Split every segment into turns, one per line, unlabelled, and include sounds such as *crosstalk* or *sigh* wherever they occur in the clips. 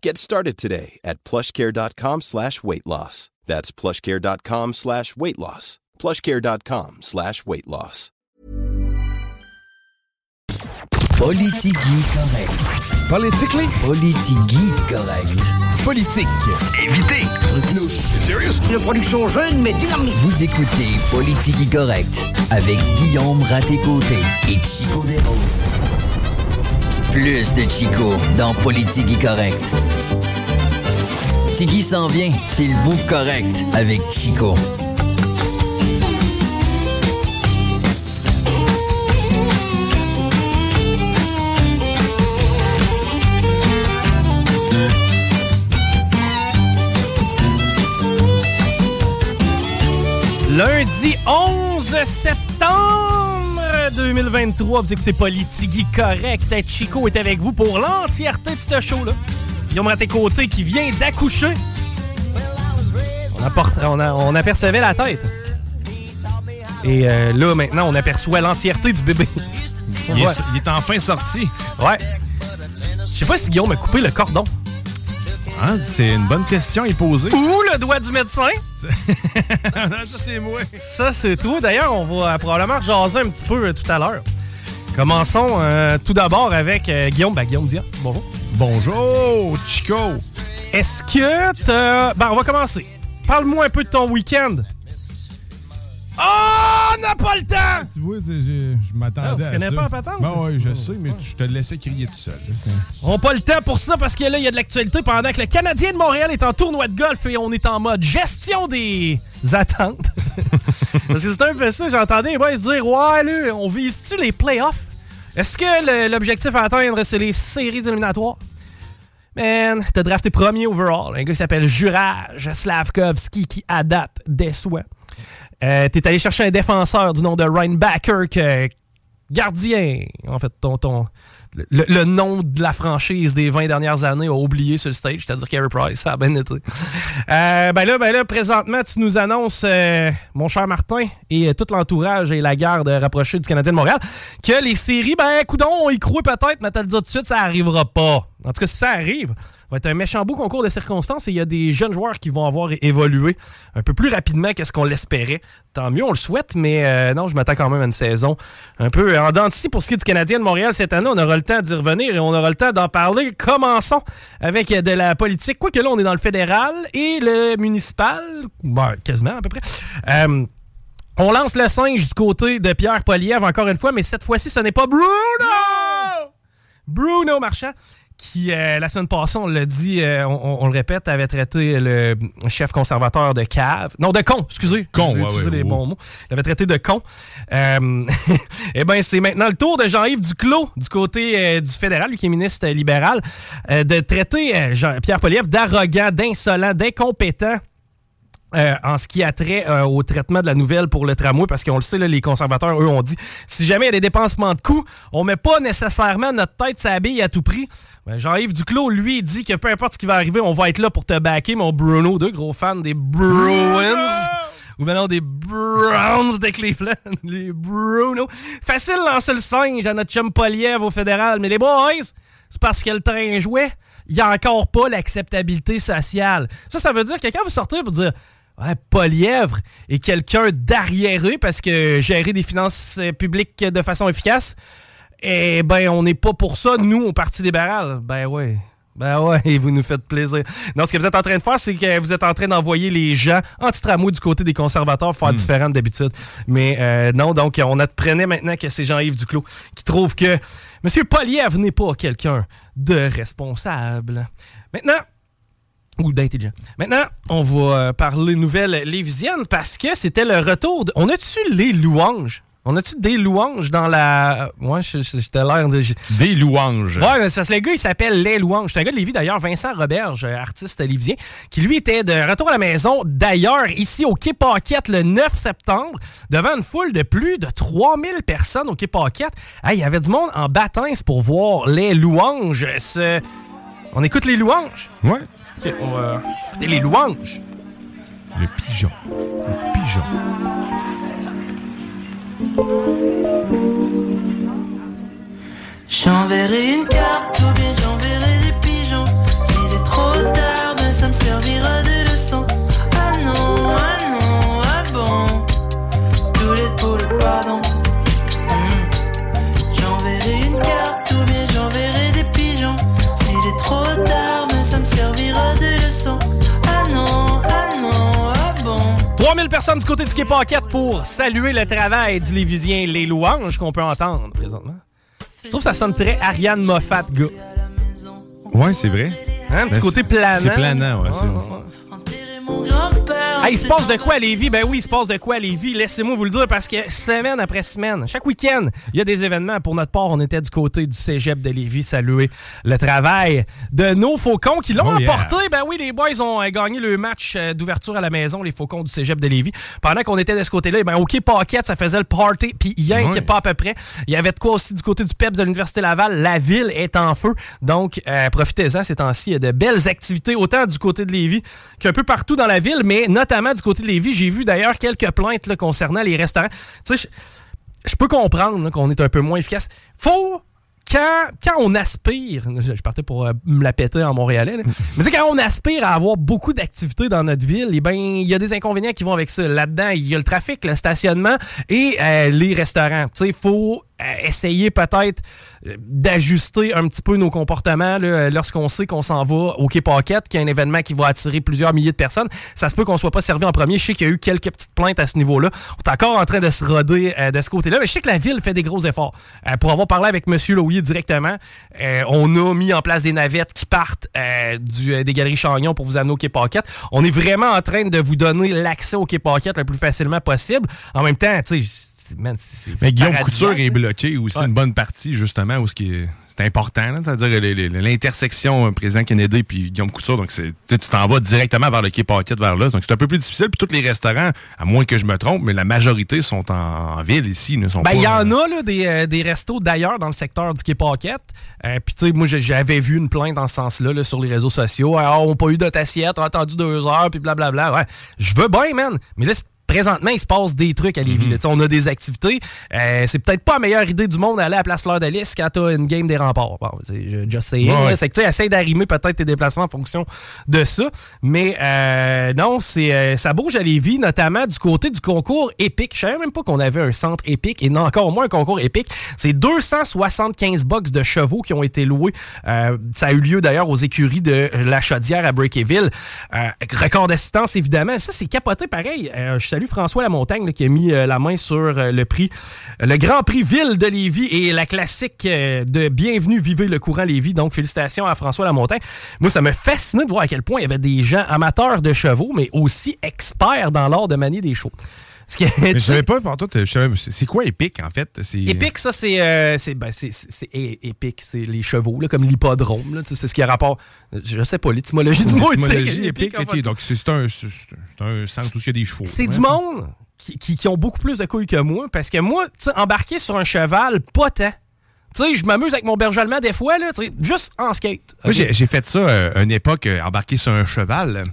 Get started today at plushcare.com slash weight loss. That's plushcare.com slash weight loss. plushcare.com slash weight loss.
Politigui correct.
Politically?
Politigui correct.
Politique. Évitez. Serious?
Une production jeune mais dynamique.
Vous écoutez Politigui correct avec Guillaume Raté-Côté et Chico Desroses. Plus de Chico dans Politigui correct. Tigui s'en vient, c'est le bout correct avec Chico.
Lundi 11 septembre 2023, vous écoutez Politigui Correct. Chico est avec vous pour l'entièreté de ce show-là. Guillaume tes côtés qui vient d'accoucher. On, apporte- on, a- on apercevait la tête. Et euh, là, maintenant, on aperçoit l'entièreté du bébé.
Il est, il est enfin sorti.
Ouais. Je sais pas si Guillaume a coupé le cordon.
Hein, C'est une bonne question à y poser.
Ou le doigt du médecin. *laughs*
Ça, c'est moi.
Ça, c'est tout. D'ailleurs, on va probablement jaser un petit peu euh, tout à l'heure. Commençons euh, tout d'abord avec euh, Guillaume. Ben, Guillaume Dia, bonjour.
Bonjour, Chico.
Est-ce que t'as... Ben, on va commencer. Parle-moi un peu de ton week-end. Oh, on n'a pas le temps!
Tu vois, je, m'attendais
Ah, tu
à
connais
ça.
pas la patente?
Ben oui, je sais, mais je te laissais crier tout seul.
On n'a pas le temps pour ça parce que là, il y a de l'actualité pendant que le Canadien de Montréal est en tournoi de golf et on est en mode gestion des attentes. *laughs* parce que c'est un peu ça, j'entendais les boys dire Ouais, là, on vise-tu les playoffs? Est-ce que l'objectif à atteindre, c'est les séries éliminatoires? Man, t'as drafté premier overall. Un gars qui s'appelle Juraj Slavkovski qui, à date, déçoit. Euh, T'es allé chercher un défenseur du nom de Ryan Backer, que gardien, en fait, ton, ton, le, le nom de la franchise des 20 dernières années a oublié sur le stage, c'est-à-dire Carey Price, ça a bien été. Euh, ben là, ben là, présentement, tu nous annonces, euh, mon cher Martin, et euh, tout l'entourage et la garde rapprochée du Canadien de Montréal, que les séries, ben, coudon, on y croit peut-être, mais t'as le dire tout de suite, ça arrivera pas. En tout cas, si ça arrive, va être un méchant beau concours de circonstances et il y a des jeunes joueurs qui vont avoir évolué un peu plus rapidement que ce qu'on l'espérait. Tant mieux, on le souhaite, mais euh, non, je m'attends quand même à une saison un peu en dents de scie pour ce qui est du Canadien de Montréal cette année. On aura le temps d'y revenir et on aura le temps d'en parler. Commençons avec euh, de la politique. Quoique là, on est dans le fédéral et le municipal, ben, quasiment à peu près. Euh, on lance le singe du côté de Pierre Poliev encore une fois, mais cette fois-ci, ce n'est pas Bruno! Bruno Marchand, qui, euh, la semaine passée, on l'a dit, euh, on, on- le répète, avait traité le chef conservateur de cave. Non, de con, excusez.
Con, ouais,
utiliser
ouais,
les
ouais.
bons mots. Il avait traité de con. Euh, *laughs* eh bien, c'est maintenant le tour de Jean-Yves Duclos, du côté euh, du fédéral, lui qui est ministre libéral, euh, de traiter euh, Jean- Pierre Poliev d'arrogant, d'insolent, d'incompétent. Euh, en ce qui a trait euh, au traitement de la nouvelle pour le tramway, parce qu'on le sait, les conservateurs, eux, ont dit si jamais il y a des dépensements de coûts, on met pas nécessairement notre tête sa bille à tout prix. Ben, Jean-Yves Duclos, lui, dit que peu importe ce qui va arriver, on va être là pour te backer, mon Bruno, deux gros fans des Bruins. Ou maintenant des Browns de Cleveland, *laughs* les Bruno. Facile lancer le singe à notre chum Poliev au fédéral, mais les boys, c'est parce que le train jouait, il n'y a encore pas l'acceptabilité sociale. Ça, ça veut dire que quand vous sortez pour dire Ouais, Polièvre est quelqu'un d'arriéré parce que gérer des finances euh, publiques de façon efficace, eh ben, on n'est pas pour ça, nous, au Parti libéral. Ben ouais. Ben ouais, *laughs* vous nous faites plaisir. Non, ce que vous êtes en train de faire, c'est que vous êtes en train d'envoyer les gens anti-tramway du côté des conservateurs faire différent d'habitude. Mais euh, non, donc on apprenait maintenant que c'est Jean-Yves Duclos qui trouve que M. Poliev n'est pas quelqu'un de responsable. Maintenant, ou d'intelligent. Maintenant, on va euh, parler nouvelles lévisiennes parce que c'était le retour de... On a-tu les louanges? On a-tu des louanges dans la. Moi, j'étais l'air de.
Des louanges.
Ouais, mais c'est parce que le gars, il s'appelle Les Louanges. C'est un gars de Lévis, d'ailleurs, Vincent Roberge, artiste lévisien, qui lui était de retour à la maison, d'ailleurs, ici au Quai Paquette le 9 septembre, devant une foule de plus de 3000 personnes au Quai Paquette. il y avait du monde en baptême pour voir Les Louanges. On écoute Les Louanges?
Ouais.
On va les Louanges.
Le pigeon. Le pigeon.
J'enverrai une carte ou bien j'enverrai des pigeons. S'il est trop tard, ben ça me servira de
3000 personnes du côté du Quai Paquette pour saluer le travail du Lévisien Les Louanges qu'on peut entendre présentement. Je trouve que ça sonne très Ariane Moffat, gars.
Ouais, c'est vrai.
Hein, un petit
Ben,
côté planant.
C'est planant, ouais.
Il se passe de quoi à Lévis? Ben oui, il se passe de quoi à Lévis? Laissez-moi vous le dire parce que semaine après semaine, chaque week-end, il y a des événements. Pour notre part, on était du côté du cégep de Lévis, saluer le travail de nos Faucons qui l'ont
Oh, yeah.
emporté. Ben oui, les boys ont euh, gagné le match euh, d'ouverture à la maison, les Faucons du cégep de Lévis. Pendant qu'on était de ce côté-là, ben, OK, Paquette, ça faisait le party. Puis rien
Ouais.
pas à peu près. Il y avait de quoi aussi du côté du PEPS de l'Université Laval. La ville est en feu. Donc, euh, profitez-en ces temps-ci. Il y a de belles activités, autant du côté de Lévis qu'un peu partout dans la ville, mais notamment du côté de Lévis. J'ai vu d'ailleurs quelques plaintes là, concernant les restaurants. Tu sais, je- peux comprendre qu'on est un peu moins efficace. Faut quand, quand on aspire, je, partais pour euh, me la péter en montréalais, là. *laughs* mais c'est quand on aspire à avoir beaucoup d'activités dans notre ville, eh ben il y a des inconvénients qui vont avec ça. Là-dedans, il y a le trafic, le stationnement et euh, les restaurants. Tu sais, il faut essayer peut-être euh, d'ajuster un petit peu nos comportements euh, lorsqu'on sait qu'on s'en va au Paquette, qu'il y a un événement qui va attirer plusieurs milliers de personnes. Ça se peut qu'on soit pas servi en premier. Je sais qu'il y a eu quelques petites plaintes à ce niveau-là. On est encore en train de se roder euh, de ce côté-là, mais je sais que la ville fait des gros efforts. Euh, pour avoir parlé avec M. Loyer directement, euh, on a mis en place des navettes qui partent euh, du, des galeries Chagnon pour vous amener au Paquette. On est vraiment en train de vous donner l'accès au Paquette le plus facilement possible. En même temps, tu sais, man, c'est- c'est
Mais Guillaume Couture est bloqué aussi
Ouais.
une bonne partie, justement, où ce qui est. C'est important, c'est-à-dire l'intersection euh, président Kennedy puis Guillaume Couture. Donc, tu t'en vas directement vers le quai Paquette, vers là. Donc, c'est un peu plus difficile. Puis, tous les restaurants, à moins que je me trompe, mais la majorité sont en, en ville ici. Ne sont
Ben,
pas,
il y en
euh,
a là, des, euh, des restos d'ailleurs dans le secteur du Quai Paquette. Euh, Puis, tu sais, moi, j'avais vu une plainte dans ce sens-là là, sur les réseaux sociaux. Ah, on n'a pas eu de assiette, on a attendu deux heures, puis blablabla. Ouais, je veux bien, man. Mais là, c'est- présentement, il se passe des trucs à Lévis. là. Sais, On a des activités. Euh, c'est peut-être pas la meilleure idée du monde d'aller à la place Fleur Lys quand t'as une game des remparts. Bon, je- saying,
Ouais.
C'est que tu sais, essaye d'arrimer peut-être tes déplacements en fonction de ça. Mais euh, non, c'est euh, ça bouge à Lévis, notamment du côté du concours épique. Je savais même pas qu'on avait un centre épique et non encore moins un concours épique. C'est 275 box de chevaux qui ont été loués. Euh, ça a eu lieu d'ailleurs aux écuries de la Chaudière à Breakyville. Euh, record d'assistance, évidemment. Ça, c'est capoté pareil. Euh, je salue François Lamontagne qui a mis euh, la main sur euh, le prix, le Grand Prix Ville de Lévis et la classique euh, de Bienvenue, vivez le courant Lévis. Donc, félicitations à François Lamontagne. Moi, ça me fascinait de voir à quel point il y avait des gens amateurs de chevaux, mais aussi experts dans l'art de manier des chevaux.
Mais je savais pas, pour toi, c'est quoi épique, en fait? C'est-
Épique, ça, c'est euh, c'est ben, épique. C'est les chevaux, là, comme l'hippodrome. C'est ce qui a rapport. Je sais pas, l'étymologie du *laughs* mot.
L'étymologie épique,
fait.
Donc, c'est un, un centre où il y a des chevaux.
C'est
Ouais.
du monde qui, qui- qui ont beaucoup plus de couilles que moi. Parce que moi, tu sais, embarquer sur un cheval, pas tant. Tu sais, je m'amuse avec mon berger allemand des fois, là, juste en skate.
Moi, j'ai fait ça euh, une époque, euh, embarqué sur un cheval.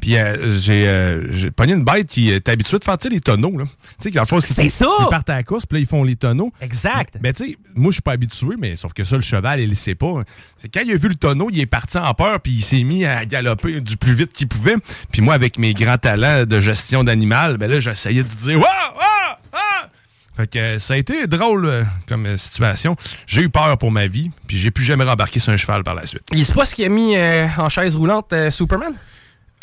Puis euh, j'ai pogné une bête qui est habituée de faire les tonneaux. là. Tu sais, dans le fond,
C'est ça!
Ils partent à la course, puis là, ils font les tonneaux.
Exact.
Ben, tu sais, moi, je suis pas habitué, mais sauf que ça, le cheval, il le sait pas. C'est quand il a vu le tonneau, il est parti en peur, puis il s'est mis à galoper du plus vite qu'il pouvait. Puis moi, avec mes grands talents de gestion d'animal, ben là, j'essayais de dire Waouh! Ah! Fait que euh, ça a été drôle euh, comme euh, situation. J'ai eu peur pour ma vie, puis j'ai plus jamais rembarqué sur un cheval par la suite.
Il c'est pas ce qui a mis euh, en chaise roulante euh, Superman?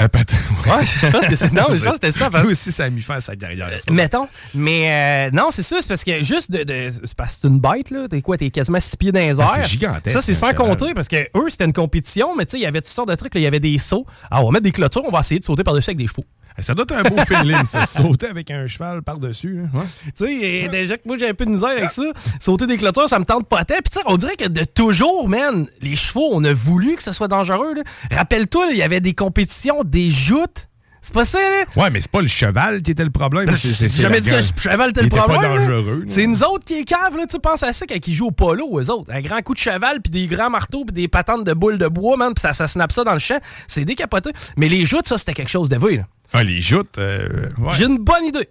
Euh, *laughs*
Ouais, je pense que c'est. Non, je pense que c'était ça.
Lui aussi, ça a mis fin à sa carrière. ça.
Mettons. Mais euh, non, c'est ça, c'est parce que juste de. de- c'est parce que c'est une bête, là. T'es quoi? T'es quasiment six pieds dans les
Ah, c'est gigantesque,
Ça, c'est sans compter parce que eux, c'était une compétition, mais tu sais, il y avait toutes sortes de trucs. Il y avait des sauts. Ah, on va mettre des clôtures, on va essayer de sauter par-dessus avec des chevaux.
Ça doit être un beau feeling, ça. Sauter avec un cheval par-dessus. Ouais.
Tu sais, déjà que moi, j'ai un peu de misère avec ça. Sauter des clôtures, ça me tente pas tant. Puis on dirait que de toujours, man, les chevaux, on a voulu que ce soit dangereux. Rappelle-toi, il y avait des compétitions, des joutes. C'est pas ça, là?
Ouais, mais c'est pas le cheval qui était le problème. c'est- c'est-
J'ai
c'est
jamais dit que je cheval était le
pas
problème. là.
dangereux, là.
C'est nous autres qui est cave, là. Tu penses à ça quand ils jouent au polo, eux autres. Un grand coup de cheval, puis des grands marteaux, puis des patentes de boules de bois, man, puis ça, ça snappe ça dans le champ. C'est décapoté. Mais les joutes, ça, c'était quelque chose d'éveillé, là.
Ah, les joutes. euh, ouais.
J'ai une bonne idée.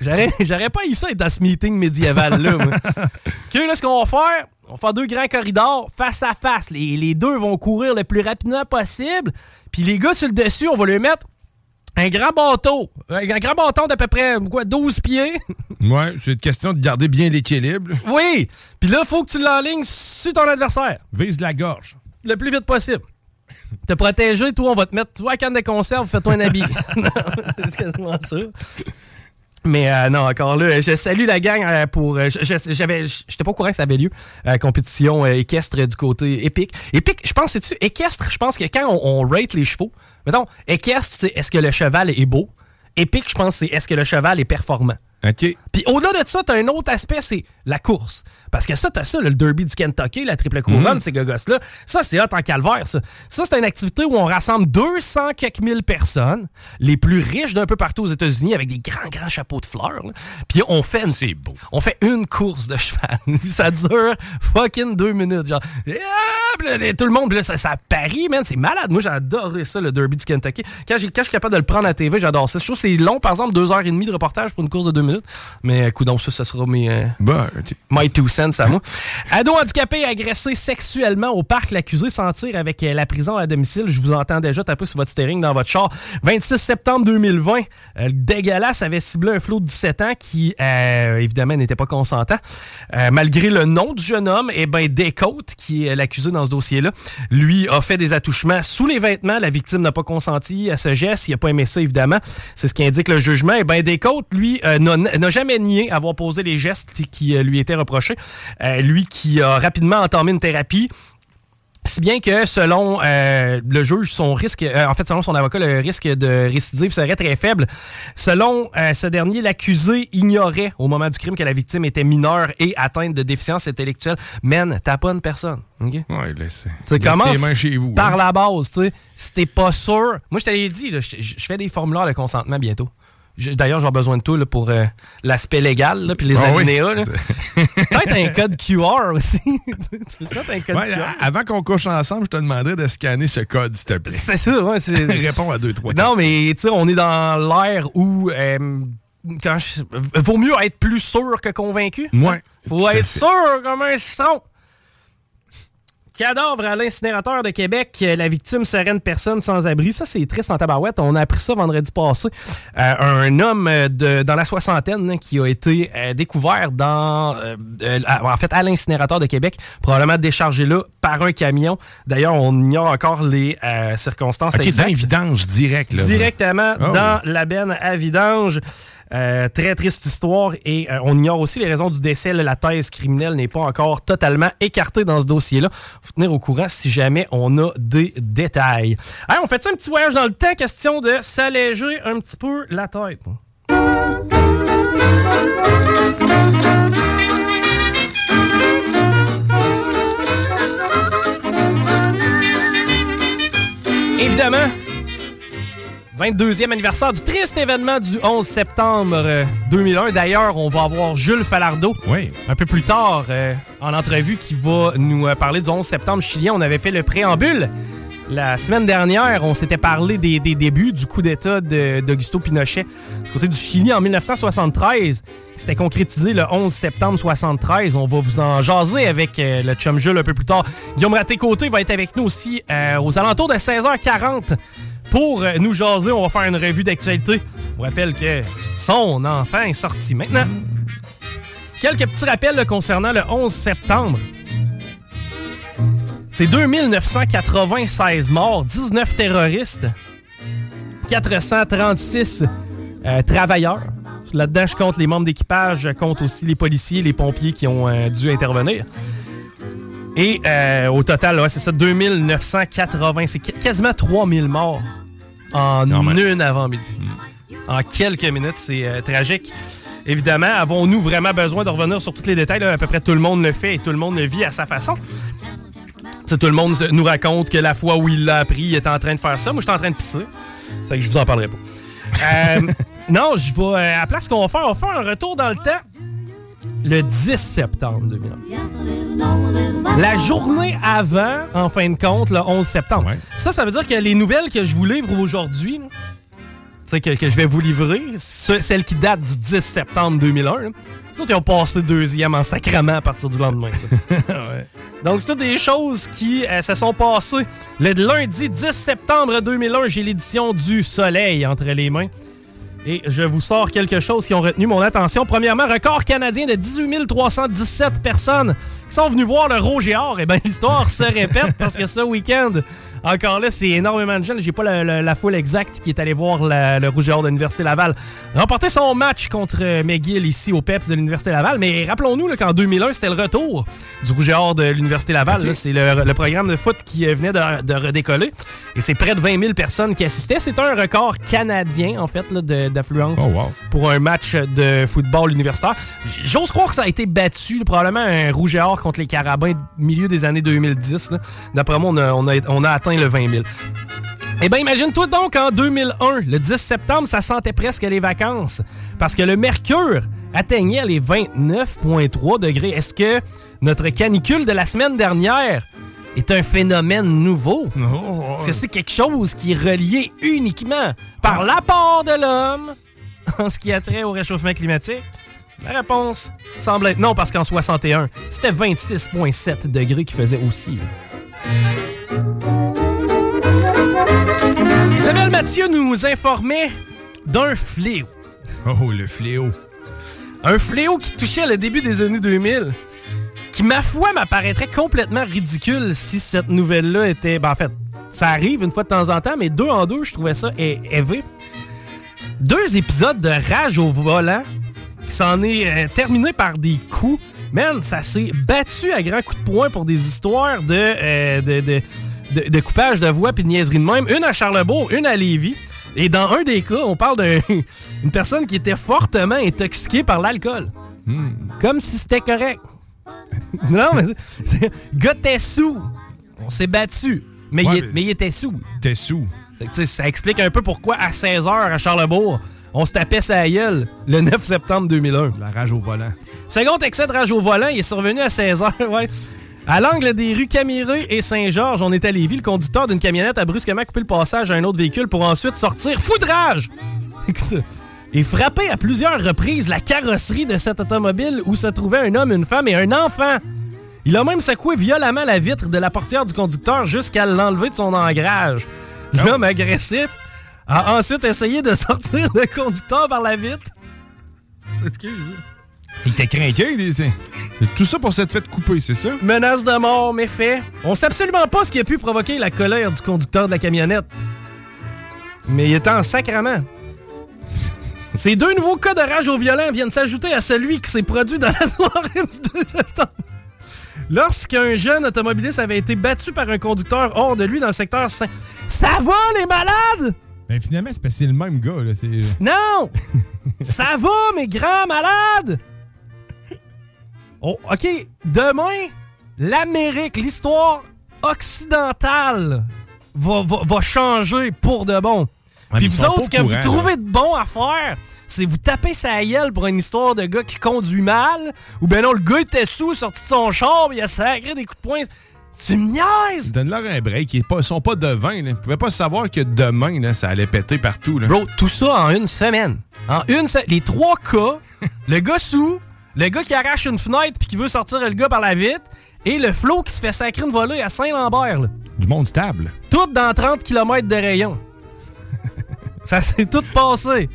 J'aurais, *laughs* pas eu ça être dans ce meeting médiéval-là. *laughs* OK, là, ce qu'on va faire, on va faire deux grands corridors face à face. Les, les deux vont courir le plus rapidement possible. Puis les gars sur le dessus, on va leur mettre un grand bateau. Un grand bâton d'à peu près quoi, 12 pieds. *laughs*
Ouais, c'est une question de garder bien l'équilibre.
oui. Puis là, faut que tu l'enlignes sur ton adversaire
Vise la gorge.
le plus vite possible. Te protéger, toi, on va te mettre, tu vois, canne de conserve, fais-toi un habit. *laughs* C'est quasiment ça. Mais euh, non, encore là, je salue la gang euh, pour. euh, J'avais, j'étais pas au courant que ça avait lieu. euh, compétition équestre du côté épique. Épique, je pense, c'est-tu équestre? Je pense que quand on, on rate les chevaux, mettons, équestre, c'est est-ce que le cheval est beau? Épique, je pense, c'est est-ce que le cheval est performant?
OK.
Puis au-delà de ça, t'as un autre aspect, c'est la course. Parce que ça, t'as ça, le derby du Kentucky, la triple couronne, ces gogos-là. Ça, c'est hot en calvaire, ça. Ça, c'est une activité où on rassemble 200 quelques mille personnes, les plus riches d'un peu partout aux États-Unis, avec des grands, grands chapeaux de fleurs. là. Puis on fait une,
C'est beau.
on fait une course de cheval. *laughs* Ça dure fucking deux minutes. Genre, tout le monde, là, ça, ça parie, man. C'est malade. Moi, j'adorais ça, le derby du Kentucky. Quand, j'ai- quand je suis capable de le prendre à la TV, j'adore ça. Je trouve que c'est long, par exemple, deux heures et demie de reportage pour une course de deux minutes. Mais, coup ça, ça sera mes, euh,
Bah, OK.
My two cents à moi. Ado handicapé agressé sexuellement au parc, l'accusé s'en tire avec euh, la prison à domicile. Je vous entends déjà taper sur votre steering dans votre char. 26 septembre 2020, euh, le dégueulasse avait ciblé un flot de 17 ans qui, euh, évidemment, n'était pas consentant. Euh, malgré le nom du jeune homme, eh ben, Descotes, qui est l'accusé dans ce dossier-là, lui a fait des attouchements sous les vêtements. La victime n'a pas consenti à ce geste. Il n'a pas aimé ça, évidemment. C'est ce qui indique le jugement. Eh ben, Descotes, lui, euh, n'a jamais nié avoir posé les gestes qui euh, lui étaient reprochés. Euh, lui qui a rapidement entamé une thérapie. Si bien que selon euh, le juge, son risque, euh, en fait, selon son avocat, le risque de récidive serait très faible. Selon euh, ce dernier, l'accusé ignorait au moment du crime que la victime était mineure et atteinte de déficience intellectuelle. Men, t'as pas une personne. OK?
Ouais, laissez.
Tu sais, commence
tes mains chez vous.
par
hein.
la base, tu sais. Si t'es pas sûr. Moi, je t'avais dit, je fais des formulaires de consentement bientôt. D'ailleurs, j'ai besoin de tout là, pour euh, l'aspect légal, là, puis les
Ah
alinéas. *laughs* Peut-être un code QR aussi. *laughs* tu fais ça, t'as un code
Ouais,
QR.
avant qu'on couche ensemble, je te demanderais de scanner ce code, s'il te plaît.
C'est ça, ouais. *laughs*
Réponds à deux, trois
non, mais tu sais, on est dans l'ère où. euh, quand je- vaut mieux être plus sûr que convaincu.
Ouais.
Faut être sûr comme un citron. Cadavre à l'incinérateur de Québec, euh, la victime serait une personne sans abri. Ça, c'est triste en tabarouette. On a appris ça vendredi passé. Euh, un homme euh, de, dans la soixantaine hein, qui a été euh, découvert dans, euh, en fait, à l'incinérateur de Québec, probablement déchargé là par un camion. D'ailleurs, on ignore encore les euh, circonstances
OK, dans
exactes.
les vidanges direct. Là,
Directement
Ah
dans la benne à vidange. Euh, très triste histoire et euh, on ignore aussi les raisons du décès. la thèse criminelle n'est pas encore totalement écartée dans ce dossier-là. faut tenir au courant si jamais on a des détails. Hey, on fait un petit voyage dans le temps, question de s'alléger un petit peu la tête. Évidemment, 22e anniversaire du triste événement du 11 septembre euh, 2001. D'ailleurs, on va avoir Jules Falardeau
Oui.
un peu plus tard euh, en entrevue qui va nous euh, parler du 11 septembre chilien. On avait fait le préambule. La semaine dernière, on s'était parlé des, des débuts du coup d'État d'Augusto Pinochet du côté du Chili en 1973. C'était concrétisé le 11 septembre 73. On va vous en jaser avec euh, le chum Jules un peu plus tard. Guillaume Raté-Côté va être avec nous aussi euh, aux alentours de 16h40 pour euh, nous jaser. On va faire une revue d'actualité. Vous rappelle que son enfant est sorti maintenant. Quelques petits rappels concernant le 11 septembre. C'est 2996 morts, 19 terroristes, 436 euh, travailleurs. Là-dedans, je compte les membres d'équipage, je compte aussi les policiers, les pompiers qui ont euh, dû intervenir. Et au total, c'est ça, 2980. C'est qu- quasiment 3000 morts en une avant-midi. En quelques minutes, c'est euh, tragique. Évidemment, avons-nous vraiment besoin de revenir sur tous les détails? là? À peu près tout le monde le fait et tout le monde le vit à sa façon. Tout le monde nous raconte que la fois où il l'a appris, il était en train de faire ça. Moi, j'étais en train de pisser. C'est que je vous en parlerai pas. Euh, *laughs* non, je vais. euh, à la place qu'on va faire, on va faire un retour dans le temps. Le 10 septembre 2001. La journée avant, en fin de compte, le 11 septembre.
Ouais.
Ça, ça veut dire que les nouvelles que je vous livre aujourd'hui, que, que je vais vous livrer, ce- celles qui datent du 10 septembre 2001, là, les autres, ils ont passé deuxième en sacrament à partir du lendemain. ça. *laughs* Donc, c'est toutes des choses qui euh, se sont passées. Le lundi 10 septembre 2001, j'ai l'édition du Soleil entre les mains. Et je vous sors quelque chose qui ont retenu mon attention. Premièrement, record canadien de 18 317 personnes qui sont venues voir le Rouge et Or. Eh bien, l'histoire se répète parce que ce week-end, encore là, c'est énormément de jeunes. J'ai pas la, la- la foule exacte qui est allée voir la- le Rouge et Or de l'Université Laval remporter son match contre McGill ici au PEPS de l'Université Laval. Mais rappelons-nous qu'en 2001, c'était le retour du Rouge et Or de l'Université Laval. C'est le, le programme de foot qui euh, venait de, de redécoller. Et c'est près de 20 000 personnes qui assistaient. C'est un record canadien, en fait, là, de- d'affluence
Oh, wow.
pour un match de football universitaire. J'ose croire que ça a été battu, probablement un rouge et or contre les Carabins milieu des années 2010. là. D'après moi, on a, on a- on a atteint le 20 000. Eh bien, imagine-toi donc en 2001, le 10 septembre, ça sentait presque les vacances. Parce que le mercure atteignait les 29,3 degrés. Est-ce que notre canicule de la semaine dernière est un phénomène nouveau? Est-ce que c'est quelque chose qui est relié uniquement par l'apport de l'homme en ce qui a trait au réchauffement climatique? La réponse semble être non, parce qu'en 61, c'était 26,7 degrés qui faisait aussi. Isabelle Mathieu nous informait d'un fléau.
Oh, le fléau.
Un fléau qui touchait le début des années 2000, qui, ma foi, m'apparaîtrait complètement ridicule si cette nouvelle-là était... Ben, en fait, ça arrive une fois de temps en temps, mais deux en deux, je trouvais ça élevé. Deux épisodes de rage au volant qui s'en est euh, terminé par des coups. Man, ça s'est battu à grands coups de poing pour des histoires de, euh, de, de, de- de coupage de voix puis de niaiserie de même. Une à Charlebourg, une à Lévis. Et dans un des cas, on parle d'une *laughs* personne qui était fortement intoxiquée par l'alcool. Comme si c'était correct. *laughs* non, mais c'est- gars était sous. On s'est battu. Mais,
Ouais,
il,
mais-
mais il était sous.
T'es
que, ça explique un peu pourquoi à 16h à Charlebourg, on se tapait sa gueule le 9 septembre 2001.
La rage au volant.
Second excès de rage au volant, il est survenu à 16h, ouais. À l'angle des rues Camiré et Saint-Georges, on est à Lévis, le conducteur d'une camionnette a brusquement coupé le passage à un autre véhicule pour ensuite sortir foudrage *laughs* et frapper à plusieurs reprises la carrosserie de cette automobile où se trouvaient un homme, une femme et un enfant. Il a même secoué violemment la vitre de la portière du conducteur jusqu'à l'enlever de son ancrage. L'homme agressif a ensuite essayé de *laughs* sortir le conducteur par la vitre. Excuse.
Il t'a craqué, Tout ça pour s'être fait couper, c'est ça?
Menace de mort, méfait. On sait absolument pas ce qui a pu provoquer la colère du conducteur de la camionnette. Mais il était en sacrament. Ces deux nouveaux cas de rage au violent viennent s'ajouter à celui qui s'est produit dans la *laughs* soirée du 2 septembre. Lorsqu'un jeune automobiliste avait été battu par un conducteur hors de lui dans le secteur Saint... Ça va, les malades?
Ben finalement, c'est parce que c'est le même gars, là. C'est...
Non! *laughs* Ça va, mes grands malades! Oh, OK, demain, l'Amérique, l'histoire occidentale va, va- va changer pour de bon. Puis vous autres,
au
ce que vous trouvez de bon à faire, c'est vous taper sa gueule pour une histoire de gars qui conduit mal, ou ben non, le gars était sous, sorti de son char, il a sacré des coups de poing. Tu me niaises!
Donne-leur un break. Ils sont pas devins, là. Ils pouvaient pas savoir que demain, là, ça allait péter partout, là.
Bro, tout ça en une semaine. En une se- Les trois cas, *laughs* le gars sous, le gars qui arrache une fenêtre puis qui veut sortir le gars par la vitre, et le flot qui se fait sacrer une volée à Saint-Lambert.
Du monde stable.
Tout dans 30 km de rayon. Ça s'est tout passé.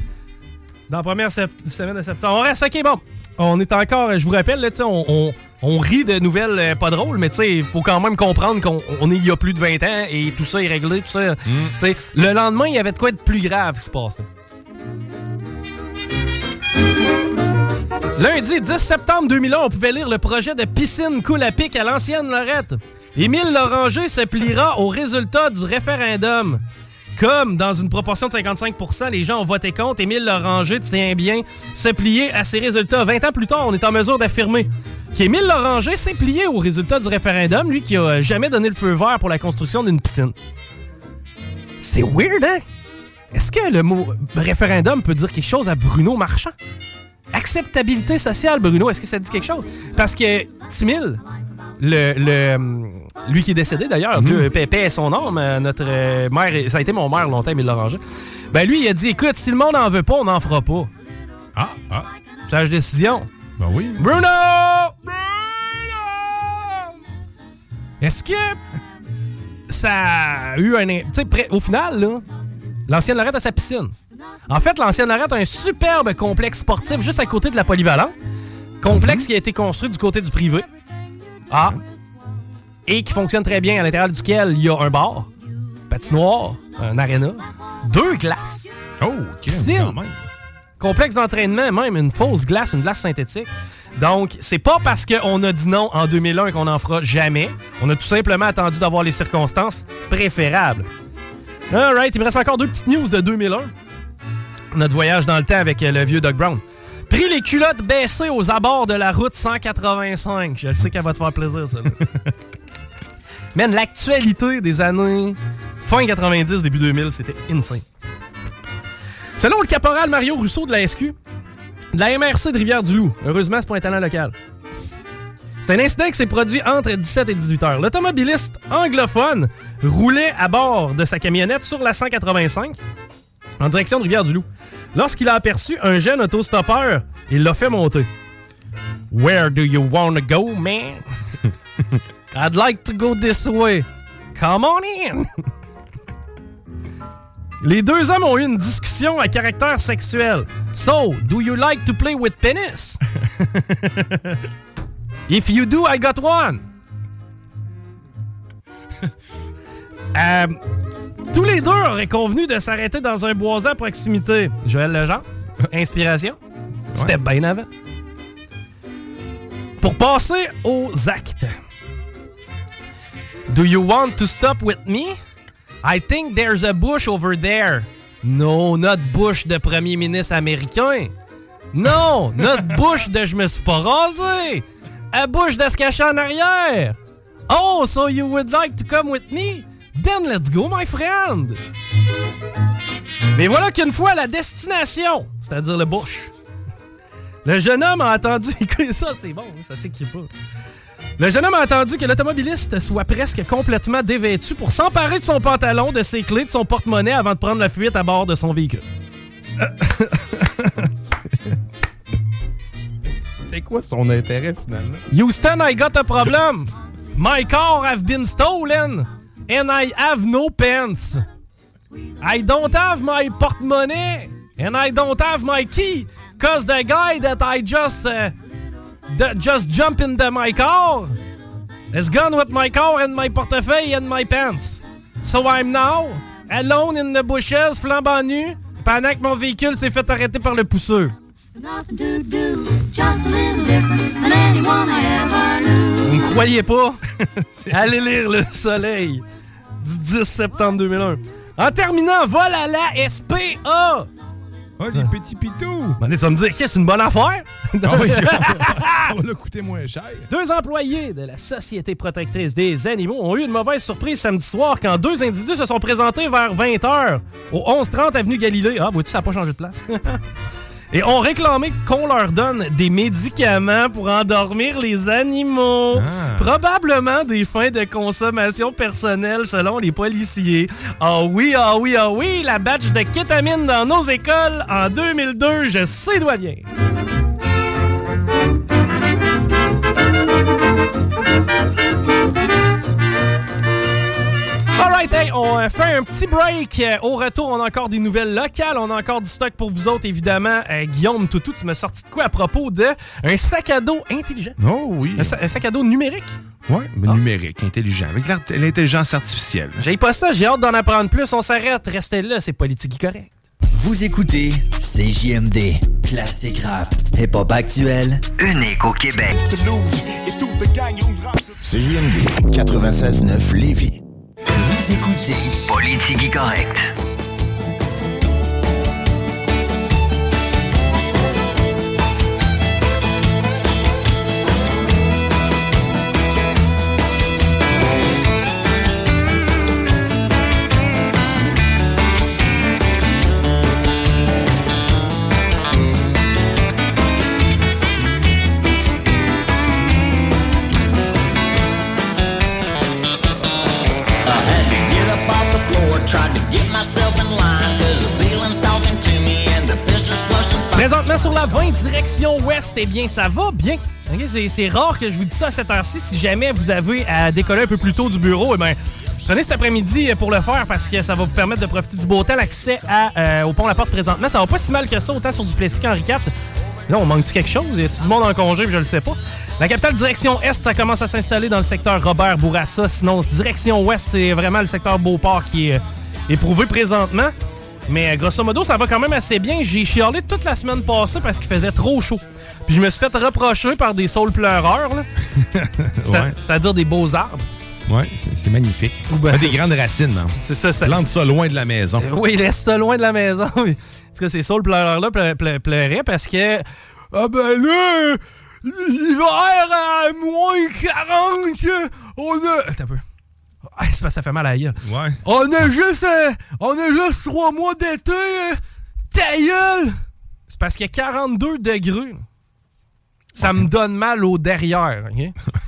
Dans la première semaine de septembre. On reste, ok, bon. on est encore, je vous rappelle, là, on, on- on rit de nouvelles euh, pas drôles, mais il faut quand même comprendre qu'on on est il y a plus de 20 ans et tout ça est réglé, tout ça. Sais, le lendemain, il y avait de quoi être plus grave qui se passait. Lundi 10 septembre 2001, on pouvait lire le projet de piscine coule à pic à l'ancienne Lorette. Émile Loranger se pliera au résultat du référendum. Comme dans une proportion de 55% les gens ont voté contre, Émile Loranger tient bien se plier à ces résultats. 20 ans plus tard, on est en mesure d'affirmer qu'Émile Loranger s'est plié au résultat du référendum, lui qui a jamais donné le feu vert pour la construction d'une piscine. C'est weird, hein? Est-ce que le mot référendum peut dire quelque chose à Bruno Marchand? Acceptabilité sociale, Bruno, est-ce que ça dit quelque chose? Parce que Timil, le, le, hum, lui qui est décédé d'ailleurs, Dieu paix, paix son âme, euh, notre euh, maire, ça a été mon maire longtemps, Émile Loranger. Ben lui, il a dit écoute, si le monde en veut pas, on n'en fera pas.
Ah, ah.
Sage décision.
Ben oui.
Bruno! Bruno! Est-ce que ça a eu un. Tu sais, au final, là, l'ancienne Lorette a sa piscine. En fait, l'ancienne Lorette a un superbe complexe sportif juste à côté de la polyvalente. Complexe qui a été construit du côté du privé. Ah. Et qui fonctionne très bien, à l'intérieur duquel il y a un bar, patinoire, un aréna, deux glaces.
Oh, ok.
Piscine.
quand même.
Complexe d'entraînement, même une fausse glace, une glace synthétique. Donc, c'est pas parce qu'on a dit non en 2001 qu'on n'en fera jamais. On a tout simplement attendu d'avoir les circonstances préférables. Alright, il me reste encore deux petites news de 2001. Notre voyage dans le temps avec euh, le vieux Doug Brown. Pris les culottes baissées aux abords de la route 185. Je sais qu'elle va te faire plaisir, ça. *laughs* Man, l'actualité des années fin 90, début 2000, c'était insane. Selon le caporal Mario Rousseau de la SQ, de la MRC de Rivière-du-Loup, heureusement, c'est pas un talent local. C'est un incident qui s'est produit entre 17 et 18 heures. L'automobiliste anglophone roulait à bord de sa camionnette sur la 185 en direction de Rivière-du-Loup. Lorsqu'il a aperçu un jeune autostoppeur, il l'a fait monter. Where do you wanna go, man? *laughs* I'd like to go this way. Come on in! Les deux hommes ont eu une discussion à caractère sexuel. So, do you like to play with penis? *laughs* If you do, I got one. Euh, *laughs* tous les deux auraient convenu de s'arrêter dans un bois à proximité. Joël Legendre, *laughs* inspiration. C'était bien avant. Pour passer aux actes. Do you want to stop with me? I think there's a bush over there. No, not bush de premier ministre américain. Non, notre *laughs* bouche de je me suis pas rasé. A bouche de se cacher en arrière. Oh, so you would like to come with me? Then let's go, my friend. Mais voilà qu'une fois à la destination, c'est-à-dire le bush, le jeune homme a entendu. *laughs* Ça, c'est bon, ça s'écrit pas. Le jeune homme a entendu que l'automobiliste soit presque complètement dévêtu pour s'emparer de son pantalon, de ses clés, de son porte-monnaie avant de prendre la fuite à bord de son véhicule. *laughs*
C'est quoi son intérêt finalement?
Houston, I got a problem. My car have been stolen and I have no pants. I don't have my portemonnaie and I don't have my key cause the guy that I just uh, just jumped into my car is gone with my car and my portefeuille and my pants. So I'm now alone in the bushes, flambant nu, pendant que mon véhicule s'est fait arrêter par le pousseux. Vous me croyez pas? *laughs* Allez lire Le Soleil du 10 septembre 2001. En terminant, vol à la SPA.
Oh, les petits pitous!
Ben, tu vas me dire, qu'est-ce une bonne affaire?
Ah oui, *laughs* ça va le coûter moins cher.
Deux employés de la Société protectrice des animaux ont eu une mauvaise surprise samedi soir quand deux individus se sont présentés vers 20h au 1130 avenue Galilée. Ah, vois-tu, ça n'a pas changé de place. *laughs* Et ont réclamé qu'on leur donne des médicaments pour endormir les animaux.
Ah.
Probablement des fins de consommation personnelle selon les policiers. Ah oui, ah oui, ah oui, la batch de kétamine dans nos écoles en 2002, je sais d'où elle vient. On euh, fait un petit break. Euh, Au retour, on a encore des nouvelles locales. On a encore du stock pour vous autres, évidemment. Euh, Guillaume Toutou, tu m'as sorti de quoi à propos de un sac à dos intelligent?
Oh oui.
Un, sa- un sac à dos numérique?
Ouais, mais numérique, intelligent, avec l'art- l'intelligence artificielle.
J'ai pas ça, j'ai hâte d'en apprendre plus. On s'arrête, restez là, c'est politique correct.
Vous écoutez CJMD, classique rap, hip-hop actuel, unique au Québec.
CJMD 96.9 Lévis.
Vous écoutez Politique correct.
Présentement sur la 20 direction ouest, eh bien, ça va bien. C'est rare que je vous dise ça à cette heure-ci. Si jamais vous avez à décoller un peu plus tôt du bureau, eh bien, prenez cet après-midi pour le faire parce que ça va vous permettre de profiter du beau temps. L'accès euh, au pont La Porte présentement, ça va pas si mal que ça, autant sur du Plessis qu'Henri IV. Là, on manque-tu quelque chose? Y a-tu du monde en congé? puis Je le sais pas. La capitale direction Est, ça commence à s'installer dans le secteur Robert Bourassa. Sinon, direction Ouest, c'est vraiment le secteur Beauport qui est euh, éprouvé présentement. Mais euh, grosso modo, ça va quand même assez bien. J'ai chialé toute la semaine passée parce qu'il faisait trop chaud. Puis je me suis fait reprocher par des saules pleureurs, *laughs*
Ouais.
c'est-à-dire des beaux arbres.
Ouais, c'est c'est magnifique.
ben-
Ah, des grandes racines, man. *laughs*
C'est ça, ça.
Plante ça loin de la maison.
Euh, Oui, laisse ça loin de la maison. En tout cas, ces saules pleureurs-là ple- ple- pleuraient parce que. Ah ben là, l'hiver à moins 40, on a. Attends un peu. Ah, c'est parce que ça fait mal à la gueule.
Ouais.
On a juste. euh, on a juste trois mois d'été. euh, ta gueule! C'est parce qu'il y a 42 degrés. Ça me donne mal au derrière. ok?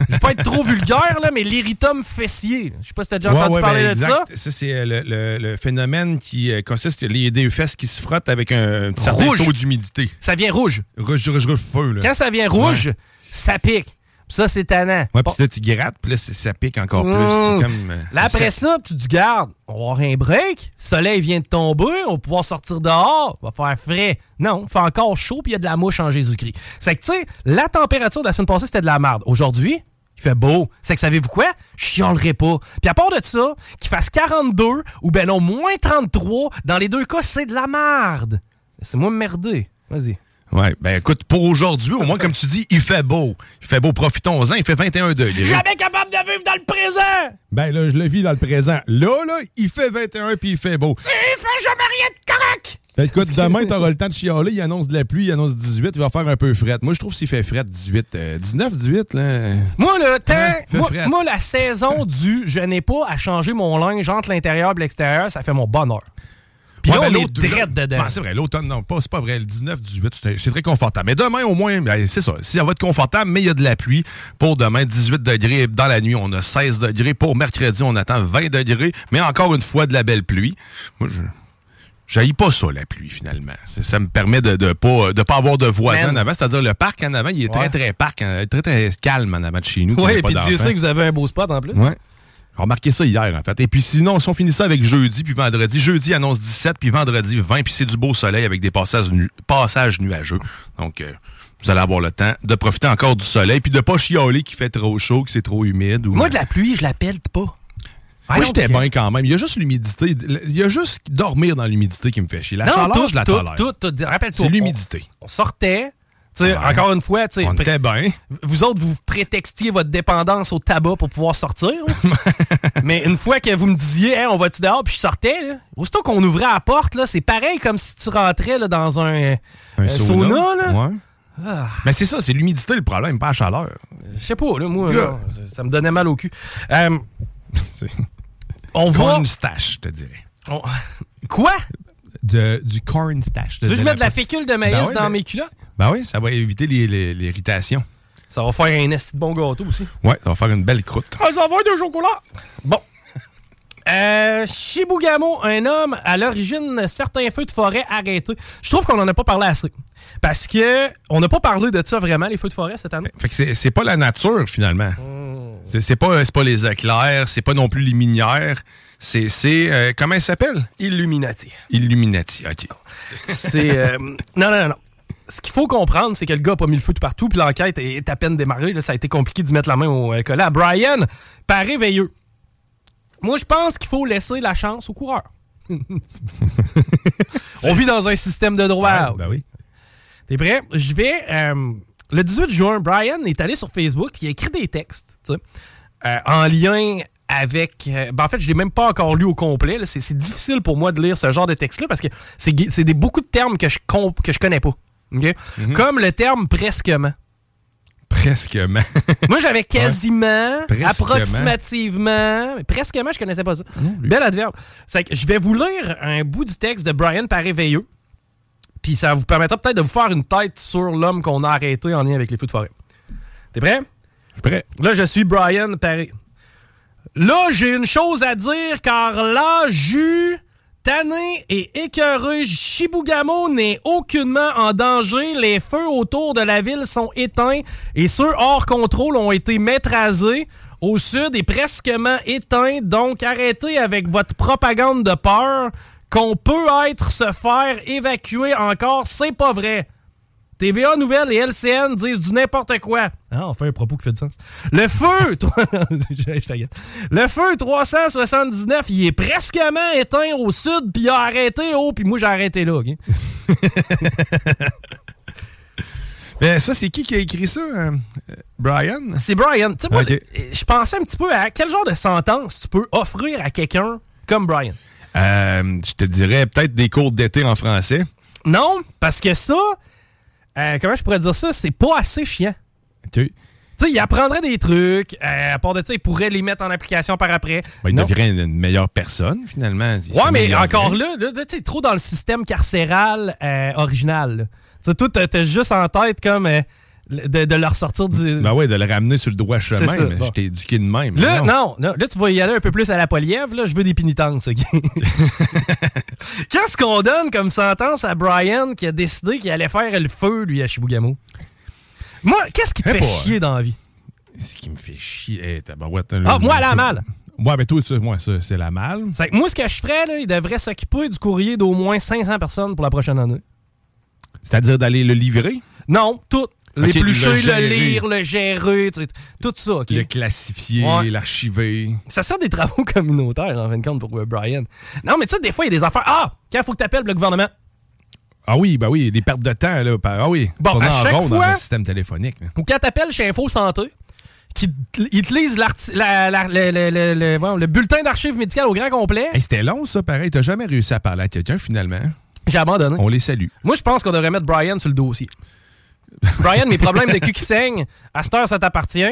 Je vais pas être trop vulgaire, là, mais l'iritum fessier. Je sais pas si t'as déjà entendu
ouais,
parler
ben,
de ça.
Ça, c'est euh, le, le- le phénomène qui euh, consiste les des fesses qui se frottent avec un, un certain
Rouge.
taux d'humidité.
Ça vient rouge.
Rouge, rouge, rouge, feu, là.
Quand ça vient rouge, ça pique. Ça, c'est tannant.
Ouais, puis là, tu grattes, puis là, ça pique encore plus.
Mmh.
Comme. euh,
Là, après ça, tu te dis, garde, on va avoir un break, le soleil vient de tomber, on va pouvoir sortir dehors, va faire frais. Non, il fait encore chaud, puis il y a de la mouche en Jésus-Christ. C'est que, tu sais, la température de la semaine passée, c'était de la merde. Aujourd'hui, il fait beau. C'est que, savez-vous quoi? Je chialerai pas. Puis à part de ça, qu'il fasse 42 ou ben non, moins 33, dans les deux cas, c'est de la merde. C'est moi merder. Vas-y.
Ouais, ben écoute, pour aujourd'hui, au moins, comme tu dis, il fait beau. Il fait beau, profitons-en. Il fait 21 degrés.
Jamais capable de vivre dans le présent!
Ben là, je le vis dans le présent. Là, là, il fait 21 puis il fait beau.
Il fait jamais rien de correct!
Ben, écoute, demain, t'auras le temps de chialer. Il annonce de la pluie, il annonce 18. Il va faire un peu fret. Moi, je trouve s'il fait fret 18, euh, 19, 18, là.
Moi, le temps,
Hein?
Moi, moi, la saison du je n'ai pas à changer mon linge entre l'intérieur et l'extérieur, ça fait mon bonheur. Puis
Ouais,
là,
ben,
on est
l'automne-
drette dedans.
Ben, c'est vrai, l'automne, non, pas, c'est pas vrai. Le 19, 18, c'est très confortable. Mais demain, au moins, ben, c'est ça. Si ça va être confortable, mais il y a de la pluie. Pour demain, 18 degrés. Dans la nuit, on a 16 degrés. Pour mercredi, on attend 20 degrés. Mais encore une fois, de la belle pluie. Moi, je. J'haïs pas ça, la pluie, finalement. Ça me permet de ne pas, de pas avoir de voisins
Man.
en avant. C'est-à-dire, le parc en avant, il est
Ouais.
très, très parc, hein, très, très calme en avant de chez nous.
Oui,
pas
puis Dieu sait que vous avez un beau spot en plus.
Ouais. J'ai remarqué ça hier, en fait. Et puis sinon, si on finit ça avec jeudi puis vendredi, jeudi annonce 17, puis vendredi 20, puis c'est du beau soleil avec des passages, nu- passages nuageux. Donc, euh, vous allez avoir le temps de profiter encore du soleil, puis de pas chialer qu'il fait trop chaud, que c'est trop humide. Ou...
Moi, de la pluie, je l'appelle pas.
Moi, j'étais bien quand même. Il y a juste l'humidité. Il y a juste dormir dans l'humidité qui me fait chier. La
non,
chaleur,
tout,
je la
tout,
tolère.
tout, tout. Rappelle-toi.
C'est l'humidité.
On sortait.
Ouais.
Encore une fois,
On était bien.
vous autres, vous prétextiez votre dépendance au tabac pour pouvoir sortir. *laughs* Mais une fois que vous me disiez, Hey, on va-tu dehors, puis je sortais, là, aussitôt qu'on ouvrait la porte, là, c'est pareil comme si tu rentrais là, dans un,
Un
un sauna. là.
Ouais.
Ah.
Mais c'est ça, c'est l'humidité le problème, pas la chaleur.
Je sais pas, là, moi,
Là.
ça me donnait mal au cul. Euh, *laughs* on va.
corn stash, je te dirais.
on- Quoi?
De, du corn stash.
Tu veux que je mette de la fécule de maïs
Ben oui,
dans
ben-
mes culottes?
Ben oui, ça va éviter l'irritation.
Ça va faire un esti de bon gâteau aussi.
Ouais, ça va faire une belle croûte.
Ah, ça va faire de chocolat! Bon. *laughs* Euh, Chibougamau, un homme à l'origine certains feux de forêt arrêtés. Je trouve qu'on en a pas parlé assez. Parce que on n'a pas parlé de ça vraiment, les feux de forêt, cette année.
Fait que c'est- pas la nature, finalement. C'est c'est pas, c'est pas les éclairs, c'est pas non plus les minières. C'est. c'est, euh, comment elle s'appelle?
Illuminati.
Illuminati, ok.
C'est. euh, non, non, non. Ce qu'il faut comprendre, c'est que le gars a pas mis le feu de partout, puis l'enquête est à peine démarrée. là. ça a été compliqué d'y mettre la main au euh, Brian, paraît veilleux. Moi, je pense qu'il faut laisser la chance au coureur. *laughs* On vit dans un système de droit.
Ben oui.
T'es prêt? Je vais. euh, le 18 juin, Brian est allé sur Facebook puis il a écrit des textes, euh, en lien avec. euh, ben, en fait, je l'ai même pas encore lu au complet. C'est difficile pour moi de lire ce genre de texte-là parce que c'est des beaucoup de termes que je comp- que je connais pas. OK? Comme le terme presquement.
Presquement. *laughs*
Moi, j'avais quasiment, approximativement, mais presquement, je connaissais pas ça. Bel adverbe. C'est que je vais vous lire un bout du texte de Brian Paré-Veilleux, puis ça vous permettra peut-être de vous faire une tête sur l'homme qu'on a arrêté en lien avec les feux de forêt. T'es prêt?
Je suis prêt.
Là, je suis Brian Paré. Là, j'ai une chose à dire, car là, jus, tanné et écœureux, Shibugamo n'est aucunement en danger. Les feux autour de la ville sont éteints et ceux hors contrôle ont été maîtrisés. Au sud est presquement éteint, donc arrêtez avec votre propagande de peur qu'on peut être se faire évacuer encore, c'est pas vrai. TVA Nouvelles et LCN disent du n'importe quoi. Ah, on fait un propos qui fait du sens. Le feu, *laughs* *laughs* le feu 379, il est presquement éteint au sud, puis il a arrêté haut, puis moi j'ai arrêté là. ok? *laughs*
Ben, ça, c'est qui qui a écrit ça? euh, Brian?
C'est Brian. Tu sais, je pensais un petit peu à quel genre de sentence tu peux offrir à quelqu'un comme Brian?
Euh, je te dirais peut-être des cours d'été en français.
Non, parce que ça, euh, comment je pourrais dire ça, c'est pas assez chiant. Tu sais, il apprendrait des trucs. euh, à part de ça, il pourrait les mettre en application par après.
Ben, il
Non.
deviendrait une, une meilleure personne, finalement.
Ouais, mais encore là, tu sais, trop dans le système carcéral euh, original. Tu sais, toi, t'as t'as juste en tête comme euh, de, de leur sortir du.
Ben ouais, de le ramener sur le droit chemin.
ça,
mais
bon.
Je t'ai éduqué de même.
Là,
Non.
Là, tu vas y aller un peu plus à la polièvre. Là, je veux des pénitences. ok? *laughs* Qu'est-ce qu'on donne comme sentence à Brian qui a décidé qu'il allait faire le feu, lui, à Chibougamau? Moi, qu'est-ce qui te
Eh
fait
pas,
chier dans la vie?
Ce qui me fait chier. Hey, tabarouette,
Ah,
là,
moi, la malle.
Ouais, mais toi, ça, moi, ça, c'est la malle.
Moi, ce que je ferais, là, il devrait s'occuper du courrier d'au moins 500 personnes pour la prochaine année.
C'est-à-dire d'aller le livrer,
Non, tout. L'éplucher,
le
le, lire, le gérer, tu sais, tout ça. ok?
le classifier,
Ouais.
l'archiver.
Ça sert des travaux *laughs* communautaires, en fin de compte, pour euh, Brian. Non, mais tu sais, des fois, il y a des affaires. Ah! Quand il faut que tu appelles le gouvernement.
Ah oui, ben oui, des pertes de temps, là. Ah oui.
Bon, à chaque
rond dans
fois-
un système téléphonique.
Ou quand tu appelles chez Info Santé, qui lisent l'arti- la- la- le, le- le- le- voyons, le bulletin d'archives médicales au grand complet,
Hey, C'était long, ça, pareil. T'as jamais réussi à parler à quelqu'un, finalement.
j'ai abandonné.
On les salue.
Moi, je pense qu'on devrait mettre Brian sur le dossier. Brian, mes problèmes de cul qui saignent, à cette heure, ça t'appartient.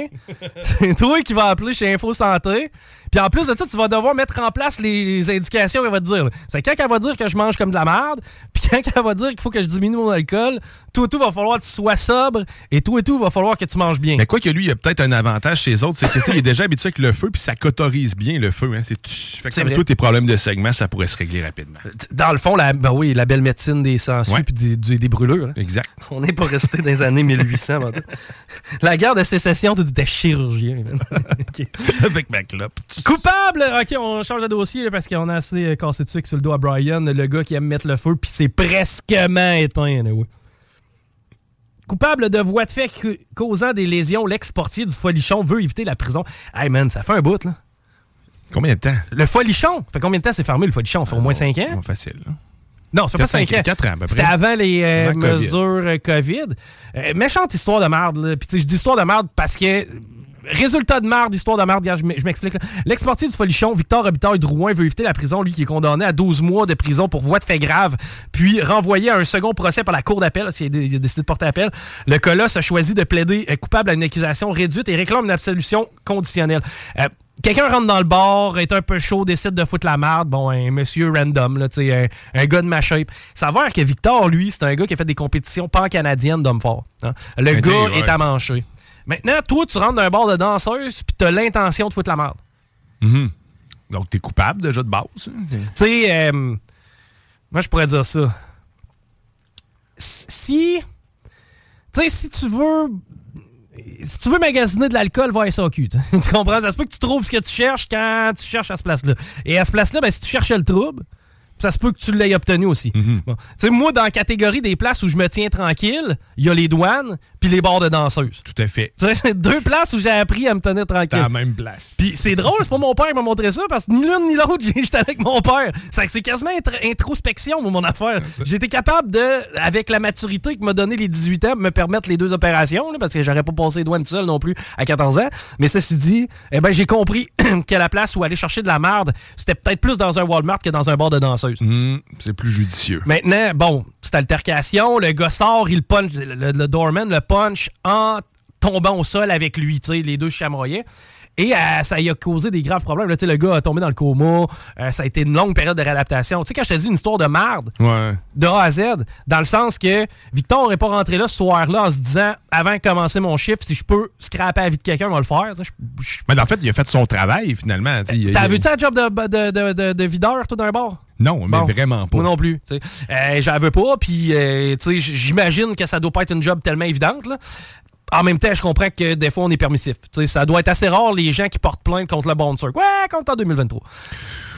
C'est toi qui vas appeler chez Info Santé. Puis en plus de ça, tu vas devoir mettre en place les, les indications qu'elle va te dire. C'est quand elle va dire que je mange comme de la merde, puis quand elle va dire qu'il faut que je diminue mon alcool, tout et tout va falloir que tu sois sobre, et tout et tout va falloir que tu manges bien.
Mais quoi que lui, il a peut-être un avantage chez les autres, c'est que tu sais, il est déjà habitué avec le feu, puis ça cotorise bien le feu. Hein. C'est fait que
vrai.
tous tes problèmes de segment, ça pourrait se régler rapidement.
Dans le fond, la, ben oui, la belle médecine des sangsues
Ouais.
puis des, du- des brûlures. hein.
Exact.
On n'est pas resté dans les années 1800. en tout. La guerre de sécession, tout était chirurgien.
avec ma clope.
Coupable! OK, on change de dossier là, parce qu'on a assez euh, cassé de sucre sur le dos à Brian, le gars qui aime mettre le feu, puis c'est presquement éteint. là, ouais. Coupable de voie de fait causant des lésions, l'ex-portier du Folichon veut éviter la prison. Hey man, ça fait un bout, là.
Combien de temps?
Le Folichon! Fait combien de temps c'est fermé, le Folichon? Fait au moins 5 ans?
Bon, facile. là.
Non, ça fait pas 5 ans.
4 ans, à peu
C'était avant les euh,
Avant
mesures euh, COVID. Euh, méchante histoire de merde. là. Puis je dis histoire de merde parce que... Résultat de merde, histoire de merde, je m'explique. L'ex-portier du Folichon, Victor Robitaille Drouin, veut éviter la prison, lui qui est condamné à 12 mois de prison pour voie de fait grave, puis renvoyé à un second procès par la Cour d'appel, parce qu'il a, décidé de porter appel. Le colosse a choisi de plaider coupable à une accusation réduite et réclame une absolution conditionnelle. Euh, Quelqu'un rentre dans le bar, est un peu chaud, décide de foutre la merde. Bon, un monsieur random, là, un, un gars de ma shape. Ça va que Victor, lui, c'est un gars qui a fait des compétitions pan-canadiennes d'hommes forts. hein. Le
Un
gars est à mancher. Maintenant, toi, tu rentres dans un bar de danseuse puis t'as l'intention de foutre la merde.
Mhm. Donc, t'es coupable déjà de base. hein?
Tu sais, euh, moi, je pourrais dire ça. Si. Tu sais, si tu veux si tu veux magasiner de l'alcool, va à SAQ. *laughs* Tu comprends? Ça se peut que tu trouves ce que tu cherches quand tu cherches à ce place-là. Et à ce place-là, ben, si tu cherchais le trouble, ça se peut que tu l'aies obtenu aussi. Sais, moi, dans la catégorie des places où je me tiens tranquille, il y a les douanes puis les bars de danseuses.
Tout à fait.
C'est deux places où j'ai appris à me tenir tranquille.
La même place.
Puis c'est drôle, c'est pas mon père qui m'a montré ça parce que ni l'une ni l'autre, *laughs* j'étais avec mon père. C'est quasiment intr- introspection, moi, mon affaire. Été capable de, avec la maturité que m'a donné les 18 ans, me permettre les deux opérations, là, parce que j'aurais pas passé les douanes seul non plus à 14 ans. Mais ceci dit, eh ben, j'ai compris *clears throat* que la place où aller chercher de la merde, c'était peut-être plus dans un Walmart que dans un bar de danseuse.
Hum, c'est plus judicieux.
Maintenant, bon, petite altercation, le gars sort, il punch, le, le- le doorman le punch en tombant au sol avec lui, tu sais, les deux chamoyaient. Et euh, ça y a causé des graves problèmes. Là, tu sais, le gars a tombé dans le coma. euh, ça a été une longue période de réadaptation. Tu sais, quand je te dis une histoire de merde,
Ouais.
de A à Z, dans le sens que Victor n'est pas rentré là ce soir-là en se disant, avant de commencer mon chiffre, si je peux scraper la vie de quelqu'un, on va le faire. Je-
Mais en fait, il a fait son travail, finalement.
T'as vu-tu un job de, de, de, de- de videur, toi, d'un bar?
Non, mais
Bon.
vraiment pas.
Moi non plus. Euh, J'en veux pas, puis euh, tu sais, j- j'imagine que ça doit pas être une job tellement évidente. Là. En même temps, je comprends que des fois, on est permissif. Ça doit être assez rare, les gens qui portent plainte contre le bouncer. Ouais, contre en 2023.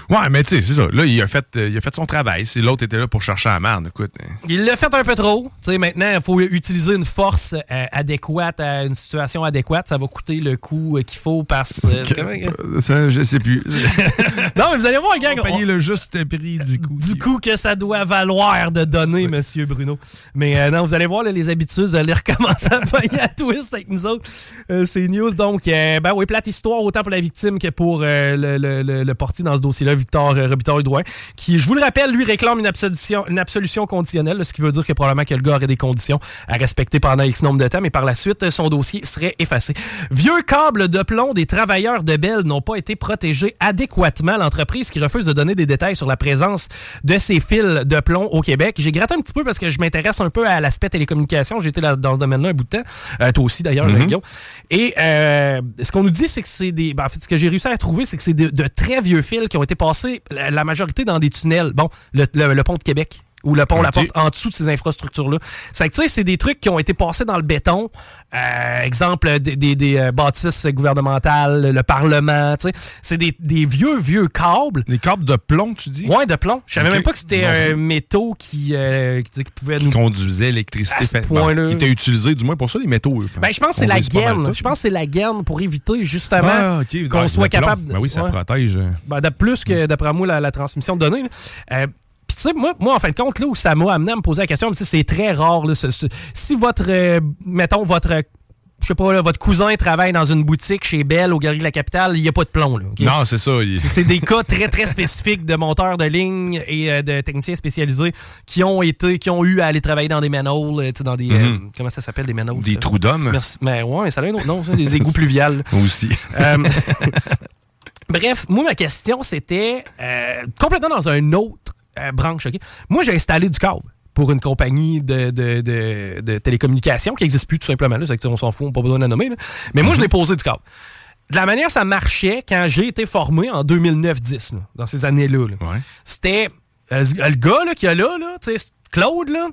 Ouais, mais tu sais, c'est ça. Là, il a fait, euh, il a fait son travail. Si l'autre était là pour chercher la merde, écoute.
Il l'a fait un peu trop. Tu sais, maintenant, il faut utiliser une force euh, adéquate à une situation adéquate. Ça va coûter le coût euh, qu'il faut parce euh,
Euh, Ça, je sais plus. *laughs*
Non, mais vous allez voir, gang.
On payer
on-
le juste prix du coup.
du coup que ça doit valoir de donner, monsieur Bruno. Mais euh, non, vous allez voir, là, les habitudes, vous allez recommencer à payer à twist avec nous autres. C'est news. Donc, euh, ben oui, plate histoire, autant pour la victime que pour le, le, le, le portier dans ce dossier-là, Victor euh, Robitaille-Drouin, qui, je vous le rappelle, lui réclame une absolution, une absolution conditionnelle, ce qui veut dire que probablement que le gars aurait des conditions à respecter pendant X nombre de temps, mais par la suite, euh, son dossier serait effacé. Vieux câbles de plomb des travailleurs de Bell n'ont pas été protégés adéquatement. L'entreprise qui refuse de donner des détails sur la présence de ces fils de plomb au Québec. J'ai gratté un petit peu parce que je m'intéresse un peu à l'aspect télécommunication. J'étais dans ce domaine-là un bout de temps. Euh, toi aussi, d'ailleurs. Guillaume. Et euh, ce qu'on nous dit, c'est que c'est des... ben, en fait, ce que j'ai réussi à trouver, c'est que c'est de, de très vieux fils qui ont été passés, la, la majorité dans des tunnels. Bon, le, le- le pont de Québec ou le pont La. Porte en dessous de ces infrastructures-là. C'est que, tu sais, c'est des trucs qui ont été passés dans le béton. Euh, exemple, des, des- des, euh, bâtisses gouvernementales, le Parlement, tu sais. C'est des, des vieux, vieux câbles.
Les câbles de plomb, tu dis?
Ouais, de plomb. Je savais même pas que c'était un métaux qui, euh, qui, pouvait
Qui
nous...
conduisait l'électricité.
À ce
Bon,
point-là.
qui était utilisé, du moins pour ça, les métaux. eux.
Ben, je pense que c'est la gaine. Je pense que c'est la gaine pour éviter justement
Ah,
qu'on
Ouais,
soit capable.
Ben oui, ça
Ouais.
protège.
Ben, de plus que, d'après moi, la, la transmission de données. Euh, tu sais, moi, moi, en fin de compte, là où ça m'a amené à me poser la question, c'est très rare. là, ce- ce- si votre, euh, mettons, votre, je sais pas, là, votre cousin travaille dans une boutique chez Bell au Galerie de la Capitale, il n'y a pas de plomb. Là?
Non, c'est ça. il-
C'est- des cas très, très spécifiques de monteurs de ligne et euh, de techniciens spécialisés qui ont été, qui ont eu à aller travailler dans des manholes, euh, dans des, euh,
Mhm.
comment ça s'appelle, des manholes?
Des
ça?
trous d'hommes.
Mais ouais, ça a un autre nom, ça, des égouts pluviales. *laughs*
aussi. *laughs*
Bref, moi, ma question, c'était complètement dans un autre euh, branche. ok? Moi, j'ai installé du câble pour une compagnie de, de, de- de télécommunications qui n'existe plus tout simplement. Là, C'est que, on s'en fout, on n'a pas besoin de la nommer. là. Mais moi, je l'ai posé du câble. De la manière ça marchait quand j'ai été formé en 2009-10, là, dans ces années-là,
Ouais.
c'était euh, le gars là, qui a là, là Claude, là,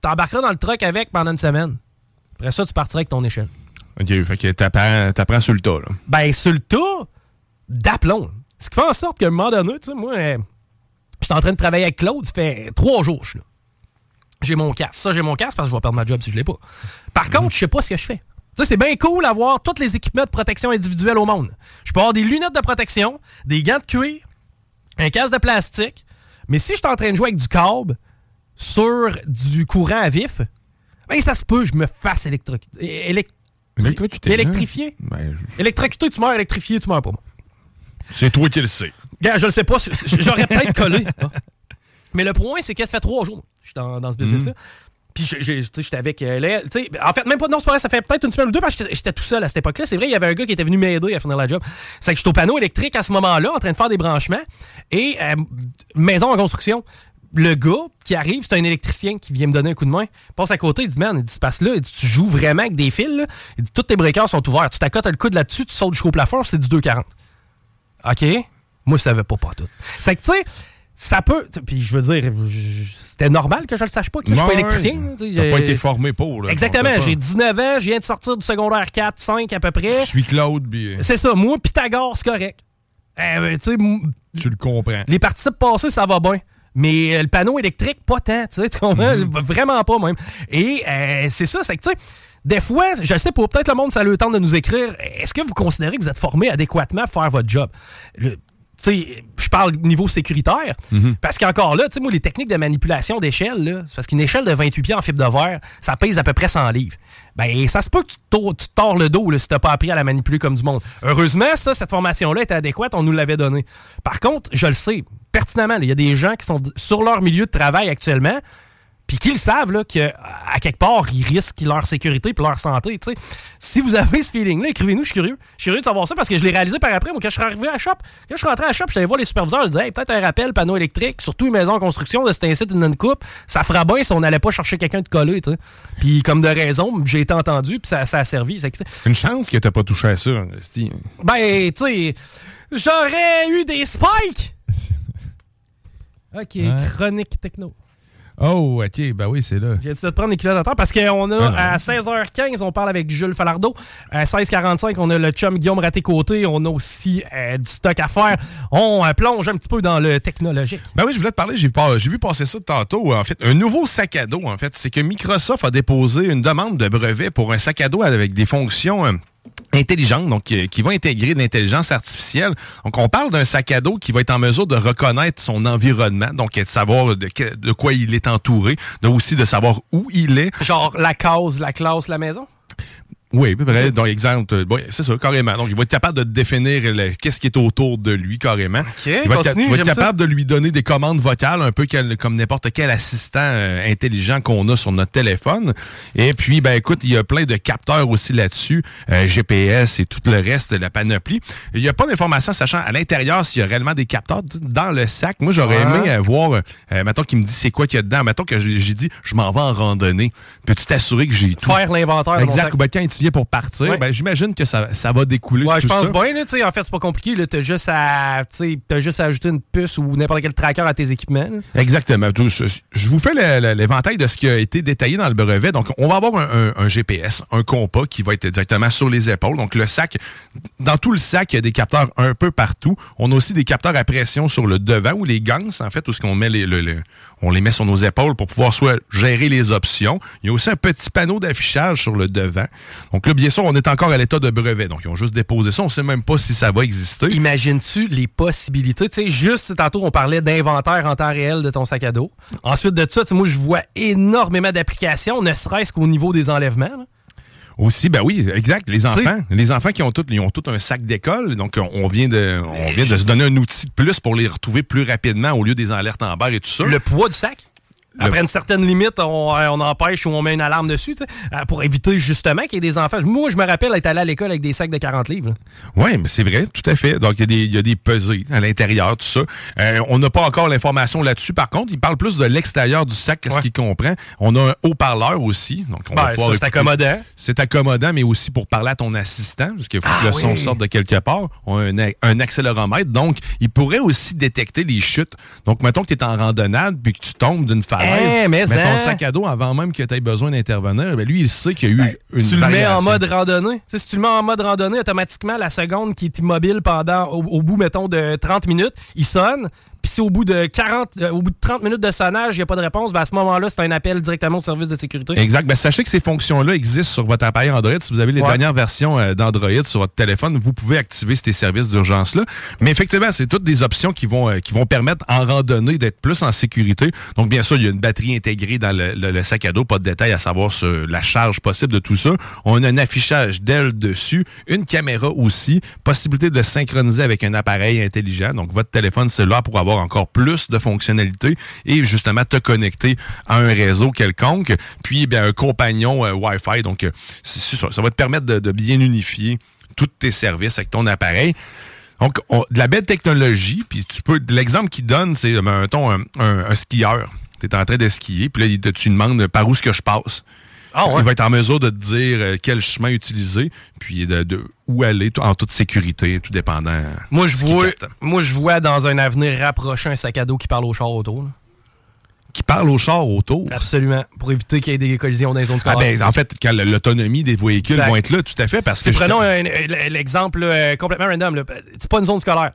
t'embarqueras dans le truck avec pendant une semaine. Après ça, tu partiras avec ton échelle.
OK, fait que t'apprends, sur le tas, là.
Ben, sur le tas, d'aplomb. Ce qui fait en sorte qu'à un moment donné, tu sais, moi, euh, j'étais en train de travailler avec Claude, ça fait trois jours que je suis là. J'ai mon casque. Ça, j'ai mon casque parce que je vais perdre ma job si je l'ai pas. Par contre, je sais pas ce que je fais. Tu sais, c'est bien cool d'avoir tous les équipements de protection individuelle au monde. Je peux avoir des lunettes de protection, des gants de cuir, un casque de plastique, mais si je suis en train de jouer avec du câble sur du courant à vif, ben ça se peut, je me fasse électro- élec-
Électrocuté,
électrifier.
hein? Ben,
Électrocuté, tu meurs, électrifié, tu meurs pas.
c'est toi qui le sais.
Gars, je le sais pas, j'aurais peut-être *laughs* collé. hein. Mais le point, c'est que ça fait trois jours que je suis dans, dans ce business-là. Puis j'ai- tu sais, j'étais avec euh. Tu sais, En fait, même pas, non, c'est pas vrai, ça fait peut-être une semaine ou deux parce que j'étais- j'étais tout seul à cette époque-là. C'est vrai, il y avait un gars qui était venu m'aider à finir la job. C'est que j'étais au panneau électrique à ce moment-là, en train de faire des branchements. Et euh, maison en construction. Le gars qui arrive, c'est un électricien qui vient me donner un coup de main. Il passe à côté, il dit Man, il dit, passe là, il dit, tu joues vraiment avec des fils. là? Il dit Tous tes breakers sont ouverts. Tu t'accotes le coude là-dessus, tu sautes jusqu'au plafond, c'est du 2,40. OK? Moi, je savais pas pas tout. C'est que, tu sais, ça peut. Puis je veux dire, c'était normal que je le sache pas, que je suis pas électricien. tu
T'as pas été formé pour. Là.
Exactement, j'ai 19 ans, je viens de sortir du secondaire 4, 5 à peu près.
Je suis Claude, puis
C'est ça, moi, Pythagore, c'est correct. Eh, ben, tu
le comprends.
les participes passés, ça va bien. Mais euh, le panneau électrique, pas tant, tu comprends?
Mhm.
Vraiment pas, même. Et euh, c'est ça, c'est que, tu sais, des fois, je sais pas, peut-être le monde, ça a le temps de nous écrire. Est-ce que vous considérez que vous êtes formé adéquatement pour faire votre job? Le- je parle niveau sécuritaire,
Mhm.
parce qu'encore là, tu sais, moi, les techniques de manipulation d'échelle, c'est parce qu'une échelle de 28 pieds en fibre de verre, ça pèse à peu près 100 livres. Ben, ça se peut que tu tords le dos là, si t'as pas appris à la manipuler comme du monde. Heureusement, ça, cette formation-là était adéquate, on nous l'avait donnée. Par contre, je le sais pertinemment, il y a des gens qui sont sur leur milieu de travail actuellement, puis qui le savent, là, que à quelque part, ils risquent leur sécurité et leur santé. Si vous avez ce feeling-là, écrivez-nous, je suis curieux. Je suis curieux de savoir ça parce que je l'ai réalisé par après. Moi, quand je suis arrivé à la shop, quand je suis rentré à la shop, je suis allé voir les superviseurs, je disais, Hey, peut-être un rappel, panneau électrique, surtout une maison en construction, de cet incite une coupe, ça fera bien si on n'allait pas chercher quelqu'un de collé. Puis, comme de raison, j'ai été entendu, puis ça, ça a servi. C'est que,
Une chance que t'as pas touché à ça, Esti.
ben, tu sais, j'aurais eu des spikes! *laughs* OK, chronique techno.
Oh, ok, ben oui, c'est là.
J'ai décidé de prendre les kilomètres parce qu'on a
Ah
à 16h15, on parle avec Jules Falardeau. À 16h45, on a le chum Guillaume Raté-Côté. On a aussi euh, du stock à faire. On euh, plonge un petit peu dans le technologique.
Ben oui, je voulais te parler, j'ai vu passer ça tantôt. En fait, un nouveau sac à dos, en fait, c'est que Microsoft a déposé une demande de brevet pour un sac à dos avec des fonctions euh, intelligentes, donc euh, qui va intégrer de l'intelligence artificielle. Donc, on parle d'un sac à dos qui va être en mesure de reconnaître son environnement, donc de savoir de, quoi il est entouré, de aussi de savoir où il est.
Genre la case, la classe, la maison?
Oui, près. Donc, exemple, euh, bon, c'est ça, carrément. Donc, il va être capable de définir le- qu'est-ce qui est autour de lui, carrément. il va être,
continue,
il va être
ça.
capable de lui donner des commandes vocales, un peu quel- comme n'importe quel assistant euh, intelligent qu'on a sur notre téléphone. Et puis, ben écoute, il y a plein de capteurs aussi là-dessus, euh, GPS et tout le reste de la panoplie. Il n'y a pas d'informations sachant à l'intérieur s'il y a réellement des capteurs dans le sac. Moi, j'aurais aimé euh, voir, euh, mettons qu'il me dit c'est quoi qu'il y a dedans. Mettons que j'ai dit, je m'en vais en randonnée. Peux-tu t'assurer que j'ai tout?
Faire l'inventaire mon
Exact.
sac.
Ou ben, quand tu pour partir,
Ouais.
ben, j'imagine que ça, ça va découler.
Ouais, je pense
ça.
bien, là, tu en fait, c'est pas compliqué, là, t'as juste à, tu juste à ajouter une puce ou n'importe quel tracker à tes équipements, là.
Exactement. Je vous fais l'éventail de ce qui a été détaillé dans le brevet. Donc, on va avoir un, un- un GPS, un compas qui va être directement sur les épaules. Donc, le sac, dans tout le sac, il y a des capteurs un peu partout. On a aussi des capteurs à pression sur le devant ou les gangs, en fait, où ce qu'on met les, le- le- on les met sur nos épaules pour pouvoir soit gérer les options. Il y a aussi un petit panneau d'affichage sur le devant. Donc là, bien sûr, on est encore à l'état de brevet. Donc, ils ont juste déposé ça. On sait même pas si ça va exister.
Imagines-tu les possibilités? Tu sais, juste tantôt, on parlait d'inventaire en temps réel de ton sac à dos. Ensuite de ça, tu sais, moi, je vois énormément d'applications, ne serait-ce qu'au niveau des enlèvements. là.
Aussi, ben oui, exact. Les enfants, les enfants qui ont tout, ils ont tout un sac d'école, donc on on vient de, on vient de se donner un outil de plus pour les retrouver plus rapidement au lieu des alertes en barre et tout ça.
Le poids du sac?
Le-
Après une certaine limite, on, euh, on empêche ou on met une alarme dessus, euh, pour éviter justement qu'il y ait des enfants. Moi, je me rappelle être allé à l'école avec des sacs de 40 livres.
Oui, mais c'est vrai, tout à fait. Donc, il y a des, il y a des pesées à l'intérieur, tout ça. Euh, on n'a pas encore l'information là-dessus. Par contre, il parle plus de l'extérieur du sac, qu'est-ce
Ouais.
qu'il comprend. On a un haut-parleur aussi. Donc, on va
Ben,
pouvoir
c'est accommodant.
C'est accommodant, mais aussi pour parler à ton assistant, parce qu'il faut que
Ah
le son sorte de quelque part. On a un, un accéléromètre, donc il pourrait aussi détecter les chutes. Donc, mettons que tu es en randonnade puis que tu tombes d'une
Eh, mais
ton
hein?
sac à dos, avant même que tu aies besoin d'intervenir, ben lui, il sait qu'il y a eu une
tu le mets en mode randonnée. Tu sais, si tu le mets en mode randonnée, automatiquement, la seconde qui est immobile pendant, au, au bout, mettons, de 30 minutes, il sonne. Puis si au bout de 40, euh, au bout de 30 minutes de sonnage, il n'y a pas de réponse, ben à ce moment-là, c'est un appel directement au service de sécurité.
Exact. Ben, sachez que ces fonctions-là existent sur votre appareil Android. Si vous avez les
Ouais.
dernières versions euh, d'Android sur votre téléphone, vous pouvez activer ces services d'urgence-là. Mais effectivement, c'est toutes des options qui vont, euh, qui vont permettre en randonnée d'être plus en sécurité. Donc, bien sûr, il y a une batterie intégrée dans le, le- le sac à dos. Pas de détails à savoir sur la charge possible de tout ça. On a un affichage d'aile dessus, une caméra aussi, possibilité de le synchroniser avec un appareil intelligent. Donc, votre téléphone cellulaire pour avoir encore plus de fonctionnalités et justement te connecter à un réseau quelconque. Puis, ben, un compagnon euh, Wi-Fi. Donc, euh, ça. Va te permettre de, bien unifier tous tes services avec ton appareil. Donc, on- de la belle technologie, puis tu peux. L'exemple qu'il donne, c'est, mettons, un, un- un skieur. Tu es en train de skier, puis là, tu demandes par où est-ce que je passe.
Ah ouais?
Il va être en mesure de te dire euh, quel chemin utiliser, puis de, de où aller en toute sécurité, tout dépendant.
Moi, je vois,
capte.
moi, je vois dans un avenir rapproché un sac à dos qui parle au char autour. là.
Qui parle au char autour.
Absolument. Pour éviter qu'il y ait des collisions dans les zones
Ah
scolaires.
ben, en fait, quand l'autonomie des véhicules
Exact.
vont être là, tout à fait, parce que...
Prenons l'exemple euh, complètement random. C'est pas une zone scolaire.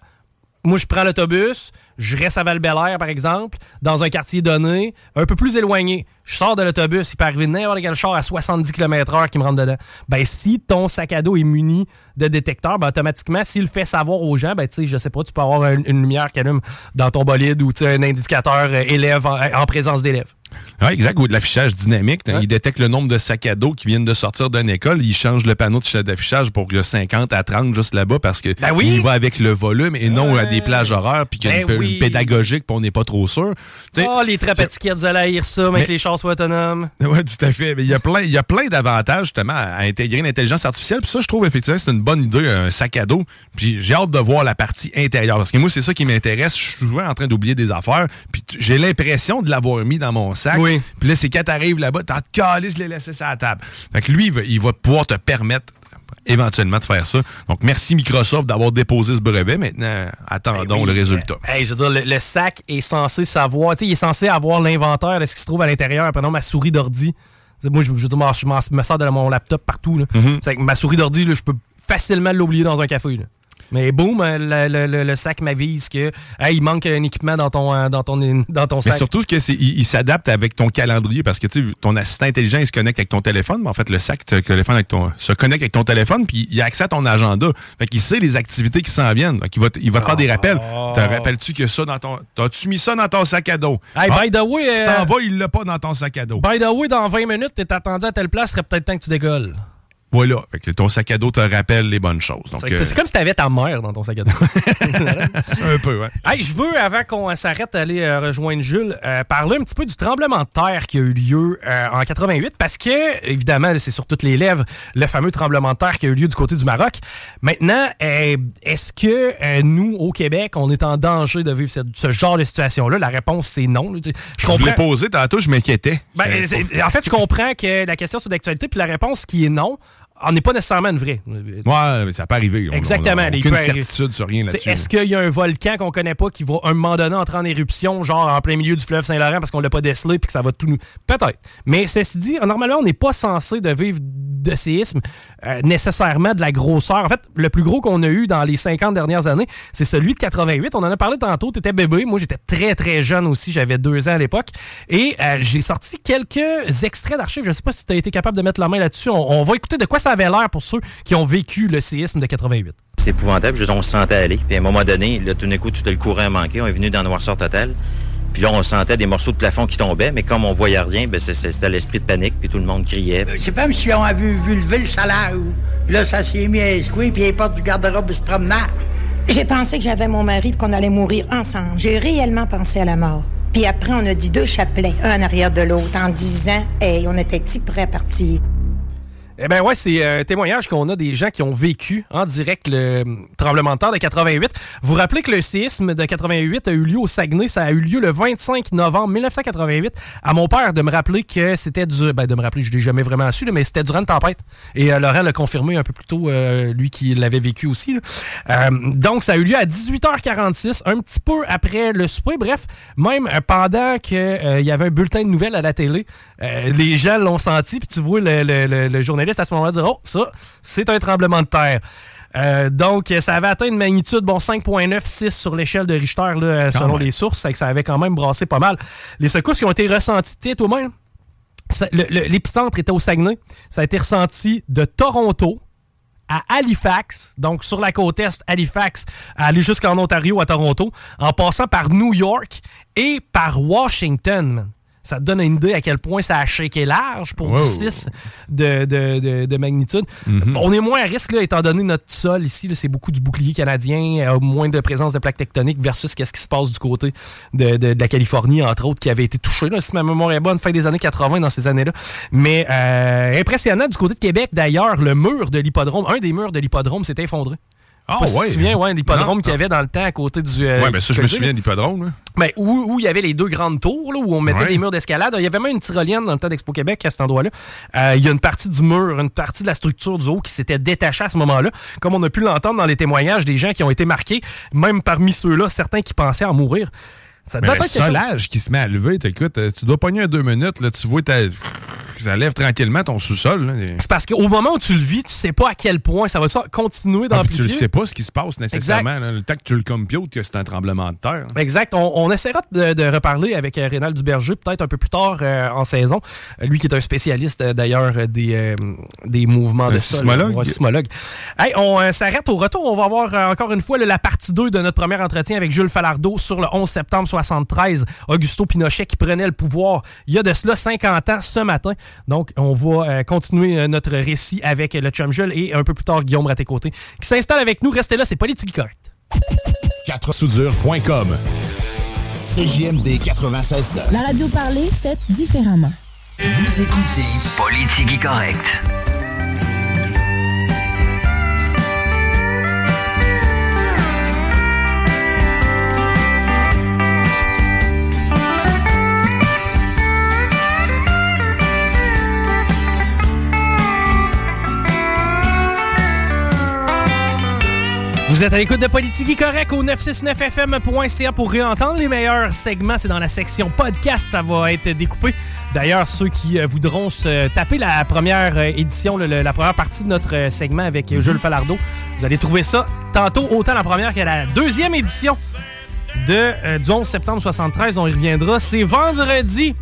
Moi, je prends l'autobus, je reste à val par exemple, dans un quartier donné, un peu plus éloigné. Je sors de l'autobus, il peut arriver n'importe quel char à 70 km/h qui me rentre dedans. Ben, si ton sac à dos est muni de détecteurs, ben, automatiquement, s'il fait savoir aux gens, ben, tu sais, je sais pas, tu peux avoir un- une lumière qui allume dans ton bolide ou tu un indicateur euh, élève en présence d'élèves.
Oui, exact. Ou de l'affichage dynamique. Il détecte le nombre de sacs à dos qui viennent de sortir d'une école. Il change le panneau de d'affichage pour que 50 à 30 juste là-bas parce que
Ben oui.
il va avec le volume et non à des plages horaires puis qu'il y a
Ben
une, pe-
oui.
une pédagogique puis on n'est pas trop sûr.
Oh, les trappes étiquettes, vous allez haïr ça, mais que les chars soient autonomes. *laughs*
Oui, tout à fait. Mais il y a plein, il y a plein d'avantages justement à intégrer l'intelligence artificielle. Puis ça, je trouve effectivement c'est une bonne idée, un sac à dos. Puis j'ai hâte de voir la partie intérieure. Parce que moi, c'est ça qui m'intéresse. Je suis souvent en train d'oublier des affaires. Puis j'ai l'impression de l'avoir mis dans mon sac.
Oui.
Puis là, c'est quand t'arrives là-bas, t'as calé, je l'ai laissé sur la table. Fait que lui, il va, il va pouvoir te permettre éventuellement de faire ça. Donc, merci Microsoft d'avoir déposé ce brevet. Maintenant, attendons
Oui,
le résultat.
hey, je veux dire, le, le sac est censé savoir, tu sais, il est censé avoir l'inventaire de ce qui se trouve à l'intérieur. Prenons ma souris d'ordi. Moi, je, je veux dire, moi, je m'en- me sers de mon laptop partout. là.
Mm-hmm.
C'est que ma souris d'ordi, je peux facilement l'oublier dans un café. là. Mais boum, euh, le, le- le- le sac m'avise que hey, il manque un équipement dans ton, euh, dans ton, dans ton
Mais
sac.
surtout que il, il s'adapte avec ton calendrier parce que ton assistant intelligent il se connecte avec ton téléphone, mais en fait le sac te- téléphone avec ton, se connecte avec ton téléphone puis il a accès à ton agenda. Fait qu'il sait les activités qui s'en viennent. Donc il va, il va te faire des rappels. Te rappelles-tu que ça dans ton, t'as-tu mis ça dans ton sac à dos?
Hey,
Ah,
by the way,
tu
euh,
t'en vas, il l'a pas dans ton sac à dos.
by the way, dans 20 minutes, t'es attendu à telle place, serait peut-être temps que tu décolles.
Voilà. Fait que ton sac à dos te rappelle les bonnes choses.
C'est
euh,
c'est comme si t'avais ta mère dans ton sac à dos. *laughs*
un peu, ouais.
Hey, je veux, avant qu'on s'arrête d'aller euh, rejoindre Jules, euh, parler un petit peu du tremblement de terre qui a eu lieu en 88, parce que, évidemment, c'est sur toutes les lèvres, le fameux tremblement de terre qui a eu lieu du côté du Maroc. Maintenant, est-ce que nous, au Québec, on est en danger de vivre cette- ce genre de situation-là? La réponse, c'est non. Je
Je l'ai posé tantôt, je m'inquiétais.
Ben, c'est- en fait, je comprends que la question sur d'actualité, puis la réponse qui est non, en n'est pas nécessairement une vraie.
Ouais, mais ça peut arriver. On-
Exactement,
On, on,
il
aucune certitude sur rien là-dessus.
Est-ce qu'il y a un volcan qu'on connaît pas qui va un moment donné entrer en éruption, genre en plein milieu du fleuve Saint-Laurent parce qu'on l'a pas décelé puis que ça va tout nous. Peut-être. Mais ceci dit, normalement, on n'est pas censé de vivre de séisme euh, nécessairement de la grosseur. En fait, le plus gros qu'on a eu dans les 50 dernières années, c'est celui de 88. On en a parlé tantôt, tu étais bébé. Moi, j'étais très, très jeune aussi. J'avais deux ans à l'époque. Et euh, j'ai sorti quelques extraits d'archives. Je sais pas si tu as été capable de mettre la main là-dessus. On, on va écouter de quoi ça avait l'air pour ceux qui ont vécu le séisme de 88.
C'était épouvantable. Juste, on se sentait aller. Puis à un moment donné, là, tout d'un coup, tout le courant manquait. On est venu dans le noirceur total. Puis là, on sentait des morceaux de plafond qui tombaient. Mais comme on voyait rien, ben, c'est- c'est- c'était l'esprit de panique. Puis tout le monde criait.
C'est comme si on avait vu lever le salaire. Puis là, ça s'est mis à escouer, puis les portes du garde-robe se promenaient.
J'ai pensé que j'avais mon mari et qu'on allait mourir ensemble. J'ai réellement pensé à la mort. Puis après, on a dit deux chapelets, un en arrière de l'autre, en disant, hey, on était-tu prêts à partir?
Eh bien, ouais, c'est un témoignage qu'on a des gens qui ont vécu en direct le hum, tremblement de terre de 88. Vous vous rappelez que le séisme de 88 a eu lieu au Saguenay. Ça a eu lieu le 25 novembre 1988. À mon père de me rappeler que c'était du. Ben, de me rappeler, je l'ai jamais vraiment su, mais c'était durant une tempête. Et euh, Laurent l'a confirmé un peu plus tôt, euh, lui qui l'avait vécu aussi. là. Euh, donc, ça a eu lieu à 18h46, un petit peu après le souper. Bref, même euh, pendant qu'il y avait un bulletin de nouvelles à la télé, euh, les gens l'ont senti, puis tu vois le, le- le- le journaliste à ce moment-là dire Oh, ça, c'est un tremblement de terre. Euh, donc, ça avait atteint une magnitude, bon, 5.9, 6 sur l'échelle de Richter, là, selon
même.
les sources, c'est que ça avait quand même brassé pas mal. Les secousses qui ont été ressenties, ça- le- le- l'épicentre était au Saguenay. Ça a été ressenti de Toronto à Halifax, donc sur la côte est, Halifax, à aller jusqu'en Ontario, à Toronto, en passant par New York et par Washington. Ça te donne une idée à quel point ça a shaké large pour
Wow.
du 6 de, de- de- de magnitude. On est moins à risque, là, étant donné notre sol ici. C'est beaucoup du bouclier canadien, euh, moins de présence de plaques tectoniques versus qu'est-ce qui se passe du côté de, de- la Californie, entre autres, qui avait été touché, là, si ma mémoire est bonne, fin des années 80 dans ces années-là. Mais euh, impressionnant du côté de Québec, d'ailleurs, le mur de l'hippodrome, un des murs de l'hippodrome s'est effondré.
Ah,
si
ouais.
Tu te souviens, ouais, l'hippodrome qu'il y avait dans le temps à côté du. euh,
ouais, ben ça, je me souviens de l'hippodrome.
Ben, où, où il y avait les deux grandes tours, là, où on mettait
Ouais.
des murs d'escalade. Il y avait même une tyrolienne dans le temps d'Expo Québec à cet endroit-là. Euh, il y a une partie du mur, une partie de la structure du haut qui s'était détachée à ce moment-là. Comme on a pu l'entendre dans les témoignages des gens qui ont été marqués, même parmi ceux-là, certains qui pensaient en mourir. Ça
Mais le
quelque chose?
solage qui se met à lever, t'écoutes, euh, tu dois pogner un deux minutes, là, tu vois, ta- ça lève tranquillement ton sous-sol.
C'est parce qu'au moment où tu le vis, tu sais pas à quel point ça va continuer
Ah, puis tu
d'amplifier.
le sais pas ce qui se passe nécessairement. là, le temps que tu le computes que c'est un tremblement de terre.
Exact. On, on essaiera de, de reparler avec euh, Rénal Duberger peut-être un peu plus tard euh, en saison. Lui qui est un spécialiste d'ailleurs des, euh, des mouvements
Un
de sol.
sismologue?
Ouais, sismologue. Hey, on euh, s'arrête au retour. On va voir euh, encore une fois là, la partie 2 de notre premier entretien avec Jules Falardeau sur le 11 septembre 73. Augusto Pinochet qui prenait le pouvoir il y a de cela 50 ans ce matin. Donc, on va euh, continuer euh, notre récit avec le chum Jules et un peu plus tard Guillaume Raté-Côté qui s'installe avec nous. Restez là, c'est Politique Correct.
4soudure.com CJMD 96
La radio parlée, faite différemment.
Vous écoutez Politique Correct.
Vous êtes à l'écoute de Politique Correct au 969fm.ca pour réentendre les meilleurs segments. C'est dans la section podcast, ça va être découpé. D'ailleurs, ceux qui euh, voudront se taper la première euh, édition, la première partie de notre euh, segment avec Jules Falardeau, vous allez trouver ça tantôt autant la première que la deuxième édition de, du 11 septembre 73. On y reviendra. C'est vendredi.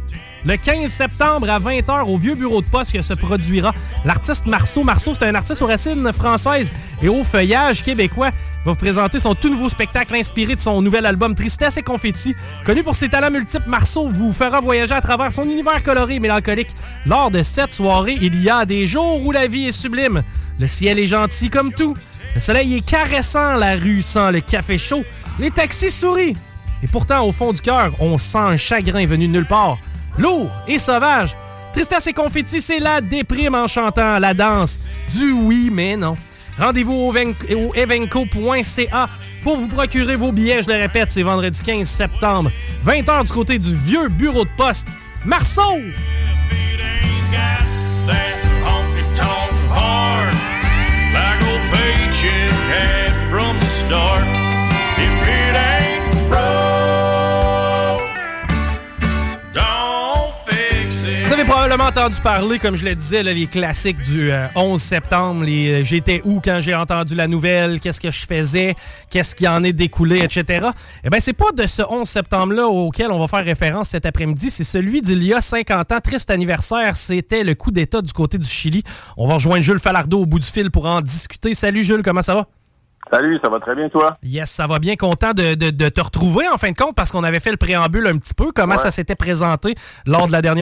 Le 15 septembre à 20h au vieux bureau de poste que se produira l'artiste Marceau. Marceau, c'est un artiste aux racines françaises et au feuillage québécois. Va vous présenter son tout nouveau spectacle inspiré de son nouvel album Tristesse et Confetti. Connu pour ses talents multiples, Marceau vous fera voyager à travers son univers coloré et mélancolique. Lors de cette soirée, il y a des jours où la vie est sublime. Le ciel est gentil comme tout. Le soleil est caressant, la rue sent le café chaud. Les taxis sourient. Et pourtant, au fond du cœur, on sent un chagrin venu de nulle part. Lourd et sauvage. Tristesse et confetti, c'est la déprime en chantant la danse du oui mais non. Rendez-vous au, au evenco.ca pour vous procurer vos billets. Je le répète, c'est vendredi 15 septembre, 20h du côté du vieux bureau de poste. Marceau! Probablement entendu parler, comme je le disais, là, les classiques du euh, 11 septembre, les euh, j'étais où quand j'ai entendu la nouvelle, qu'est-ce que je faisais, qu'est-ce qui en est découlé, etc. Eh bien, c'est pas de ce 11 septembre-là auquel on va faire référence cet après-midi, c'est celui d'il y a 50 ans. Triste anniversaire, c'était le coup d'État du côté du Chili. On va rejoindre Jules Falardeau au bout du fil pour en discuter. Salut Jules, comment ça va?
Salut, ça va très bien, toi?
Yes, ça va bien. Content de, de- de te retrouver en fin de compte parce qu'on avait fait le préambule un petit peu. Comment
Ouais.
ça s'était présenté lors de la dernière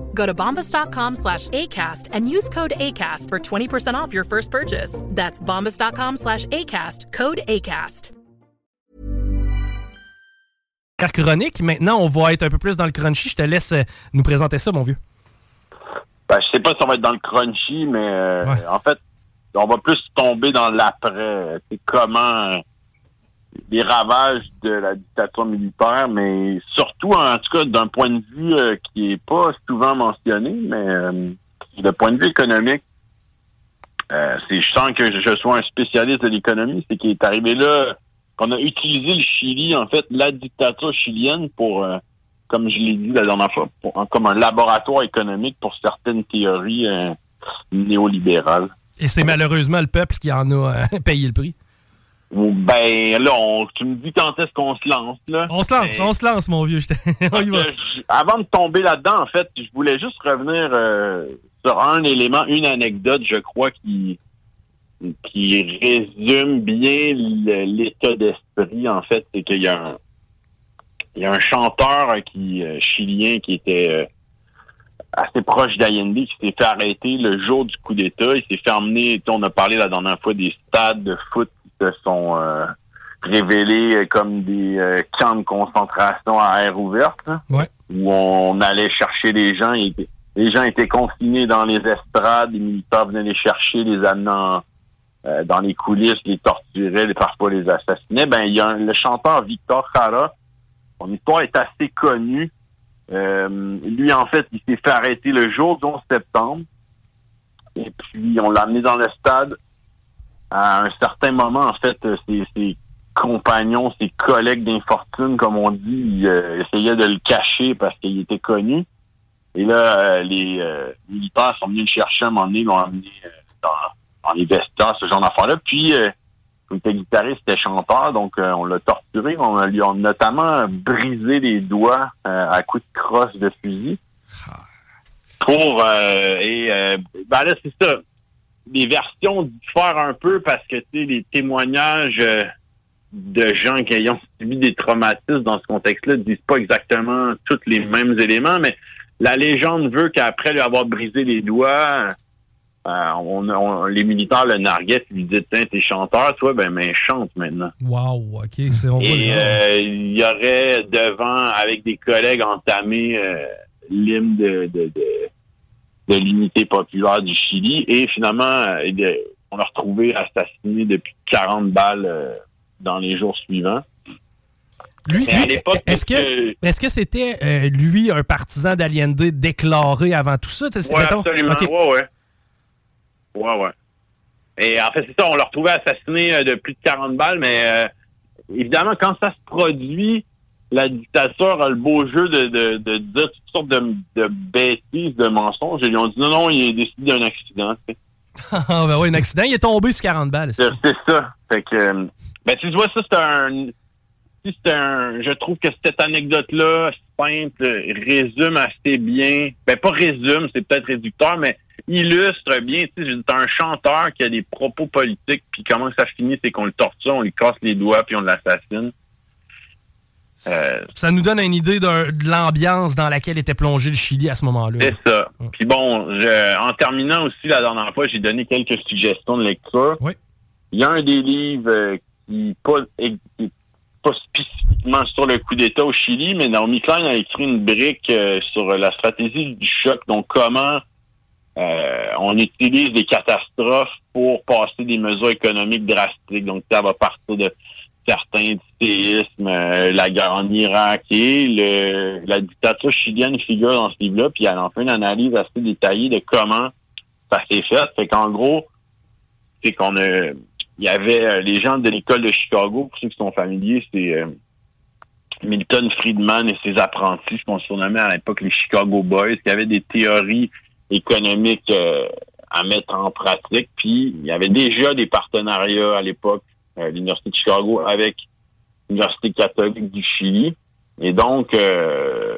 Go to bombas.com slash ACAST and use code ACAST for 20% off your first purchase. That's bombas.com slash ACAST, code ACAST.
chronique. Maintenant, on va être un peu plus dans le crunchy. Je te laisse euh, nous présenter ça, mon vieux.
Ben, je sais pas si on va être dans le crunchy, mais euh, en fait, on va plus tomber dans l'après. C'est comment les ravages de la dictature militaire, mais surtout, en tout cas, d'un point de vue euh, qui est pas souvent mentionné, mais euh, de point de vue économique, euh, c'est je sens que je sois un spécialiste de l'économie, c'est qu'il est arrivé là, qu'on a utilisé le Chili, en fait, la dictature chilienne pour euh, comme je l'ai dit la dernière fois, comme un laboratoire économique pour certaines théories euh, néolibérales.
Et c'est malheureusement le peuple qui en a *laughs* payé le prix.
Ou, Ben là, on- tu me dis quand est-ce qu'on se lance là
On se lance, on se lance, mon vieux. *laughs* on y va.
Avant de tomber là-dedans, en fait, je voulais juste revenir euh, sur un élément, une anecdote, je crois, qui qui résume bien l'état d'esprit, en fait, c'est qu'il y a un il y a un chanteur euh, qui euh, chilien qui était euh, assez proche d'Allende qui s'est fait arrêter le jour du coup d'État. Il s'est fait emmener, on a parlé la dernière fois des stades de foot se sont euh, révélés comme des euh, camps de concentration à air ouverte,
Ouais.
où on allait chercher les gens. et les gens étaient confinés dans les estrades, les militaires venaient les chercher, les amenant euh, dans les coulisses, les torturaient, les, parfois les assassinaient. Ben, il y a un- le chanteur Victor Jara, son histoire est assez connue. Lui, en fait, il s'est fait arrêter le jour du 11 septembre. Et puis, on l'a amené dans le stade. À un certain moment, en fait, ses, ses compagnons, ses collègues d'infortune, comme on dit, ils, euh, essayaient de le cacher parce qu'il était connu. Et là, euh, les euh, militaires sont venus le chercher à un moment donné, l'ont amené euh, dans, dans les vestiaires, ce genre d'affaires-là. Puis, euh, il était guitariste, c'était chanteur, donc euh, on l'a torturé. On lui a notamment brisé les doigts euh, à coups de crosse de fusil. Pour euh, et euh, ben là c'est ça. Les versions diffèrent un peu parce que tu sais les témoignages euh, de gens qui ayant subi des traumatismes dans ce contexte-là disent pas exactement tous les mêmes éléments, mais la légende veut qu'après lui avoir brisé les doigts, euh, on, on- les militaires le narguaient lui disaient Tiens, t'es chanteur, toi, ben mais chante maintenant.
Wow, OK. c'est- On
Et euh, il y aurait devant, avec des collègues, entamé euh, l'hymne de, de, de, de l'unité populaire du Chili. Et finalement, euh, on l'a retrouvé assassiné depuis 40 balles euh, dans les jours suivants.
Lui, est-ce que est-ce que c'était euh, lui un partisan d'Allende déclaré avant tout ça?
Oui, absolument.
OK.
Ouais, ouais. Ouais, ouais. Et en fait, c'est ça, on l'a retrouvé assassiné de plus de 40 balles, mais euh, évidemment, quand ça se produit, la dictature a le beau jeu de, de, de dire toutes sortes de, de bêtises, de mensonges. Et ils ont dit non, non, il est décidé d'un accident. *laughs*
Ah, ben ouais, un accident, il est tombé sur 40 balles.
C'est ça. Fait que, euh, ben, tu vois, ça, c'est un, si c'est un, je trouve que cette anecdote-là, simple, résume assez bien, ben, pas résume, c'est peut-être réducteur, mais illustre bien, tu sais, un chanteur qui a des propos politiques, puis comment ça finit, c'est qu'on le torture, on lui casse les doigts, puis on l'assassine. Euh,
Ça nous donne une idée d'un- de l'ambiance dans laquelle était plongé le Chili à ce moment-là.
C'est ça. Puis bon, je- en terminant aussi la dernière fois, j'ai donné quelques suggestions de lecture.
Oui.
Il y a un des livres euh, qui pas qui est pas spécifiquement sur le coup d'État au Chili, mais Naomi Klein a écrit une brique euh, sur la stratégie du choc, donc comment euh, on utilise des catastrophes pour passer des mesures économiques drastiques. Donc ça va partir de certains séismes, euh, la guerre en Irak et le, la dictature chilienne figure dans ce livre-là, puis elle en fait une analyse assez détaillée de comment ça s'est fait. Fait qu'en gros, c'est qu'on a il y avait euh, les gens de l'école de Chicago, pour ceux qui sont familiers, c'est euh, Milton Friedman et ses apprentis, ce qu'on surnommait à l'époque les Chicago Boys, qui avaient des théories économiques euh, à mettre en pratique. Puis il y avait déjà des partenariats à l'époque, euh, l'Université de Chicago avec l'Université catholique du Chili. Et donc, euh,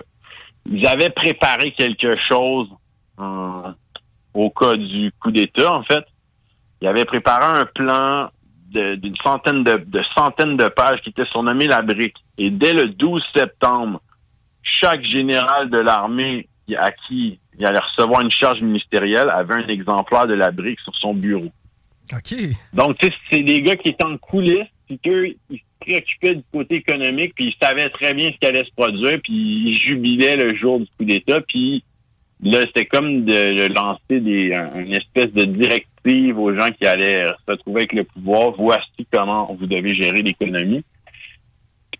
ils avaient préparé quelque chose euh, au cas du coup d'État, en fait. Ils avaient préparé un plan d'une centaine de, de centaines de pages qui était surnommé la brique. Et dès le 12 septembre, chaque général de l'armée à qui il allait recevoir une charge ministérielle avait un exemplaire de la brique sur son bureau. Donc, tu sais, c'est des gars qui étaient en coulisses, puis qu'eux, ils se préoccupaient du côté économique, puis ils savaient très bien ce qui allait se produire, puis ils jubilaient le jour du coup d'État, puis là, c'était comme de, lancer des, un- une espèce de directive aux gens qui allaient se retrouver avec le pouvoir. Voici comment vous devez gérer l'économie.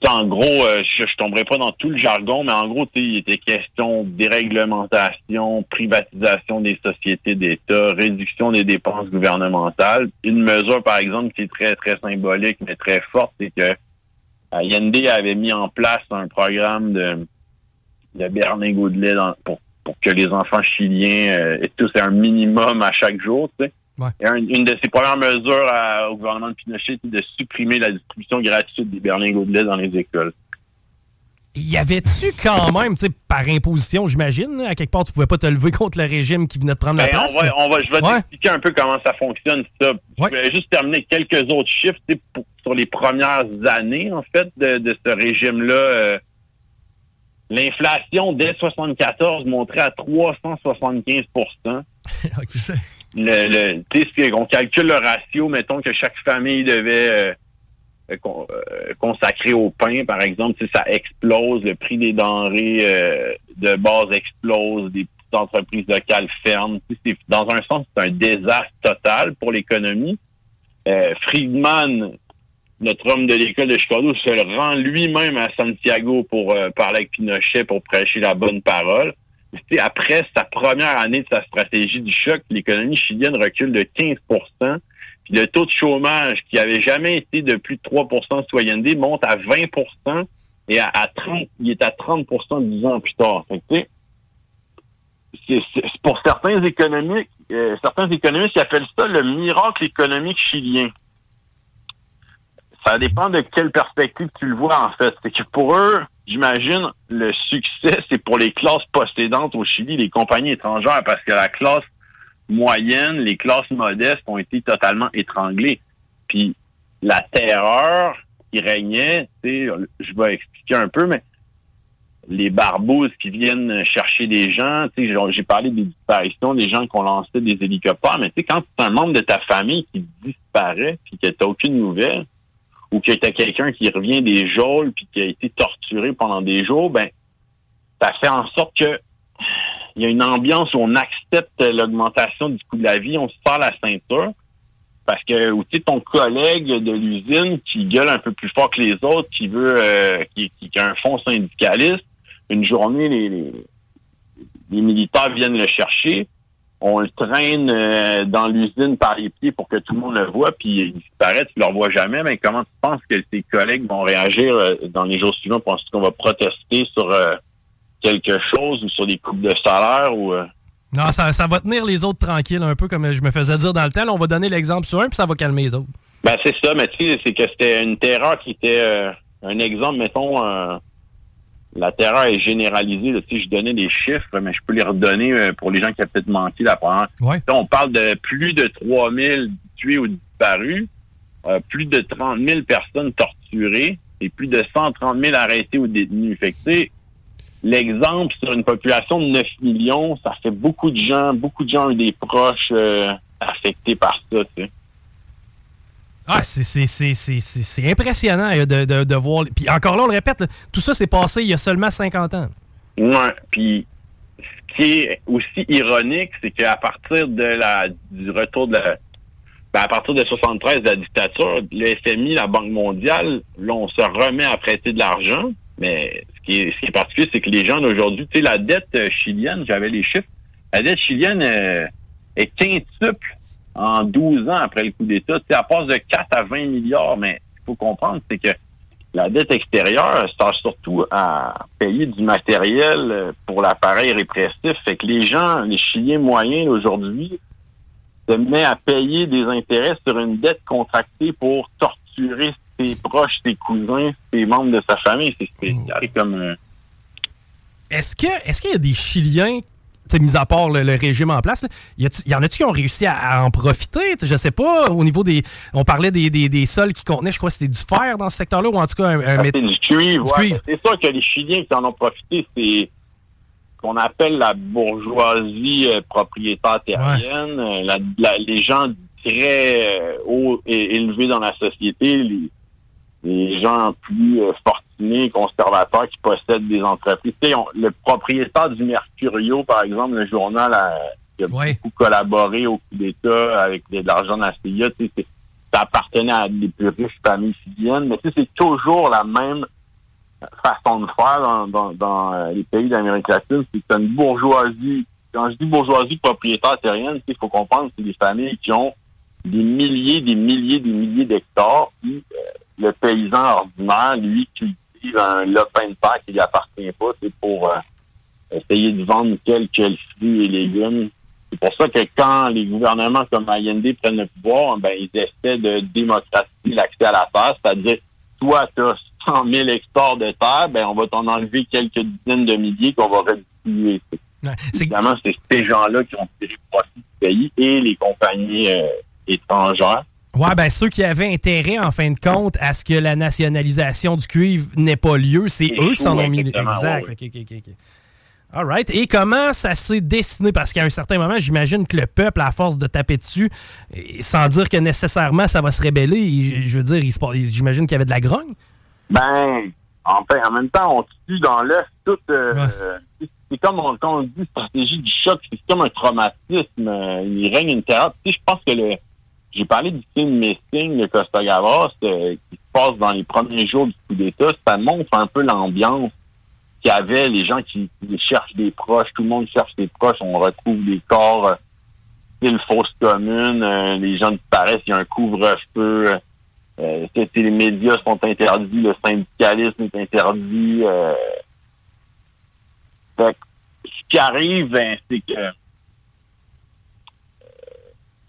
En gros, euh, je, je tomberai pas dans tout le jargon, mais en gros, il était question déréglementation, privatisation des sociétés d'État, réduction des dépenses gouvernementales. Une mesure, par exemple, qui est très, très symbolique, mais très forte, c'est que Allende avait mis en place un programme de de dans- pour, pour que les enfants chiliens euh, aient tous un minimum à chaque jour. Et un- une de ses premières mesures à- au gouvernement de Pinochet, c'est de supprimer la distribution gratuite des berlingots de lait dans les écoles.
Y avait-tu quand même, tu sais, par imposition, j'imagine, à quelque part, tu pouvais pas te lever contre le régime qui venait de prendre la
Ben,
place?
on va,
là?
on va, je vais
Ouais.
t'expliquer un peu comment ça fonctionne. Ça. Je vais juste terminer quelques autres chiffres pour- sur les premières années, en fait, de, de ce régime-là. euh, L'inflation dès 74 montrait à 375 *laughs* le, le, si on calcule le ratio, mettons que chaque famille devait euh, euh, euh, consacrer au pain, par exemple, sais, ça explose, le prix des denrées euh, de base explose, des petites entreprises locales ferment. C'est- dans un sens, c'est un désastre total pour l'économie. Euh, Friedman, notre homme de l'école de Chicago, se rend lui-même à Santiago pour euh, parler avec Pinochet, pour prêcher la bonne parole. Après sa première année de sa stratégie du choc, l'économie chilienne recule de 15% puis le taux de chômage qui avait jamais été de plus de 3% de citoyenneté monte à 20% et à, à 30, il est à 30% 10 ans plus tard. C'est- pour certains économiques, euh, certains économistes appellent ça le miracle économique chilien. Ça dépend de quelle perspective tu le vois, en fait. C'est que pour eux, j'imagine, le succès, c'est pour les classes possédantes au Chili, les compagnies étrangères, parce que la classe moyenne, les classes modestes ont été totalement étranglées. Puis la terreur qui régnait, tu je vais expliquer un peu, mais les barbouzes qui viennent chercher des gens, tu j'ai- parlé des disparitions, des gens qui ont lancé des hélicoptères, mais tu quand c'est un membre de ta famille qui disparaît, puis que t'as aucune nouvelle, ou que t'as quelqu'un qui revient des geôles puis qui a été torturé pendant des jours, ben, ça fait en sorte que il y a une ambiance où on accepte l'augmentation du coût de la vie, on se serre la ceinture. Parce que ou tu ton collègue de l'usine qui gueule un peu plus fort que les autres, qui veut euh, qui, qui- qui a un fonds syndicaliste, une journée, les, les, les militaires viennent le chercher, on le traîne euh, dans l'usine par les pieds pour que tout le monde le voit, puis il disparaît, tu le revois jamais, mais comment tu penses que tes collègues vont réagir euh, dans les jours suivants? Penses-tu qu'on va protester sur euh, quelque chose ou sur des coupes de salaire ou
Non, ça, ça va tenir les autres tranquilles, un peu comme je me faisais dire dans le temps. Là, on va donner l'exemple sur un, puis ça va calmer les autres.
Ben, c'est ça, mais tu sais, c'est que c'était une terreur qui était un exemple, mettons, euh, la terreur est généralisée. là. Tu sais, je donnais des chiffres, mais je peux les redonner euh, pour les gens qui ont peut-être manqué la première. Tu sais, On parle de plus de 3000 tués ou disparus, euh, plus de 30 000 personnes torturées et plus de 130 000 arrêtés ou détenus. Fait que, tu sais, l'exemple sur une population de 9 millions, ça fait beaucoup de gens, beaucoup de gens ont eu des proches euh, affectés par ça, tu sais.
Ah, c'est- impressionnant euh, de, de, de voir. Puis encore là, on le répète, tout ça s'est passé il y a seulement 50 ans.
Ouais, puis ce qui est aussi ironique, c'est qu'à partir de la du retour de la ben, à partir de 73 de la dictature, le FMI, la Banque mondiale, là, on se remet à prêter de l'argent, mais ce qui est, ce qui est particulier, c'est que les gens d'aujourd'hui, tu sais, la dette euh, chilienne, j'avais les chiffres, la dette chilienne euh, est quintuple en 12 ans après le coup d'État. Sais, elle passe de 4 à 20 milliards, mais il faut comprendre, c'est que la dette extérieure sert surtout à payer du matériel euh, pour l'appareil répressif. Fait que les gens, les Chiliens moyens aujourd'hui, se mettent à payer des intérêts sur une dette contractée pour torturer ses proches, ses cousins, ses membres de sa famille. C'est spécial euh,
Est-ce que est-ce qu'il y a des Chiliens, tu sais, mis à part le, le régime en place, là, y, en a-tu qui ont réussi à, à en profiter? Je sais pas, au niveau des. On parlait des, des, des sols qui contenaient, je crois que c'était du fer dans ce secteur-là, ou en tout cas un, un
Ah, c'est du cuivre. Ouais. C'est sûr que les Chiliens qui en ont profité, c'est ce qu'on appelle la bourgeoisie euh, propriétaire terrienne. Euh, la- la- les gens très euh, hauts et élevés dans la société, les, les gens plus euh, fortunés, conservateurs qui possèdent des entreprises. Tu sais, on- le propriétaire du Mercurio, par exemple, le journal a, qui a beaucoup collaboré au coup d'État avec de, de l'argent de la CIA, tu sais, ça appartenait à des plus riches familles chiliennes, mais tu sais, c'est toujours la même façon de faire dans, dans, dans, euh, les pays d'Amérique latine. C'est une bourgeoisie. Quand je dis bourgeoisie propriétaire terrienne, il faut comprendre que c'est des familles qui ont des milliers, des milliers, des milliers d'hectares. Euh, le paysan ordinaire, lui, cultive un lopin de terre qui lui appartient pas. C'est pour euh, essayer de vendre quelques fruits et légumes. C'est pour ça que quand les gouvernements comme Allende prennent le pouvoir, ben, ils essaient de démocratiser l'accès à la terre, c'est-à-dire, toi, tu as 100 000 hectares de terre, ben, on va t'en enlever quelques dizaines de milliers qu'on va redistribuer. Évidemment, c'est ces gens-là qui ont tiré profit du pays et les compagnies euh, étrangères.
Ouais, ben ceux qui avaient intérêt, en fin de compte, à ce que la nationalisation du cuivre n'ait pas lieu, c'est eux qui s'en ont mis. Exact.
ouais,
OK, OK, OK, OK. All right. Et comment ça s'est dessiné? Parce qu'à un certain moment, j'imagine que le peuple, à force de taper dessus, et sans dire que nécessairement ça va se rébeller, il- je veux dire, j'imagine qu'il y avait de la grogne?
Ben, en, fait, en même temps, on tue dans l'œuf tout. euh, c'est- c'est comme on, quand on dit stratégie du choc, c'est comme un traumatisme. euh, il règne une terreur. Tu sais, je pense que le. J'ai parlé du film Missing de Costa Gavras euh, qui se passe dans les premiers jours du coup d'État. Ça montre un peu l'ambiance qu'il y avait, les gens qui, cherchent des proches, tout le monde cherche des proches, on retrouve des corps, euh, une fosse commune, euh, les gens disparaissent, il y a un couvre-feu. Euh, les médias sont interdits, le syndicalisme est interdit. Euh, fait ce qui arrive, ben, c'est que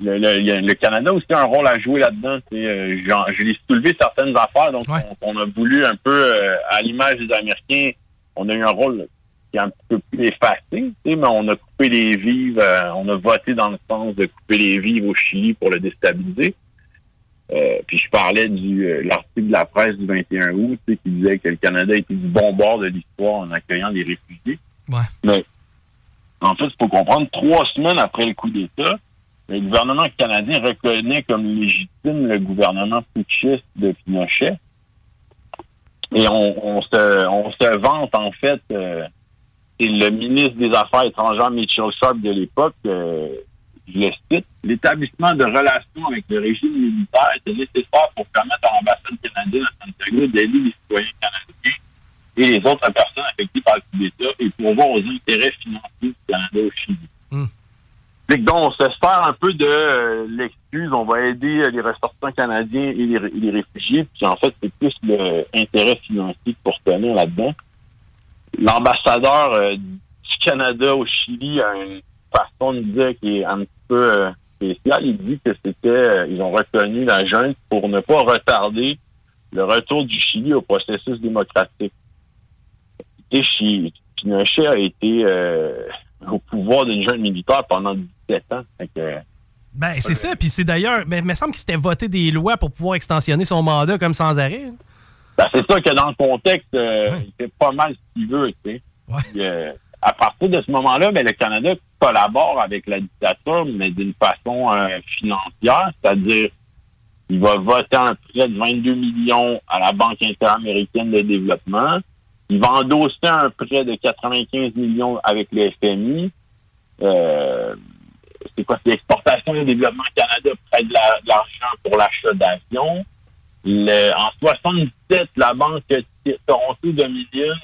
le, le- a- le Canada a aussi un rôle à jouer là-dedans. euh, je l'ai soulevé certaines affaires, donc on, on a voulu un peu, euh, à l'image des Américains, on a eu un rôle qui est un peu plus effacé, mais on a coupé les vives, euh, on a voté dans le sens de couper les vives au Chili pour le déstabiliser. Euh, puis je parlais du l'article de la presse du 21 août qui disait que le Canada était du bon bord de l'histoire en accueillant des réfugiés.
Ouais.
Mais en fait, il faut comprendre, trois semaines après le coup d'État, le gouvernement canadien reconnaît comme légitime le gouvernement putschiste de Pinochet. Et on, se, on se vante, en fait, euh, c'est le ministre des Affaires étrangères, Mitchell Sharp, de l'époque, euh, je le cite, l'établissement de relations avec le régime militaire était nécessaire pour permettre à l'ambassade canadienne à Santiago d'aider les citoyens canadiens et les autres personnes affectées par le coup d'État et pour voir aux intérêts financiers du Canada au Chili. Que donc, on se sert un peu de euh, l'excuse, on va aider euh, les ressortissants canadiens et les, et les réfugiés, puis en fait, c'est plus l'intérêt financier pour tenir là-dedans. L'ambassadeur euh, du Canada au Chili a une façon de dire qui est un petit peu spéciale. Il dit que c'était, ils ont reconnu la junte pour ne pas retarder le retour du Chili au processus démocratique. Chi- Pinochet a été au pouvoir d'une junte militaire pendant 17 ans. Fait que,
Ben, c'est ça. Puis c'est d'ailleurs, ben, il me semble qu'il s'était voté des lois pour pouvoir extensionner son mandat comme sans arrêt.
Ben, c'est sûr que dans le contexte, euh, il fait pas mal ce qu'il veut, tu sais. Puis, euh, à partir de ce moment-là, ben, le Canada collabore avec la dictature, mais d'une façon euh, financière, c'est-à-dire il va voter un prêt de 22 millions à la Banque interaméricaine de développement. Il va endosser un prêt de 95 millions avec le FMI. Euh, c'est quoi? C'est l'Exportation et Développement Canada prête de la- de l'argent pour l'achat d'avions. Le- en 77, la Banque Toronto Dominion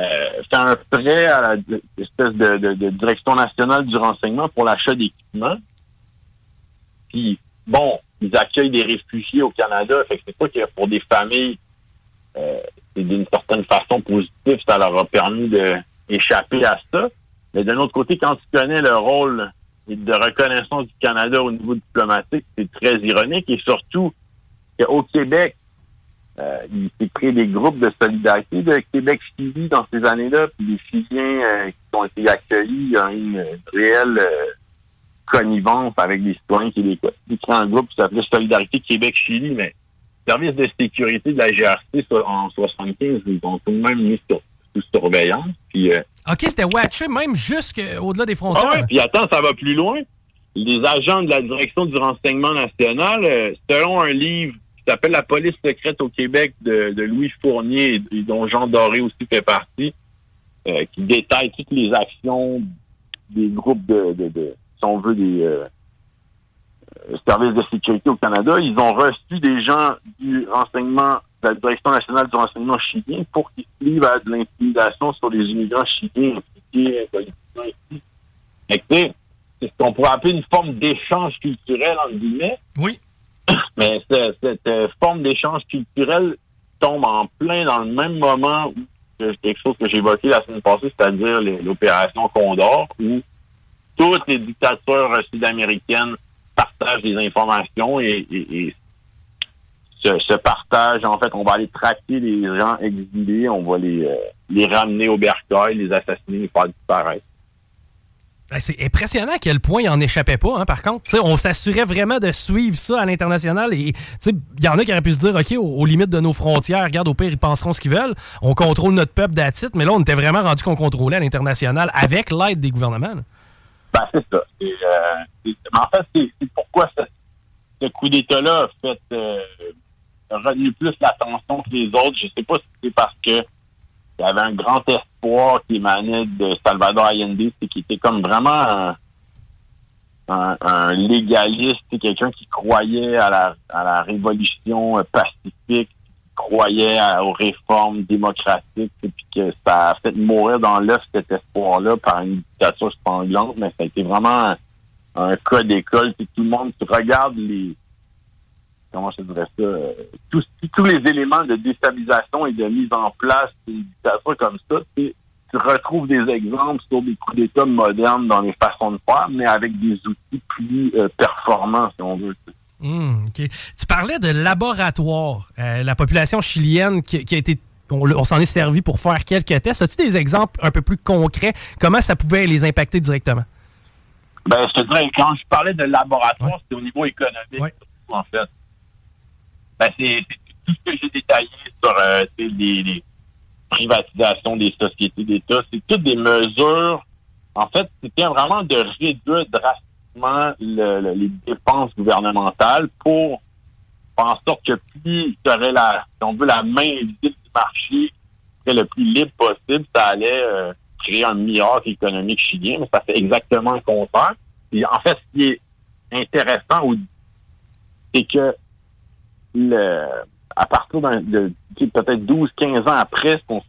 euh, fait un prêt à la espèce de, Direction nationale du renseignement pour l'achat d'équipements. Puis, bon, ils accueillent des réfugiés au Canada. Fait que c'est pas que pour des familles, euh, c'est d'une certaine façon positif, ça leur a permis d'échapper à ça. Mais d'un autre côté, quand tu connais le rôle de reconnaissance du Canada au niveau diplomatique, c'est très ironique. Et surtout, qu'au Québec, euh, il s'est créé des groupes de solidarité de Québec-Chili dans ces années-là. Puis les Chiliens euh, qui ont été accueillis, il y a une réelle euh, connivence avec les citoyens québécois. Ils créent un groupe qui s'appelait Solidarité Québec-Chili, mais le service de sécurité de la GRC en 75, ils ont tout de même mis sur, sous surveillance. Puis euh,
OK, c'était watché même jusqu'au-delà des
ah
frontières.
ouais, puis attends, ça va plus loin. Les agents de la direction du renseignement national, euh, selon un livre qui s'appelle La police secrète au Québec de, de Louis Fournier et, et dont Jean Doré aussi fait partie, euh, qui détaille toutes les actions des groupes de, de, de si on veut, des services de sécurité au Canada. Ils ont reçu des gens du renseignement, de la direction nationale du renseignement chilien pour qu'ils se livrent à de l'intimidation sur les immigrants chiliens impliqués euh, politiquement ici. C'est ce qu'on pourrait appeler une forme d'échange culturel, entre guillemets.
Oui. *coughs*
Mais ce- cette euh, forme d'échange culturel tombe en plein dans le même moment où que- quelque chose que j'ai évoqué la semaine passée, c'est-à-dire l'opération Condor, où toutes les dictatures euh, sud-américaines partagent des informations et, et- et ce, ce partage, en fait, on va aller traquer les gens exilés, on va les, euh, les ramener au bercail, les assassiner, les faire disparaître.
Ben, C'est impressionnant à quel point il en échappait pas, hein, par contre. On s'assurait vraiment de suivre ça à l'international. Et il y en a qui auraient pu se dire, OK, aux, aux limites de nos frontières, regarde, au pire, ils penseront ce qu'ils veulent. On contrôle notre peuple d'attitude, mais là, on était vraiment rendu qu'on contrôlait à l'international avec l'aide des gouvernements. là.
Ben, c'est ça. Euh, en fait, c'est, pourquoi ce, ce coup d'État-là a fait euh, retenu plus l'attention que les autres. Je sais pas si c'est parce que il y avait un grand espoir qui émanait de Salvador Allende, c'est qu'il était comme vraiment un, un, un légaliste, quelqu'un qui croyait à la, révolution euh, pacifique, qui croyait aux réformes démocratiques, puis que ça a fait mourir dans l'œuf cet espoir-là par une dictature sanglante, mais ça a été vraiment un, un cas d'école. Tout le monde regarde les comment je dirais ça, euh, tous, tous les éléments de déstabilisation et de mise en place d'une dictature comme ça, tu retrouves des exemples sur des coups d'État modernes dans les façons de faire, mais avec des outils plus euh, performants, si on veut.
Hmm. Tu parlais de laboratoire. Euh, la population chilienne qui, qui a été. On, on s'en est servi pour faire quelques tests. As-tu des exemples un peu plus concrets? Comment ça pouvait les impacter directement?
Ben, je te dirais, quand je parlais de laboratoire, c'était au niveau économique, surtout, en fait. Ben, c'est tout ce que j'ai détaillé sur euh, les, les privatisations des sociétés d'État. C'est toutes des mesures. En fait, c'était vraiment de réduire drastiquement le- le- les dépenses gouvernementales pour faire en sorte que plus aurais la, si on veut, la main invisible du marché, serait le plus libre possible, ça allait euh, créer un miracle économique chilien, mais ça fait exactement le contraire. Et en fait, ce qui est intéressant, c'est que le, à partir d'un- de, sais, peut-être 12, 15 ans après, ce qu'on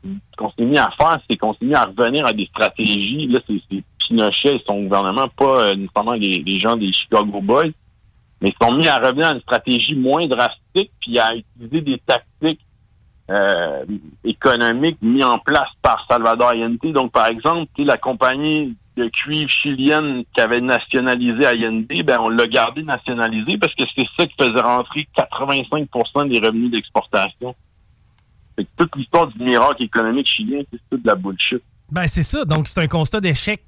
s'est- mis à faire, c'est qu'on s'est mis à revenir à des stratégies. Là, c'est Pinochet et son gouvernement, pas euh, les, les gens des Chicago Boys, mais ils sont mis à revenir à une stratégie moins drastique, puis à utiliser des tactiques euh, économiques mis en place par Salvador Allende. Donc, par exemple, la compagnie de cuivre chilienne qui avait nationalisé Allende, ben on l'a gardé nationalisé parce que c'est ça qui faisait rentrer 85% des revenus d'exportation. Toute l'histoire du miracle économique chilien, c'est tout de la bullshit.
Ben, c'est ça. Donc, c'est un constat d'échec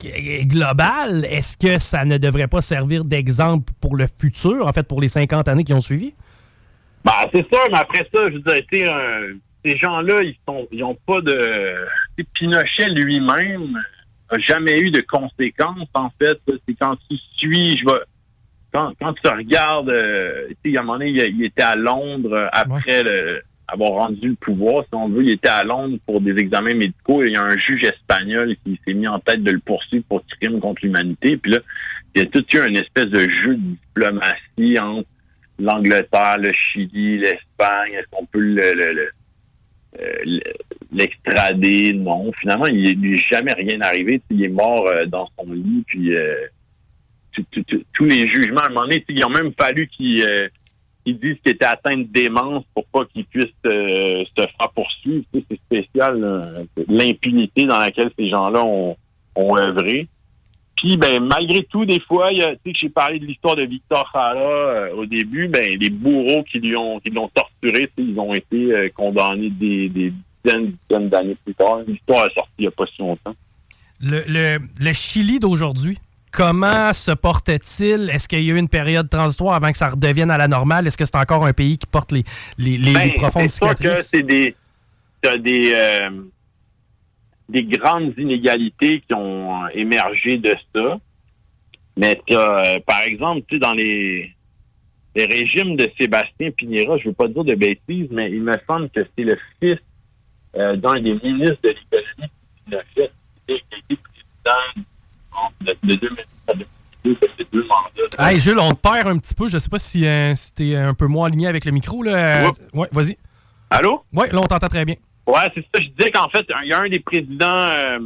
global. Est-ce que ça ne devrait pas servir d'exemple pour le futur, en fait, pour les 50 années qui ont suivi?
Ben, c'est sûr, mais après ça, je veux dire, euh, ces gens-là, ils sont, ils ont pas de. Pinochet lui-même a jamais eu de conséquences, en fait. C'est quand tu suis, je vais. Quand, quand tu regardes, euh, tu sais, à un moment donné, il, il était à Londres après le- avoir rendu le pouvoir, si on veut. Il était à Londres pour des examens médicaux et il y a un juge espagnol qui s'est mis en tête de le poursuivre pour crime contre l'humanité. Puis là, il y a tout eu une espèce de jeu de diplomatie entre l'Angleterre, le Chili, l'Espagne. Est-ce qu'on peut le, le- le- euh, l'extrader? Non. Finalement, il n'est jamais rien arrivé. Il est mort euh, dans son lit. Puis euh, tous les jugements, à un moment donné, il a même fallu qu'il euh, qu'il dise qu'il était atteint de démence pour pas qu'il puisse se faire poursuivre. C'est spécial, l'impunité dans laquelle ces gens-là ont œuvré. Puis, ben, malgré tout, des fois, tu sais, que j'ai parlé de l'histoire de Victor Jara euh, au début, ben, les bourreaux qui lui ont, qui l'ont torturé, ils ont été euh, condamnés des, des dizaines, dizaines d'années plus tard. L'histoire est sortie il n'y a pas si longtemps.
Le, le- le Chili d'aujourd'hui, comment se porte-t-il? Est-ce qu'il y a eu une période transitoire avant que ça redevienne à la normale? Est-ce que c'est encore un pays qui porte les, les, les- les
Ben,
profondes
sûr que
cicatrices?
c'est des, t'as des, euh, des grandes inégalités qui ont euh, émergé de ça. Mais euh, par exemple, tu sais, dans les, les régimes de Sébastien Pinera, je veux pas dire de bêtises, mais il me semble que c'est le fils euh, d'un des ministres de l'économie qui l'a fait, qui a été président en- de, de 2010 à 2022, ça fait deux mandats.
Hey, Jules, on te perd un petit peu. Je sais pas si, euh, si t'es un peu moins aligné avec le micro. Là. Ouais, vas-y.
Allô?
Ouais, là, on t'entend très bien.
Ouais, c'est ça. Je disais qu'en fait, il y a un des présidents euh,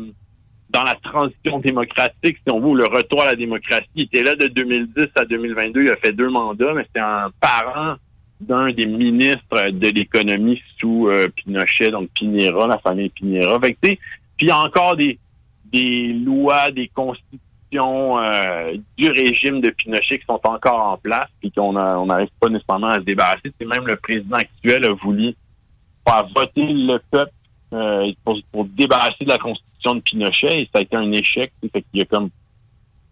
dans la transition démocratique, si on veut, le retour à la démocratie. Il était là de 2010 à 2022. Il a fait deux mandats, mais c'était un parent d'un des ministres de l'économie sous euh, Pinochet, donc Pinera, la famille Pinera. Fait que, puis il y a encore des, des lois, des constitutions euh, du régime de Pinochet qui sont encore en place puis qu'on n'arrive pas nécessairement à se débarrasser. C'est même le président actuel a voulu faire voter le peuple euh, pour, pour débarrasser de la constitution de Pinochet et ça a été un échec. Fait qu'il y a comme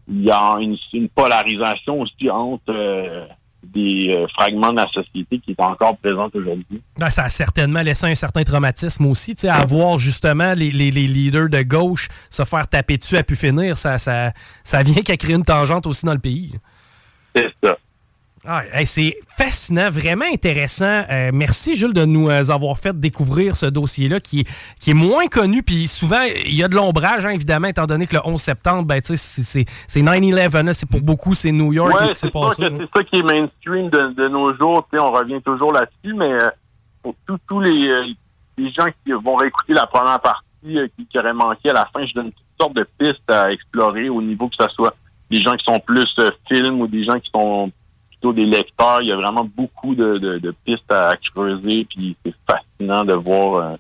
il y a une, une polarisation aussi entre euh, des euh, fragments de la société qui est encore présente aujourd'hui.
Ben, ça a certainement laissé un certain traumatisme aussi. Tu sais, à voir justement les, les- les leaders de gauche se faire taper dessus à pu finir, ça, ça, ça vient qu'à créer une tangente aussi dans le pays.
C'est ça.
Ah, hey, c'est fascinant, vraiment intéressant. Euh, merci, Jules, de nous euh, avoir fait découvrir ce dossier-là qui, est- qui est moins connu. Puis souvent, il y a de l'ombrage, hein, évidemment, étant donné que le 11 septembre, ben, c'est- c'est c'est 9-11. là. C'est pour beaucoup, c'est New York,
Ouais, c'est sûr
passé.
que c'est ça qui est mainstream de, de nos jours. On revient toujours là-dessus, mais euh, pour tous les, les gens qui vont réécouter la première partie qui, qui aurait manqué à la fin, je donne toutes sortes de pistes à explorer au niveau que ce soit des gens qui sont plus films ou des gens qui sont des lecteurs. Il y a vraiment beaucoup de, de- de pistes à, creuser, puis c'est fascinant de voir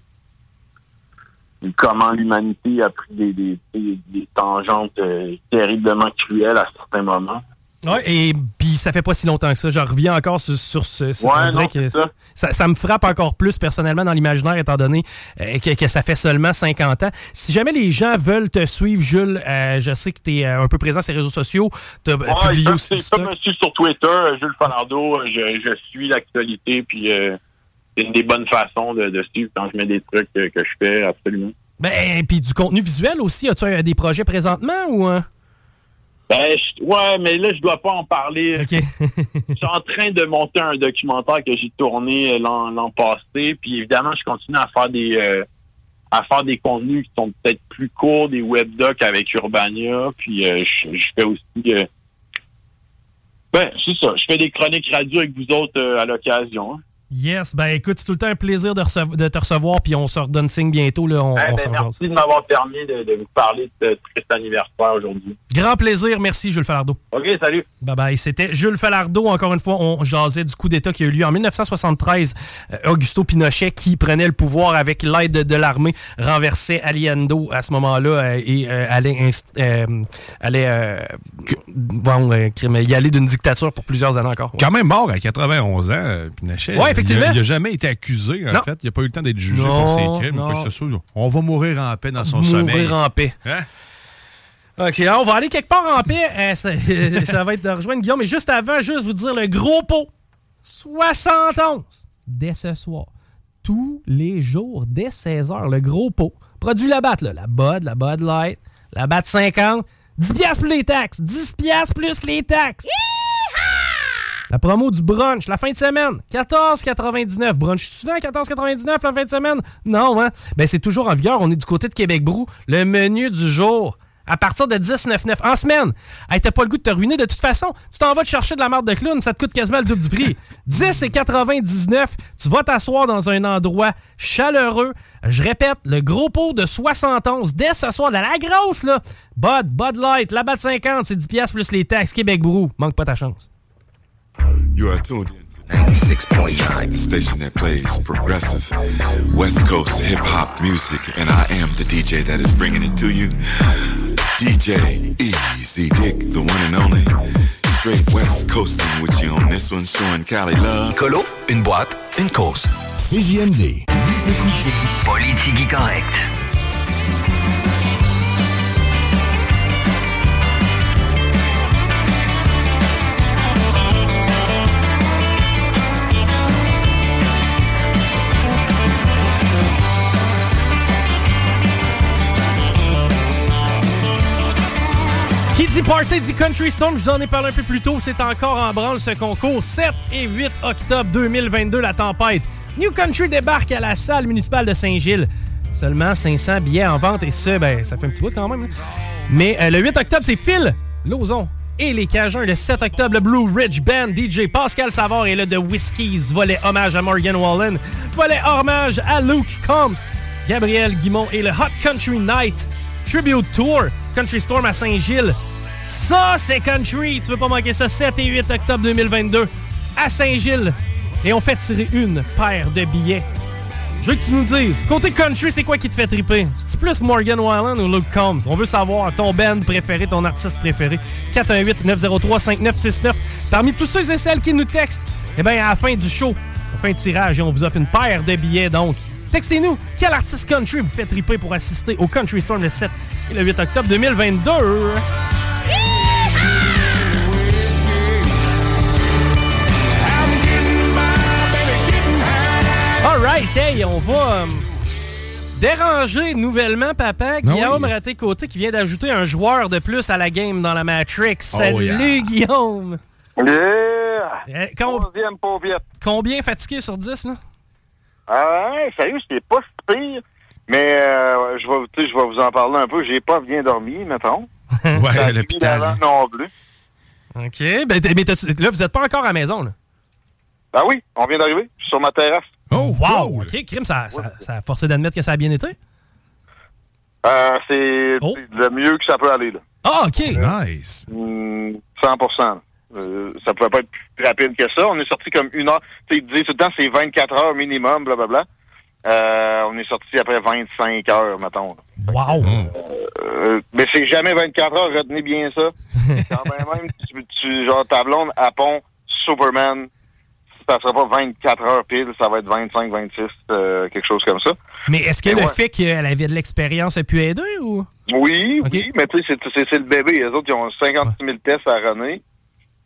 euh, comment l'humanité a pris des, des, des- des tangentes euh, terriblement cruelles à certains moments.
Ouais, et puis ça fait pas si longtemps que ça. Je reviens encore sur, sur ce.
Ouais, non,
que
ça.
ça, ça me frappe encore plus personnellement dans l'imaginaire, étant donné euh, que, que ça fait seulement 50 ans. Si jamais les gens veulent te suivre, Jules, euh, je sais que tu es un peu présent sur les réseaux sociaux. Tu as
Ouais,
publié aussi stock.
me suivre sur Twitter, euh, Jules Falardeau. euh, Je, je suis l'actualité, puis euh, c'est une des bonnes façons de, de suivre quand je mets des trucs euh, que je fais, absolument.
Ben, puis du contenu visuel aussi. As-tu euh, des projets présentement ou. hein?
Ben, je- ouais, mais là, je dois pas en parler. je suis en train de monter un documentaire que j'ai tourné euh, l'an l'an passé, puis évidemment, je continue à faire des euh, à faire des contenus qui sont peut-être plus courts, des webdocs avec Urbania, puis euh, je, je fais aussi euh, ben, c'est ça. Je fais des chroniques radio avec vous autres euh, à l'occasion. hein.
Yes, ben écoute, c'est tout le temps un plaisir de, recev- de te recevoir, puis on se redonne signe bientôt. Là, on,
Eh
on
ben, merci de m'avoir permis de, de vous parler de ce triste anniversaire aujourd'hui.
Grand plaisir, merci Jules Falardeau.
OK, salut.
Bye bye. C'était Jules Falardeau. Encore une fois, on jasait du coup d'État qui a eu lieu en 1973. Euh, Augusto Pinochet qui prenait le pouvoir avec l'aide de, l'armée, renversait Allende à ce moment-là euh, et euh, allait, inst- euh, allait euh, bon, euh, y aller d'une dictature pour plusieurs années encore.
Quand même mort à 91 ans, Pinochet.
Ouais, effectivement.
Il a, il a jamais été accusé, en
Non.
fait. Il n'a pas eu le temps d'être jugé
Non,
pour ses crimes ou quoi que ce soit. On va mourir en paix dans son
Mourir
sommeil.
en paix.
Hein?
OK, on va aller quelque part en paix. Euh, ça, *laughs* ça va être de rejoindre Guillaume. Mais juste avant, juste vous dire le gros pot. 71 dès ce soir. Tous les jours, dès 16h, le gros pot. Produit la batte, là. La Bud, la Bud Light, la batte 50. 10 piastres plus les taxes. 10 piastres plus les taxes. La promo du brunch, la fin de semaine, 14,99. Brunch souvent 14,99 la fin de semaine? Non, hein? Ben, c'est toujours en vigueur. On est du côté de Québec Brou. Le menu du jour, à partir de 10,99 en semaine. Hey, t'as pas le goût de te ruiner de toute façon. Tu t'en vas te chercher de la marde de clown, ça te coûte quasiment le double du prix. *laughs* 10,99. Tu vas t'asseoir dans un endroit chaleureux. Je répète, le gros pot de 71 dès ce soir, de la grosse, là. Bud, Bud Light, la batte 50, c'est 10 piastres plus les taxes. Québec Brou. Manque pas ta chance.
You are tuned in to 96.9, the station that plays progressive West Coast hip hop music, and I am the DJ that is bringing it to you. DJ Easy Dick, the one and only. Straight West Coasting with you on this one, showing Cali love.
Colo, une boîte, une cause.
CJMD.
Vous écoutez Politique Correct.
Qui dit Party dit Country Storm, je vous en ai parlé un peu plus tôt, c'est encore en branle ce concours. 7 et 8 octobre 2022, la tempête. New Country débarque à la salle municipale de Saint-Gilles. Seulement 500 billets en vente et ce, ben, ça fait un petit bout quand même. là. Mais euh, le 8 octobre, c'est Phil Lozon et les Cajuns. Le 7 octobre, le Blue Ridge Band, DJ Pascal Savard et le de Whiskies. Volet hommage à Morgan Wallen. Volet hommage à Luke Combs. Gabriel Guimont et le Hot Country Night Tribute Tour. Country Storm à Saint-Gilles. Ça, c'est country. Tu veux pas manquer ça, 7 et 8 octobre 2022 à Saint-Gilles. et on fait tirer une paire de billets. Je veux que tu nous dises, côté country, c'est quoi qui te fait triper? C'est plus Morgan Wallen ou Luke Combs? On veut savoir ton band préféré, ton artiste préféré. 418-903-5969. Parmi tous ceux et celles qui nous textent, eh bien, à la fin du show, on fait un tirage et on vous offre une paire de billets, donc. Textez-nous, quel artiste country vous fait triper pour assister au Country Storm le 7 et le 8 octobre 2022? Alright, hey, on va euh, déranger nouvellement papa Guillaume Raté-Côté qui vient d'ajouter un joueur de plus à la game dans la Matrix.
Oh,
Salut
yeah.
Guillaume!
Yeah!
Eh, com-
Troisième pauviette.
combien fatigué sur 10 là?
Ah, ouais, sérieux, c'était pas si pire. Mais euh, je vais, je vous en parler un peu. J'ai pas bien dormi, mettons. *laughs*
Ouais, l'hôpital.
non plus.
OK. Ben, mais là, vous êtes pas encore à la maison, là?
Ben oui, on vient d'arriver. Je suis sur ma terrasse.
Oh, wow! OK, crime, ça, ça, ça a forcé d'admettre que ça a bien été?
Euh, c'est c'est le mieux que ça peut aller. Là.
Ah, OK.
Nice.
Hmm, 100 Euh, Ça pouvait pas être plus rapide que ça. On est sorti comme une heure. Tu sais, ils disaient tout le temps, c'est 24 heures minimum, blablabla. Euh, on est sorti après 25 heures, mettons.
Wow!
Euh, mais c'est jamais 24 heures, retenez bien ça. *laughs* Quand même, même tu, tu, genre, ta blonde à pont Superman, ça sera pas 24 heures pile, ça va être 25, 26, euh, quelque chose comme ça.
Mais est-ce que
Et
le
ouais.
fait qu'elle avait de l'expérience a pu aider ou?
Oui, oui, mais tu sais, c'est- le bébé. Les autres, ils ont 56 000 tests à René.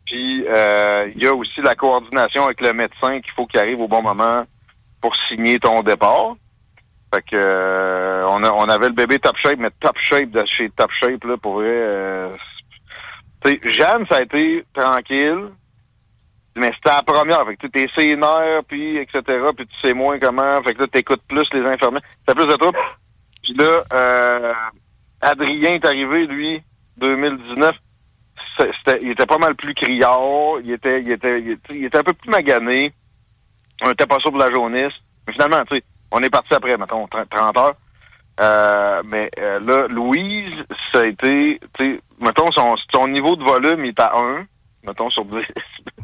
Puis, euh, il y a aussi la coordination avec le médecin qu'il faut qu'il arrive au bon moment pour signer ton départ. Fait que, euh, on, a- on avait le bébé top shape, mais top shape de chez top shape, là, pour vrai. euh, tu sais, Jeanne, ça a été tranquille. Mais c'était la première. Fait que tu es sénère, puis etc. Puis tu sais moins comment. Fait que là, t'écoutes plus les infirmiers. T'as plus de troubles. Puis là, euh, Adrien est arrivé, lui, 2019. C'est- c'était- il était pas mal plus criard. Il était, il était, il était, il était un peu plus magané. On était pas sûr pour la jaunisse. Mais finalement, tu sais, on est parti après, mettons, 30 30 heures. Euh, mais euh, là, Louise, ça a été, tu sais, mettons, son, son niveau de volume il est à 1, mettons, sur 10.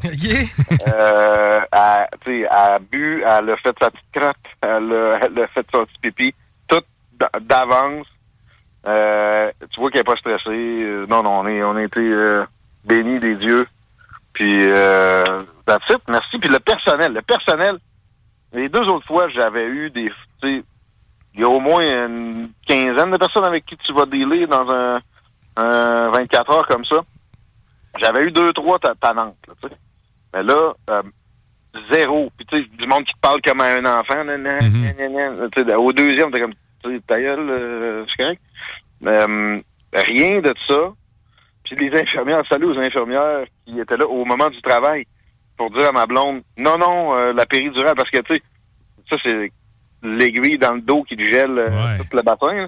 *laughs* euh, elle, tu sais, elle a bu, elle a fait sa petite crotte, elle a, elle a fait son petit pipi, tout d'avance. Euh, tu vois qu'elle n'est pas stressée. Euh, Non, non, on, est, on a été euh, bénis des dieux. Puis, euh, that's it. Merci. Puis le personnel, le personnel, les deux autres fois, j'avais eu des, tu sais, il y a au moins une quinzaine de personnes avec qui tu vas dealer dans un, un 24 heures comme ça. J'avais eu deux, trois tannantes, là, tu sais. Mais là, euh, zéro. Puis tu sais, du monde qui te parle comme à un enfant. nan, nan, nan, nan, nan. Tu sais, au deuxième, t'es comme, tu sais, ta gueule, euh, c'est correct. Euh, rien de ça. Puis les infirmières, salut aux infirmières qui étaient là au moment du travail pour dire à ma blonde, non, non, euh, la péridurale, parce que, tu sais, ça, c'est l'aiguille dans le dos qui te gèle euh, tout le bassin. là.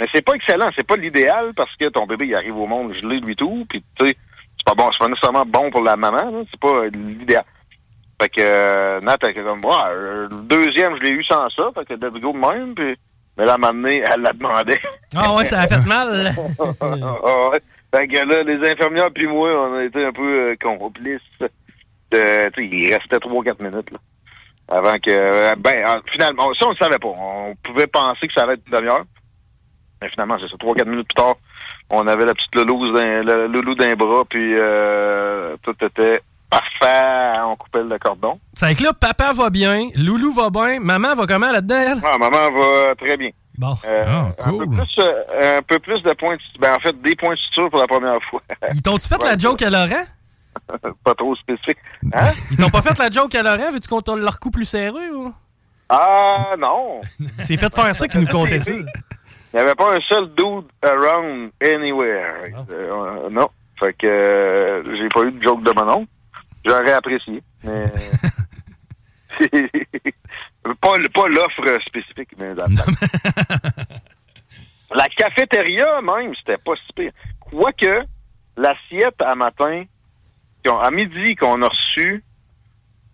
Mais c'est pas excellent, c'est pas l'idéal parce que ton bébé, il arrive au monde gelé, lui tout, puis tu sais, c'est pas bon, c'est pas nécessairement bon pour la maman, là, c'est pas l'idéal. Fait que euh, Nat, elle était comme, ouais, euh, le deuxième, je l'ai eu sans ça, fait que let's go de même, puis mais là, à un moment donné, elle la demandait.
Ah ouais, ça a fait mal. *laughs*
Ah ouais. Fait que là, les infirmières puis moi, on a été un peu euh, complices. De, tu sais, il restait 3-4 minutes, là. Avant que, euh, ben, finalement, ça, on le savait pas. On pouvait penser que ça allait être une demi-heure. Mais finalement, c'est ça. 3-4 minutes plus tard, on avait la petite le loulou d'un bras, puis euh, tout était parfait. On coupait le cordon.
C'est vrai que là, papa va bien, Loulou va bien, maman va comment là-dedans?
Ah, maman va très bien.
Bon.
Euh, un, peu plus, euh, un peu plus de points de ben, en fait, des points de suture pour la première fois.
Ils t'ont-tu fait la joke à Laurent? *laughs*
pas trop spécifique. Hein? *laughs*
Ils t'ont pas fait la joke à Laurent? Veux-tu qu'on leur coupe plus serré ou?
Ah, non. *laughs*
C'est fait faire ça qui nous comptait ça.
Il n'y avait pas un seul dude around anywhere. Euh, euh, non. Fait que euh, j'ai pas eu de joke de mon oncle. J'aurais apprécié. Mais. *laughs* pas pas l'offre spécifique, mais. La cafétéria, même, c'était pas si pire. Quoique, l'assiette à matin, à midi qu'on a reçu,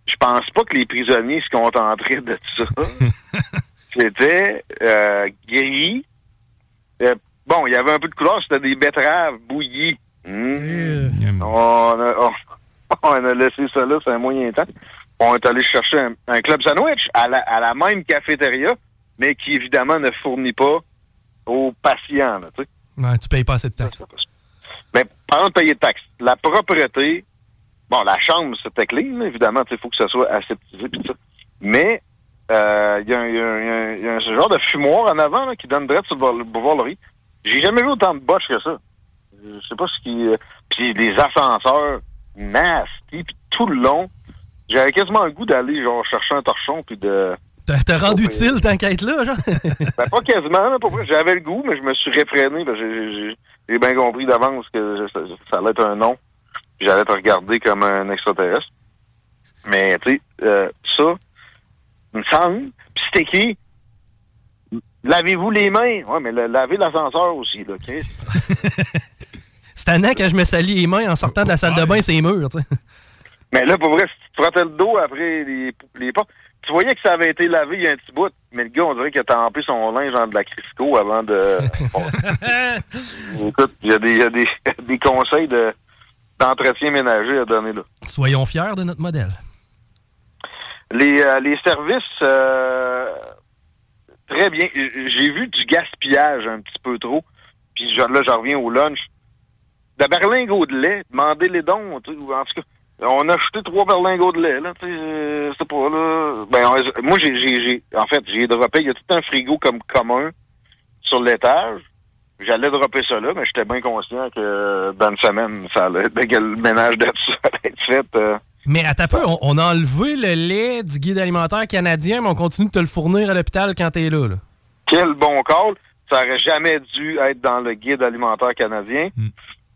je pense pas que les prisonniers se contenteraient de ça. *laughs* C'était euh, gris. Euh, bon, il y avait un peu de couleur, c'était des betteraves bouillies. Hmm. On, a, on, *laughs* on a laissé ça là, c'est un moyen temps. on est allé chercher un, un club sandwich à la, à la même cafétéria, mais qui évidemment ne fournit pas aux patients. Là, tu.
Ouais, tu payes pas assez de taxes.
Mais parlant de payer de taxes, la propreté, bon, la chambre, c'était clean, évidemment, il faut que ça soit aseptisé pis ça. Mais euh, il y, a un- il y a un- y y a genre de fumoir en avant là, qui donne direct sur le boulevard-. J'ai jamais vu autant de botches que ça. Je sais pas ce qui... euh, Puis des ascenseurs nasty, puis tout le long, j'avais quasiment le goût d'aller genre chercher un torchon puis de...
T'as rendu utile être là, genre? *laughs*
Ben, pas quasiment, là, pour vrai. J'avais le goût, mais je me suis réfréné parce que j'ai- bien compris d'avance que ça, ça allait être un nom. J'allais te regarder comme un extraterrestre. Mais, tu sais, euh, ça, me semble. Puis c'était qui? Lavez-vous les mains. Ouais, mais le- lavez l'ascenseur aussi, là, Chris. *laughs*
C'est tannant quand je me salis les mains en sortant de la salle de bain, c'est murs, tu sais.
Mais là, pour vrai, si tu te frottais le dos après les, les portes, tu voyais que ça avait été lavé il y a un petit bout, mais le gars, on dirait qu'il a tempé son linge dans de la Crisco avant de... *laughs* Bon. Écoute, il y a des, y a des, des conseils de d'entretien ménager à donner là.
Soyons fiers de notre modèle.
Les, euh, les services, euh, très bien. J'ai vu du gaspillage un petit peu trop. Puis là, j'en reviens au lunch. De berlingots de lait, demandez les dons. En tout cas, on a acheté trois berlingots de lait. Là, euh, c'est pas là. Ben, on- moi, j'ai, en fait, j'ai droppé. Il y a tout un frigo comme commun sur l'étage. J'allais dropper ça là, mais j'étais bien conscient que dans une semaine, ça allait, que le ménage de ça allait *laughs* être fait. euh,
Mais à ta peu, on, on a enlevé le lait du guide alimentaire canadien, mais on continue de te le fournir à l'hôpital quand t'es là, là.
Quel bon call. Ça aurait jamais dû être dans le guide alimentaire canadien.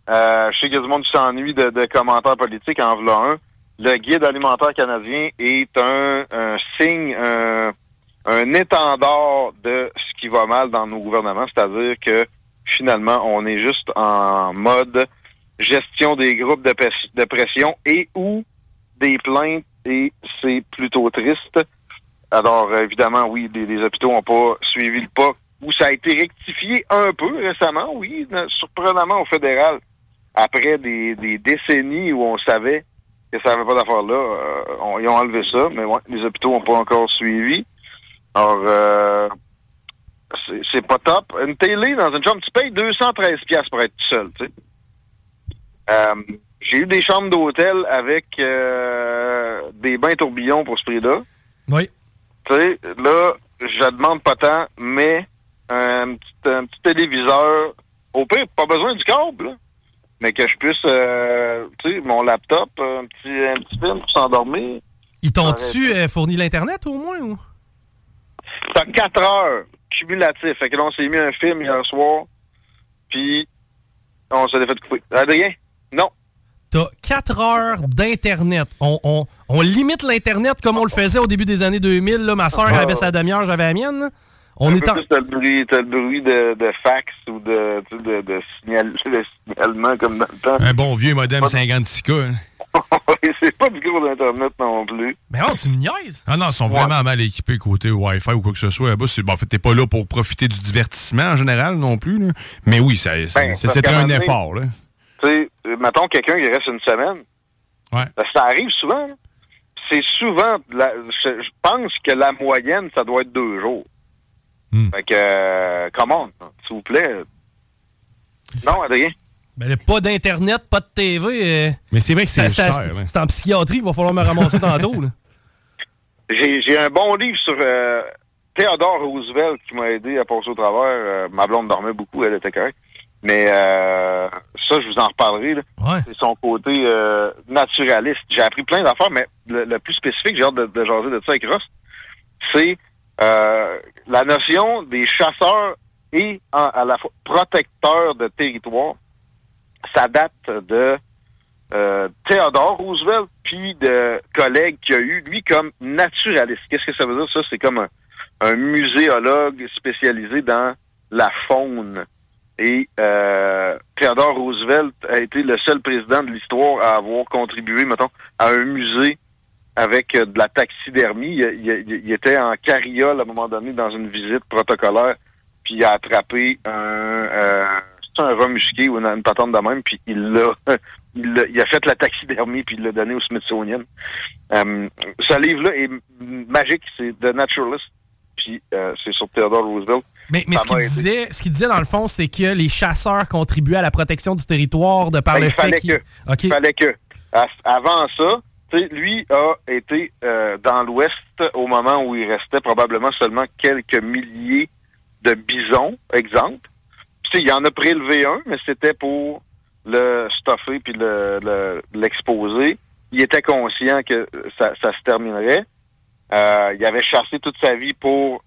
Euh, je sais qu'il y a du monde qui s'ennuie de, de commentaires politiques en v'là un. Le guide alimentaire canadien est un, un signe, un, un étendard de ce qui va mal dans nos gouvernements, c'est-à-dire que finalement, on est juste en mode gestion des groupes de pression et ou des plaintes et c'est plutôt triste. Alors, évidemment, oui, les, hôpitaux n'ont pas suivi le pas, ou ça a été rectifié un peu récemment, oui, surprenamment au fédéral, après des, des décennies où on savait que ça n'avait pas d'affaire là, euh, ils ont enlevé ça, mais ouais, les hôpitaux n'ont pas encore suivi. Alors, euh, c'est- pas top. Une télé dans une chambre, tu payes 213 pièces pour être seul, tu sais. Euh, J'ai eu des chambres d'hôtel avec euh, des bains tourbillons pour ce prix-là.
Oui.
Tu sais, là, je demande pas tant, mais un petit, un petit téléviseur, au pire, pas besoin du câble, là, mais que je puisse, euh, tu sais, mon laptop, un petit, un petit film pour s'endormir.
Ils t'ont-tu euh, fourni l'Internet au moins? Ou?
T'as 4 heures cumulatif. Fait que là, on s'est mis un film hier soir, puis on s'est fait couper. Adrien? Non.
T'as 4 heures d'Internet. On, on- on limite l'Internet comme on le faisait au début des années 2000. Là. Ma soeur
Ah.
avait sa demi-heure, j'avais la mienne. On
Un
est
peu
en...
plus, t'as le bruit, t'as le bruit de, de fax ou de, tu sais, de, de, signal, *laughs* de signalement comme dans le temps.
Un bon vieux modem 56K. hein. *laughs*
c'est pas du gros Internet non plus.
Mais oh, tu me niaises?
Ah non, ils sont vraiment mal équipés côté Wi-Fi ou quoi que ce soit. Là-bas, bon, en fait, t'es pas là pour profiter du divertissement en général non plus. là. Mais oui, ça, ça-
Ben,
ça- c'était un effort.
Tu sais, mettons quelqu'un qui reste une semaine.
Ouais.
Ben, ça arrive souvent. C'est souvent, la- je, je pense que la moyenne, ça doit être deux jours.
Hmm.
Fait que, euh, comment, s'il vous plaît. Non, Adrien?
Ben, pas d'Internet, pas de TV. euh,
Mais c'est vrai que c'est
c'est-
cher.
C'est
hein.
c'est en psychiatrie qu'il va falloir me ramasser tantôt. *laughs*
J'ai j'ai un bon livre sur euh, Theodore Roosevelt qui m'a aidé à passer au travers. Euh, ma blonde dormait beaucoup, elle était correcte. Mais euh, ça, je vous en reparlerai. là. C'est son côté euh, naturaliste. J'ai appris plein d'affaires, mais le, le plus spécifique, j'ai hâte de, de jaser de ça avec Ross, c'est euh, la notion des chasseurs et en- à la fois protecteurs de territoire. Ça date de euh, Theodore Roosevelt, puis de collègues qu'il a eu, lui, comme naturaliste. Qu'est-ce que ça veut dire, ça? C'est comme un, un muséologue spécialisé dans la faune. Et euh, Theodore Roosevelt a été le seul président de l'histoire à avoir contribué, mettons, à un musée avec euh, de la taxidermie. Il, était en carriole à un moment donné dans une visite protocolaire, puis il a attrapé un, euh, un rat musqué ou une, une patente de même, puis il l'a *laughs* il, l'a- il a fait la taxidermie puis il l'a donné au Smithsonian. Euh, ce livre-là est magique, c'est The Naturalist, puis euh, c'est sur Theodore Roosevelt.
Mais, ce qu'il disait, disait dans le fond, c'est que les chasseurs contribuaient à la protection du territoire de par
Ben,
le
il
fait
fallait que. Il fallait que. Avant ça, lui a été euh, dans l'Ouest au moment où il restait probablement seulement quelques milliers de bisons, exemple. Puis, il en a prélevé un, mais c'était pour le stuffer puis le- le- l'exposer. il était conscient que ça, ça se terminerait. Euh, il avait chassé toute sa vie pour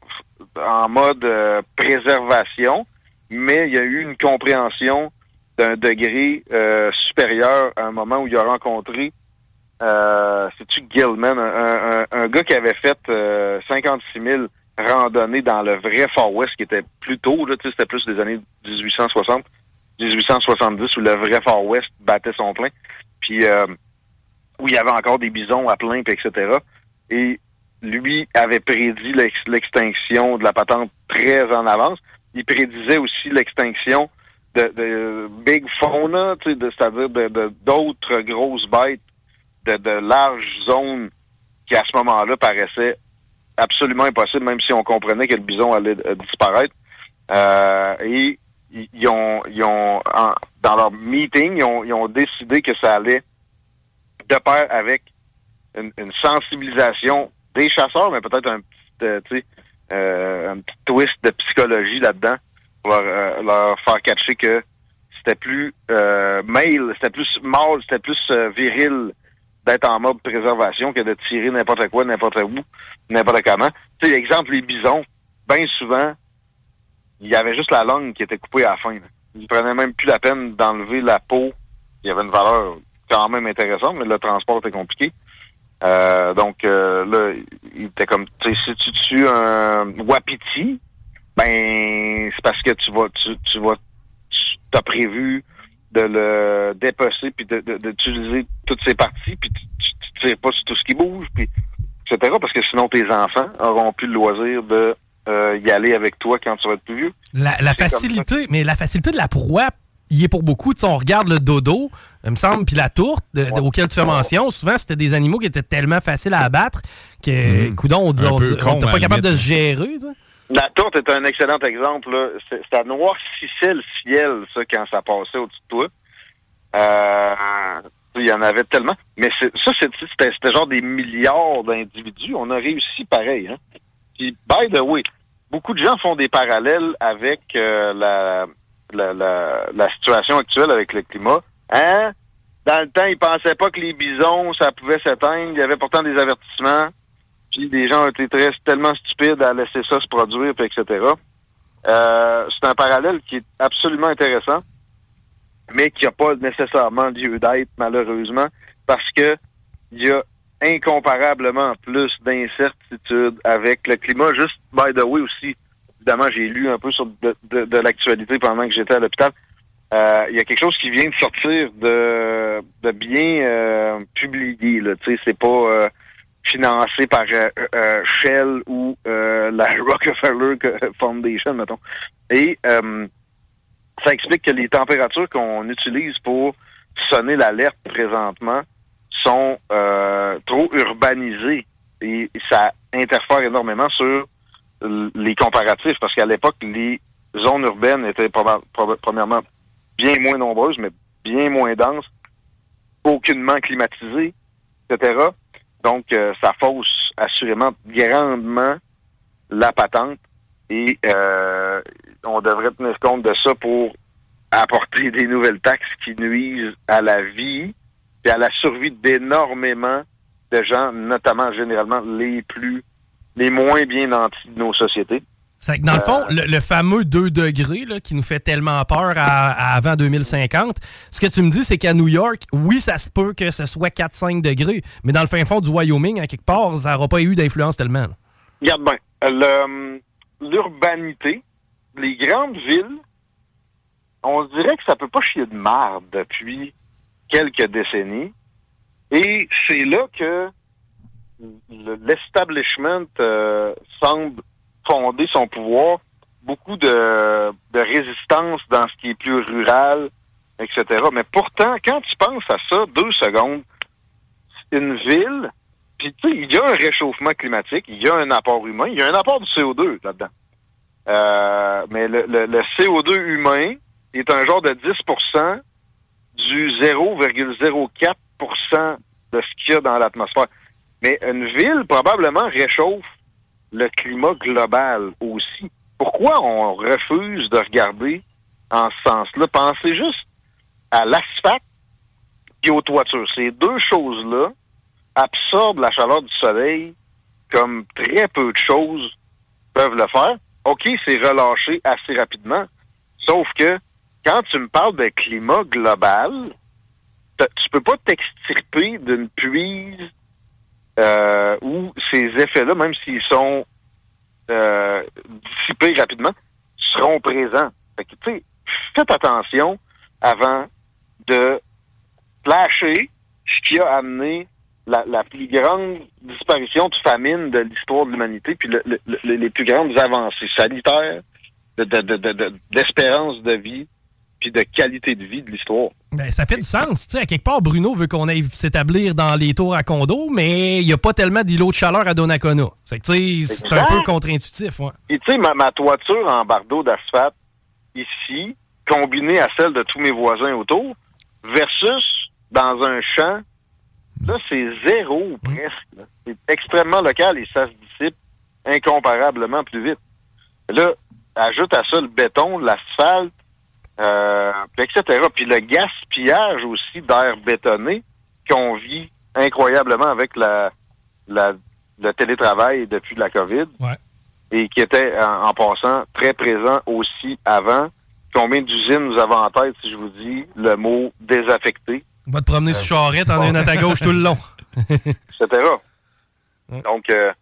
en mode euh, préservation, mais il y a eu une compréhension d'un degré euh, supérieur à un moment où il a rencontré, euh, c'est-tu Gilman, un, gars qui avait fait euh, 56 000 randonnées dans le vrai Far West, qui était plus tôt, c'était plus des années 1860, 1870, où le vrai Far West battait son plein, puis euh, où il y avait encore des bisons à plein, etc. Et lui avait prédit l'ex- l'extinction de la patente très en avance. Il prédisait aussi l'extinction de, big fauna, c'est-à-dire de- d'autres grosses bêtes de, de larges zones qui, à ce moment-là, paraissaient absolument impossibles, même si on comprenait que le bison allait euh, disparaître. Euh, et ils ont, ils ont dans leur meeting, ils ont, ils ont décidé que ça allait de pair avec une, une sensibilisation des chasseurs, mais peut-être un petit, euh, euh, un petit twist de psychologie là-dedans pour leur, euh, faire catcher que c'était plus male, c'était plus mâle, c'était plus viril d'être en mode préservation que de tirer n'importe quoi, n'importe où, n'importe comment. Tu sais, exemple, les bisons, bien souvent, il y avait juste la langue qui était coupée à la fin. là. Ils prenaient même plus la peine d'enlever la peau. Il y avait une valeur quand même intéressante, mais le transport était compliqué. Euh, donc euh, là, il était comme, tu sais, si tu tues un wapiti, ben c'est parce que tu vas, tu, tu vas, tu as prévu de le dépecer puis de- de- d'utiliser toutes ses parties puis tu, tu, tu tires pas sur tout ce qui bouge puis etc. Parce que sinon tes enfants auront plus le loisir de euh, y aller avec toi quand tu vas être plus vieux.
La, la facilité, mais la facilité de la proie, il est pour beaucoup. Tu sais, on regarde le dodo, il me semble, puis la tourte de- de- auquel tu fais mention. Souvent, c'était des animaux qui étaient tellement faciles à abattre que, coudon, on dit,
Un
on
peu
dit-
con,
on était
à
pas
la
capable de se gérer. tu sais.
La tourte est un excellent exemple. Là. C'est- Ça noircissait le ciel, ça, quand ça passait au-dessus de toi. Euh, il y en avait tellement. Mais ça, c'était genre des milliards d'individus. On a réussi pareil. Hein? Puis, by the way, beaucoup de gens font des parallèles avec euh, la, la, situation actuelle avec le climat. Hein? Dans le temps, ils pensaient pas que les bisons, ça pouvait s'éteindre. Il y avait pourtant des avertissements. Puis des gens ont été tellement stupides à laisser ça se produire, etc. Euh, c'est un parallèle qui est absolument intéressant, mais qui n'a pas nécessairement lieu d'être, malheureusement, parce que il y a incomparablement plus d'incertitudes avec le climat. Juste, by the way, aussi, évidemment, j'ai lu un peu sur de, de- de l'actualité pendant que j'étais à l'hôpital. Euh, Il y a quelque chose qui vient de sortir de, de bien euh, publié. Là. C'est pas euh, financé par euh, euh, Shell ou euh, la *laughs* Rockefeller Foundation, mettons. Et ça explique que les températures qu'on utilise pour sonner l'alerte présentement sont trop urbanisées et ça interfère énormément sur les comparatifs parce qu'à l'époque, les zones urbaines étaient premièrement bien moins nombreuses, mais bien moins denses, aucunement climatisées, etc. Donc, euh, ça fausse assurément grandement la patente et euh, on devrait tenir compte de ça pour apporter des nouvelles taxes qui nuisent à la vie et à la survie d'énormément de gens, notamment généralement les plus, les moins bien nantis de nos sociétés.
C'est que dans le fond, le, le fameux 2 degrés là, qui nous fait tellement peur à, à avant 2050, ce que tu me dis, c'est qu'à New York, oui, ça se peut que ce soit 4-5 degrés, mais dans le fin fond du Wyoming, à quelque part, ça n'aura pas eu d'influence tellement. là.
Regarde bien, le- l'urbanité, les grandes villes, on se dirait que ça peut pas chier de marde depuis quelques décennies. Et c'est là que l'establishment euh, semble fonder son pouvoir. Beaucoup de, de résistance dans ce qui est plus rural, etc. Mais pourtant, quand tu penses à ça, deux secondes, une ville, puis tu sais, il y a un réchauffement climatique, il y a un apport humain, il y a un apport de CO2 là-dedans. Euh, mais le, le- le CO2 humain est un genre de 10% du 0,04% de ce qu'il y a dans l'atmosphère. Mais une ville, probablement, réchauffe le climat global aussi. Pourquoi on refuse de regarder en ce sens-là? Pensez juste à l'asphalte et aux toitures. Ces deux choses-là absorbent la chaleur du soleil comme très peu de choses peuvent le faire. OK, c'est relâché assez rapidement. Sauf que quand tu me parles de climat global, tu peux pas t'extirper d'une puise euh, où ces effets-là, même s'ils sont euh, dissipés rapidement, seront présents. Fait que, tu faites attention avant de flasher ce qui a amené la, plus grande disparition de famine de l'histoire de l'humanité, puis le- le- le- les plus grandes avancées sanitaires, de- de- de- de- de- d'espérance de vie, puis de qualité de vie de l'histoire.
Ben, ça fait du sens. Sais, à quelque part, Bruno veut qu'on aille s'établir dans les tours à condo, mais il n'y a pas tellement d'îlots de chaleur à Donnacona. C'est un peu contre-intuitif. Ouais.
Et tu sais, ma, ma toiture en bardeau d'asphalte ici, combinée à celle de tous mes voisins autour, versus dans un champ, là, c'est zéro presque. là. C'est extrêmement local et ça se dissipe incomparablement plus vite. Là, ajoute à ça le béton, l'asphalte, euh, puis etc. Puis le gaspillage aussi d'air bétonné qu'on vit incroyablement avec la, la- le télétravail depuis la COVID et qui était, en, en passant, très présent aussi avant. Combien d'usines nous avons en tête, si je vous dis le mot désaffecté,
Va te promener sur charrette, en as une à ta gauche tout le long. *laughs*
etc. Donc, euh,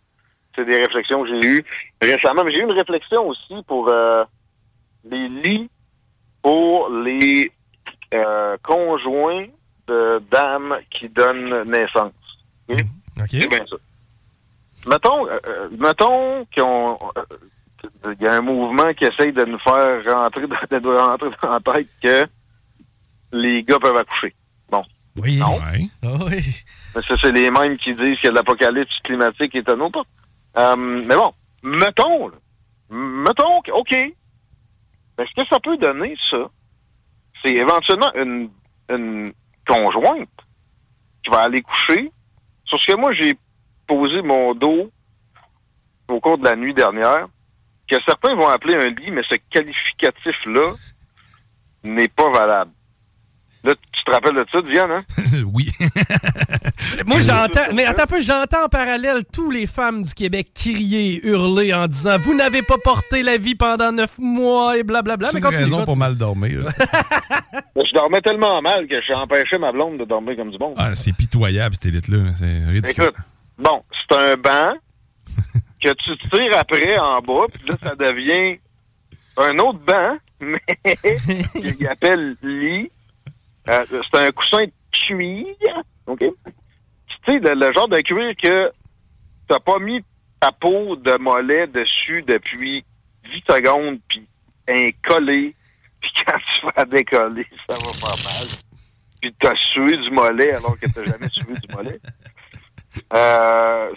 c'est des réflexions que j'ai eues récemment. Mais j'ai eu une réflexion aussi pour euh, les lits pour les euh, conjoints de dames qui donnent naissance. OK? C'est bien ça. Mettons, euh, euh, mettons qu'on euh, y a un mouvement qui essaye de nous faire rentrer dans, de nous rentrer dans la tête que les gars peuvent accoucher. Bon.
Oui.
Non.
Ah oui.
Mais ça, c'est les mêmes qui disent que l'apocalypse climatique est un autre. Euh, mais bon, mettons, là, mettons, OK. Mais ce que ça peut donner, ça, c'est éventuellement une, une conjointe qui va aller coucher sur ce que moi, j'ai posé mon dos au cours de la nuit dernière, que certains vont appeler un lit, mais ce qualificatif-là n'est pas valable. Là, tu te rappelles de ça, Diane, hein? *laughs*
oui. *laughs*
Moi, j'entends, mais attends un peu, j'entends en parallèle tous les femmes du Québec crier, hurler en disant Vous n'avez pas porté la vie pendant neuf mois et blablabla.
C'est
Mais
une
continue,
raison pour mal dormir. *laughs*
Je dormais tellement mal que j'empêchais ma blonde de dormir comme du bon.
Ah, c'est pitoyable, cette élite-là. C'est ridicule.
Écoute, bon, c'est un banc *laughs* que tu tires après en bas, puis là, ça devient un autre banc, *laughs* mais qu'il appelle lit. Euh, c'est un coussin de cuir, OK? Tu sais, le, le genre de cuir que t'as pas mis ta peau de mollet dessus depuis 10 secondes, puis un collé, *laughs* puis quand tu vas décoller, ça va faire mal. Puis t'as sué du mollet alors que t'as jamais sué du mollet. Euh,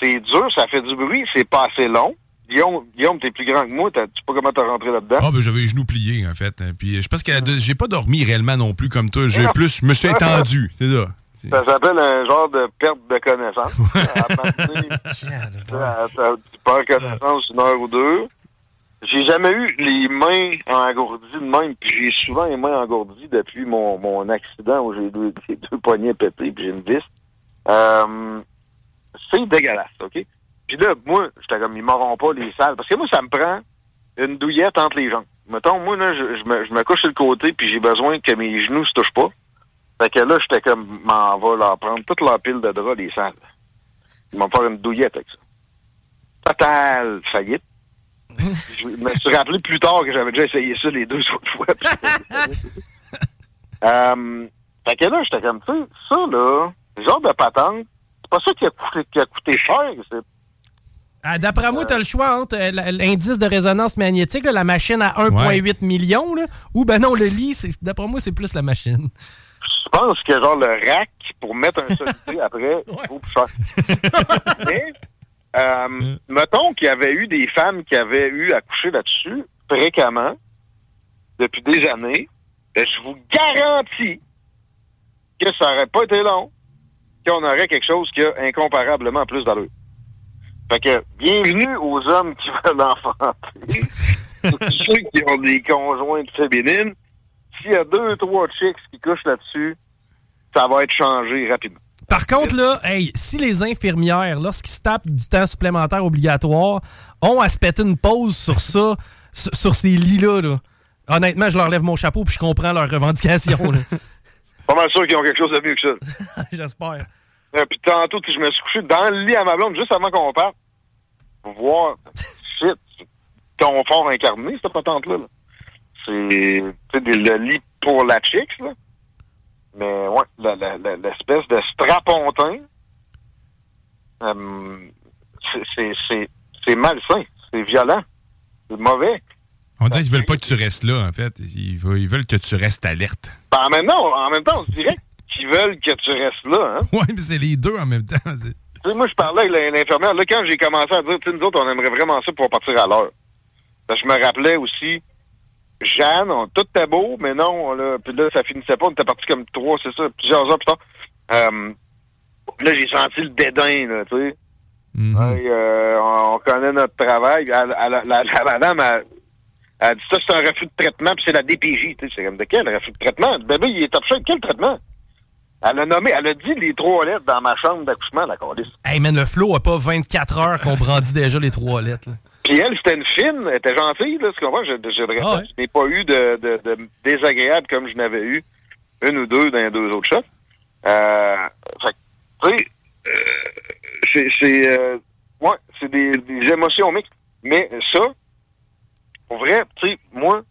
c'est dur, ça fait du bruit, c'est pas assez long. Guillaume, Guillaume t'es plus grand que moi, t'as- tu sais pas comment t'as rentré là-dedans.
Ah, ben j'avais les genoux pliés, en fait. hein. Puis je pense que j'ai pas dormi réellement non plus comme toi. J'ai plus, je me suis *laughs* étendu, c'est ça.
Ça s'appelle un genre de perte de connaissance. *laughs* À tu perds connaissance une heure ou deux. J'ai jamais eu les mains engourdies de même, puis j'ai souvent les mains engourdies depuis mon, mon accident où j'ai deux, *laughs* deux poignets pétés, puis j'ai une vis. Euh, c'est dégueulasse, OK? Puis là, moi, j'étais comme, ils m'auront pas les salles. Parce que moi, ça me prend une douillette entre les jambes. Mettons, moi, là, je, je me, je me couche sur le côté, puis j'ai besoin que mes genoux se touchent pas. Fait que là, j'étais comme, m'en va leur prendre toute leur pile de draps, les salles. Ils vont me faire une douillette avec ça. Total faillite. *laughs* je me suis rappelé plus tard que j'avais déjà essayé ça les deux autres fois. *laughs* euh, fait que là, j'étais comme, tu sais, ça, là, genre de patente, c'est pas ça qui a coûté, qui a coûté cher.
Ah, D'après moi, t'as le choix entre euh, l'indice de résonance magnétique, là, la machine à 1,8 million, là, ou ben non, le lit, d'après moi, c'est plus la machine.
Je pense que genre le rack pour mettre un solité *laughs* après, il vaut plus cher. Mais, euh, mettons qu'il y avait eu des femmes qui avaient eu à coucher là-dessus fréquemment depuis des années, ben, je vous garantis que ça aurait pas été long, qu'on aurait quelque chose qui a incomparablement plus d'allure. Fait que, bienvenue aux hommes qui veulent enfanter. *laughs* Ceux qui ont des conjointes féminines. S'il y a deux, trois chicks qui couchent là-dessus, ça va être changé rapidement.
Par contre, là, hey, si les infirmières, lorsqu'ils se tapent du temps supplémentaire obligatoire, ont à se péter une pause sur ça, *laughs* sur, ces lits-là, là, honnêtement, je leur lève mon chapeau puis je comprends leurs revendications. là. *laughs*
Pas mal sûr qu'ils ont quelque chose de mieux que ça. *laughs*
J'espère.
Euh, puis tantôt, je me suis couché dans le lit à ma blonde juste avant qu'on parte pour voir, shit, confort incarné, cette patente-là. là. C'est le lit pour la chick, là. Mais ouais, l'espèce de strapontin, euh, c'est- malsain, c'est violent, c'est mauvais.
On dirait qu'ils veulent pas que tu restes là, en fait. Ils veulent, ils veulent que tu restes alerte.
Ben, en même temps, en même temps, on dirait *laughs* qu'ils veulent que tu restes là, hein. *laughs*
Ouais, mais c'est les deux en même temps.
moi, je parlais avec l'infirmière. Là, quand j'ai commencé à dire, nous autres, on aimerait vraiment ça pour partir à l'heure. Je me rappelais aussi, Jeanne, on, tout était beau, mais non, là, puis là, ça finissait pas. On était parti comme trois, c'est ça, plusieurs heures plus tard. Euh, là, j'ai senti le dédain, là, tu sais. Hey, euh, on, on connaît notre travail. La, la madame, elle, elle dit ça, c'est un refus de traitement, puis c'est la DPJ. Tu sais, c'est comme de quel refus de traitement? Le bébé, il est top shape. Quel traitement? Elle a nommé, elle a dit les trois lettres dans ma chambre d'accouchement, la calice.
Hey, man, le flow a pas 24 heures qu'on brandit déjà les trois lettres. là.
Puis elle, c'était une fine, elle était gentille, là, tu comprends? Je, je, je-
Ah ouais.
je n'ai pas eu de, de, de désagréable comme je n'avais eu une ou deux dans les deux autres shots. Euh, fait que, tu sais, euh, c'est, c'est, euh, ouais, c'est des, des émotions mixtes. Mais ça, pour vrai, tu sais, moi,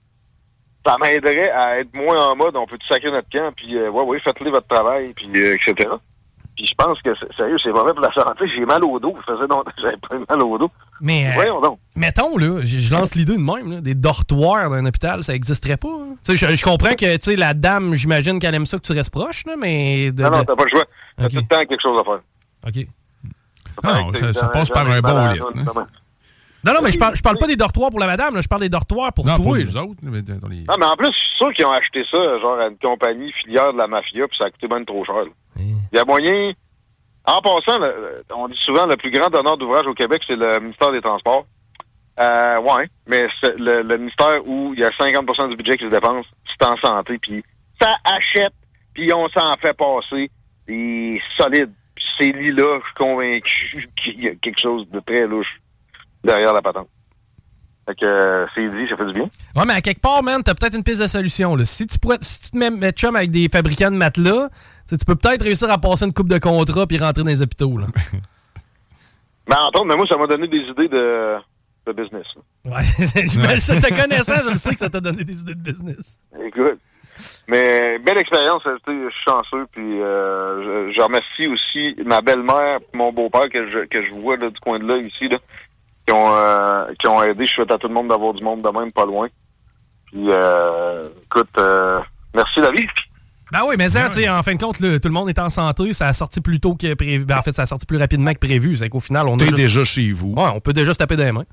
ça m'aiderait à être moins en mode, on peut sacrer notre camp, puis euh, ouais, ouais, faites-le votre travail, puis euh, etc. Puis je pense que, c'est- sérieux, c'est mauvais pour la santé. J'ai mal au dos. Ça faisait longtemps que j'avais pas mal au dos.
Mais, euh,
Voyons donc.
mettons, là, je je lance l'idée de même, là, des dortoirs d'un hôpital, ça existerait pas. hein? Tu sais, je, je comprends que, tu sais, la dame, j'imagine qu'elle aime ça que tu restes proche, là, mais... De,
Non, non, t'as pas le choix. T'as tout le temps quelque chose à faire.
OK.
Non, ça, ça passe par un bon lit.
Non, non, mais je parle, je parle pas des dortoirs pour la madame, là, je parle des dortoirs pour
Non,
toi.
nous autres. mais dans les-
Non, mais en plus, je suis sûr qu'ils ont acheté ça, genre, à une compagnie filière de la mafia, puis ça a coûté bien trop cher. Il y a moyen... En passant, le- on dit souvent le plus grand donneur d'ouvrage au Québec, c'est le ministère des Transports. Euh, ouais, mais c'est le, le ministère où il y a 50% du budget qui se dépense, c'est en santé, puis ça achète, puis on s'en fait passer des solides. Puis ces lits-là, je suis convaincu qu'il y a quelque chose de très louche derrière la patente. Fait que euh, c'est dit, ça fait du bien.
Ouais, mais à quelque part, man, t'as peut-être une piste de solution. Là. Si, tu pourrais, si tu te mets, mets chum avec des fabricants de matelas, tu peux peut-être réussir à passer une coupe de contrat puis rentrer dans les hôpitaux. Là. *laughs*
Mais Antoine, mais moi, ça m'a donné des idées de, de business. là.
Ouais, *laughs* j'imagine, te *laughs* connaissant, je le sais que ça t'a donné des idées de business.
Écoute. Mais belle expérience, je suis chanceux, puis euh, je, je remercie aussi ma belle-mère, mon beau-père que je, que je vois là, du coin de là, ici, là, qui ont euh, qui ont aidé. Je souhaite à tout le monde d'avoir du monde de même, pas loin. Puis, euh, écoute, euh, merci vie.
Ben oui, mais ça, tu sais, en fin de compte, tout le monde est en santé, ça a sorti plus tôt que prévu. Ben, en fait, ça a sorti plus rapidement que prévu. C'est qu'au final, on juste-
déjà chez vous.
Ouais, on peut déjà se taper des mains.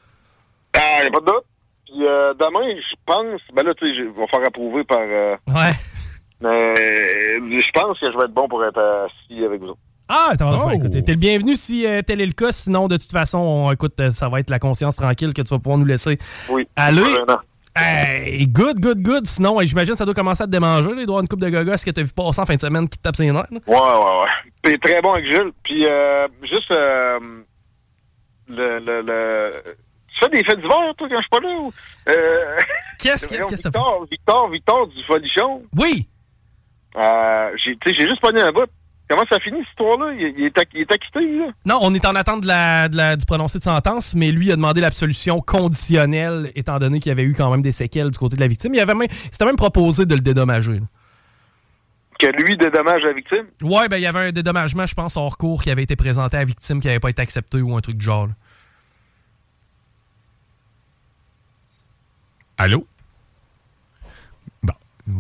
Ah, y a pas de doute. Puis euh, demain, je pense, ben là, tu sais, je vais faire approuver par... euh,
Ouais.
mais je pense que je vais être bon pour être assis avec vous autres.
Ah, attends,
Oh!
t'es le bienvenu si euh, tel est le cas. Sinon, de toute façon, on- écoute, euh, ça va être la conscience tranquille que tu vas pouvoir nous laisser
Oui.
aller.
Vraiment.
Hey, good, good, good. Sinon, j'imagine que ça doit commencer à te démanger. Y avoir une coupe de gogos que t'as vu passer en fin de semaine qui te tape ses nerfs. là?
Ouais, ouais, ouais. Puis très bon avec Jules. Puis euh, juste euh, le, le, le... Tu fais des fêtes d'hiver, toi, quand je suis pas là? ou? Euh... *laughs*
Qu'est-ce
que Victor, Victor, Victor du Folichon.
Oui.
Euh, j'ai, tu sais, j'ai juste pogné un bout. Comment ça finit, cette histoire-là? Il, est acquitté, là?
Non, on est en attente de la, du prononcé de sentence, mais lui a demandé l'absolution conditionnelle, étant donné qu'il y avait eu quand même des séquelles du côté de la victime. Il avait même, s'était même proposé de le dédommager. Là.
Que lui dédommage la victime?
Oui, ben, il y avait un dédommagement, je pense, hors cours qui avait été présenté à la victime qui n'avait pas été accepté ou un truc du genre.
Allô?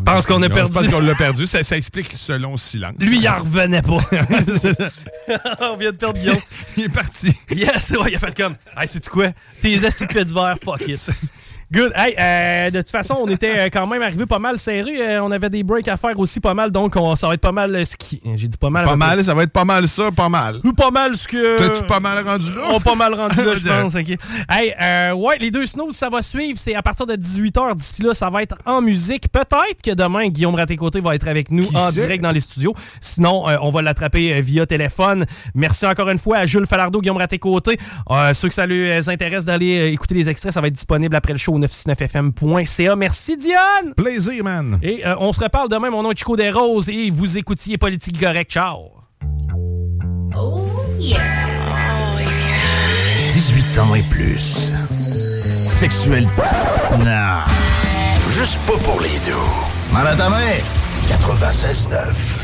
Pense qu'on a perdu.
Je pense qu'on l'a perdu. Ça, ça explique ce long silence.
Lui, il en revenait pas. *laughs* On vient de perdre Guillaume.
il est parti.
Yes, ouais, il a fait comme. Hey, sais-tu quoi? Tes astuces de fait d'hiver, fuck it. Good. Hey, euh, de toute façon, on était euh, quand même arrivé pas mal serré. Euh, on avait des breaks à faire aussi pas mal, donc on- ça va être pas mal euh, ski. J'ai dit pas mal.
Pas mal, ça va être pas mal ça, pas mal.
Ou pas mal ce que.
T'es-tu pas mal rendu là?
On pas mal rendu là, *laughs* je pense. ok. Hey, euh, ouais, les deux snows, ça va suivre. C'est à partir de 18h. D'ici là, ça va être en musique. Peut-être que demain, Guillaume Raté-Côté va être avec nous en
sait?
direct dans les studios. Sinon, on va l'attraper via téléphone. Merci encore une fois à Jules Falardeau, Guillaume Raté-Côté. Euh, ceux que ça les intéresse d'aller écouter les extraits, ça va être disponible après le show 969fm.ca. Merci, Diane!
Plaisir, man!
Et euh, on se reparle demain. Mon nom est Chico Desroses et vous écoutiez Politique Correct. Ciao!
Oh yeah.
18 ans et plus. Sexuel. Non. Juste pas pour les deux. Mal à ta main. 96.9.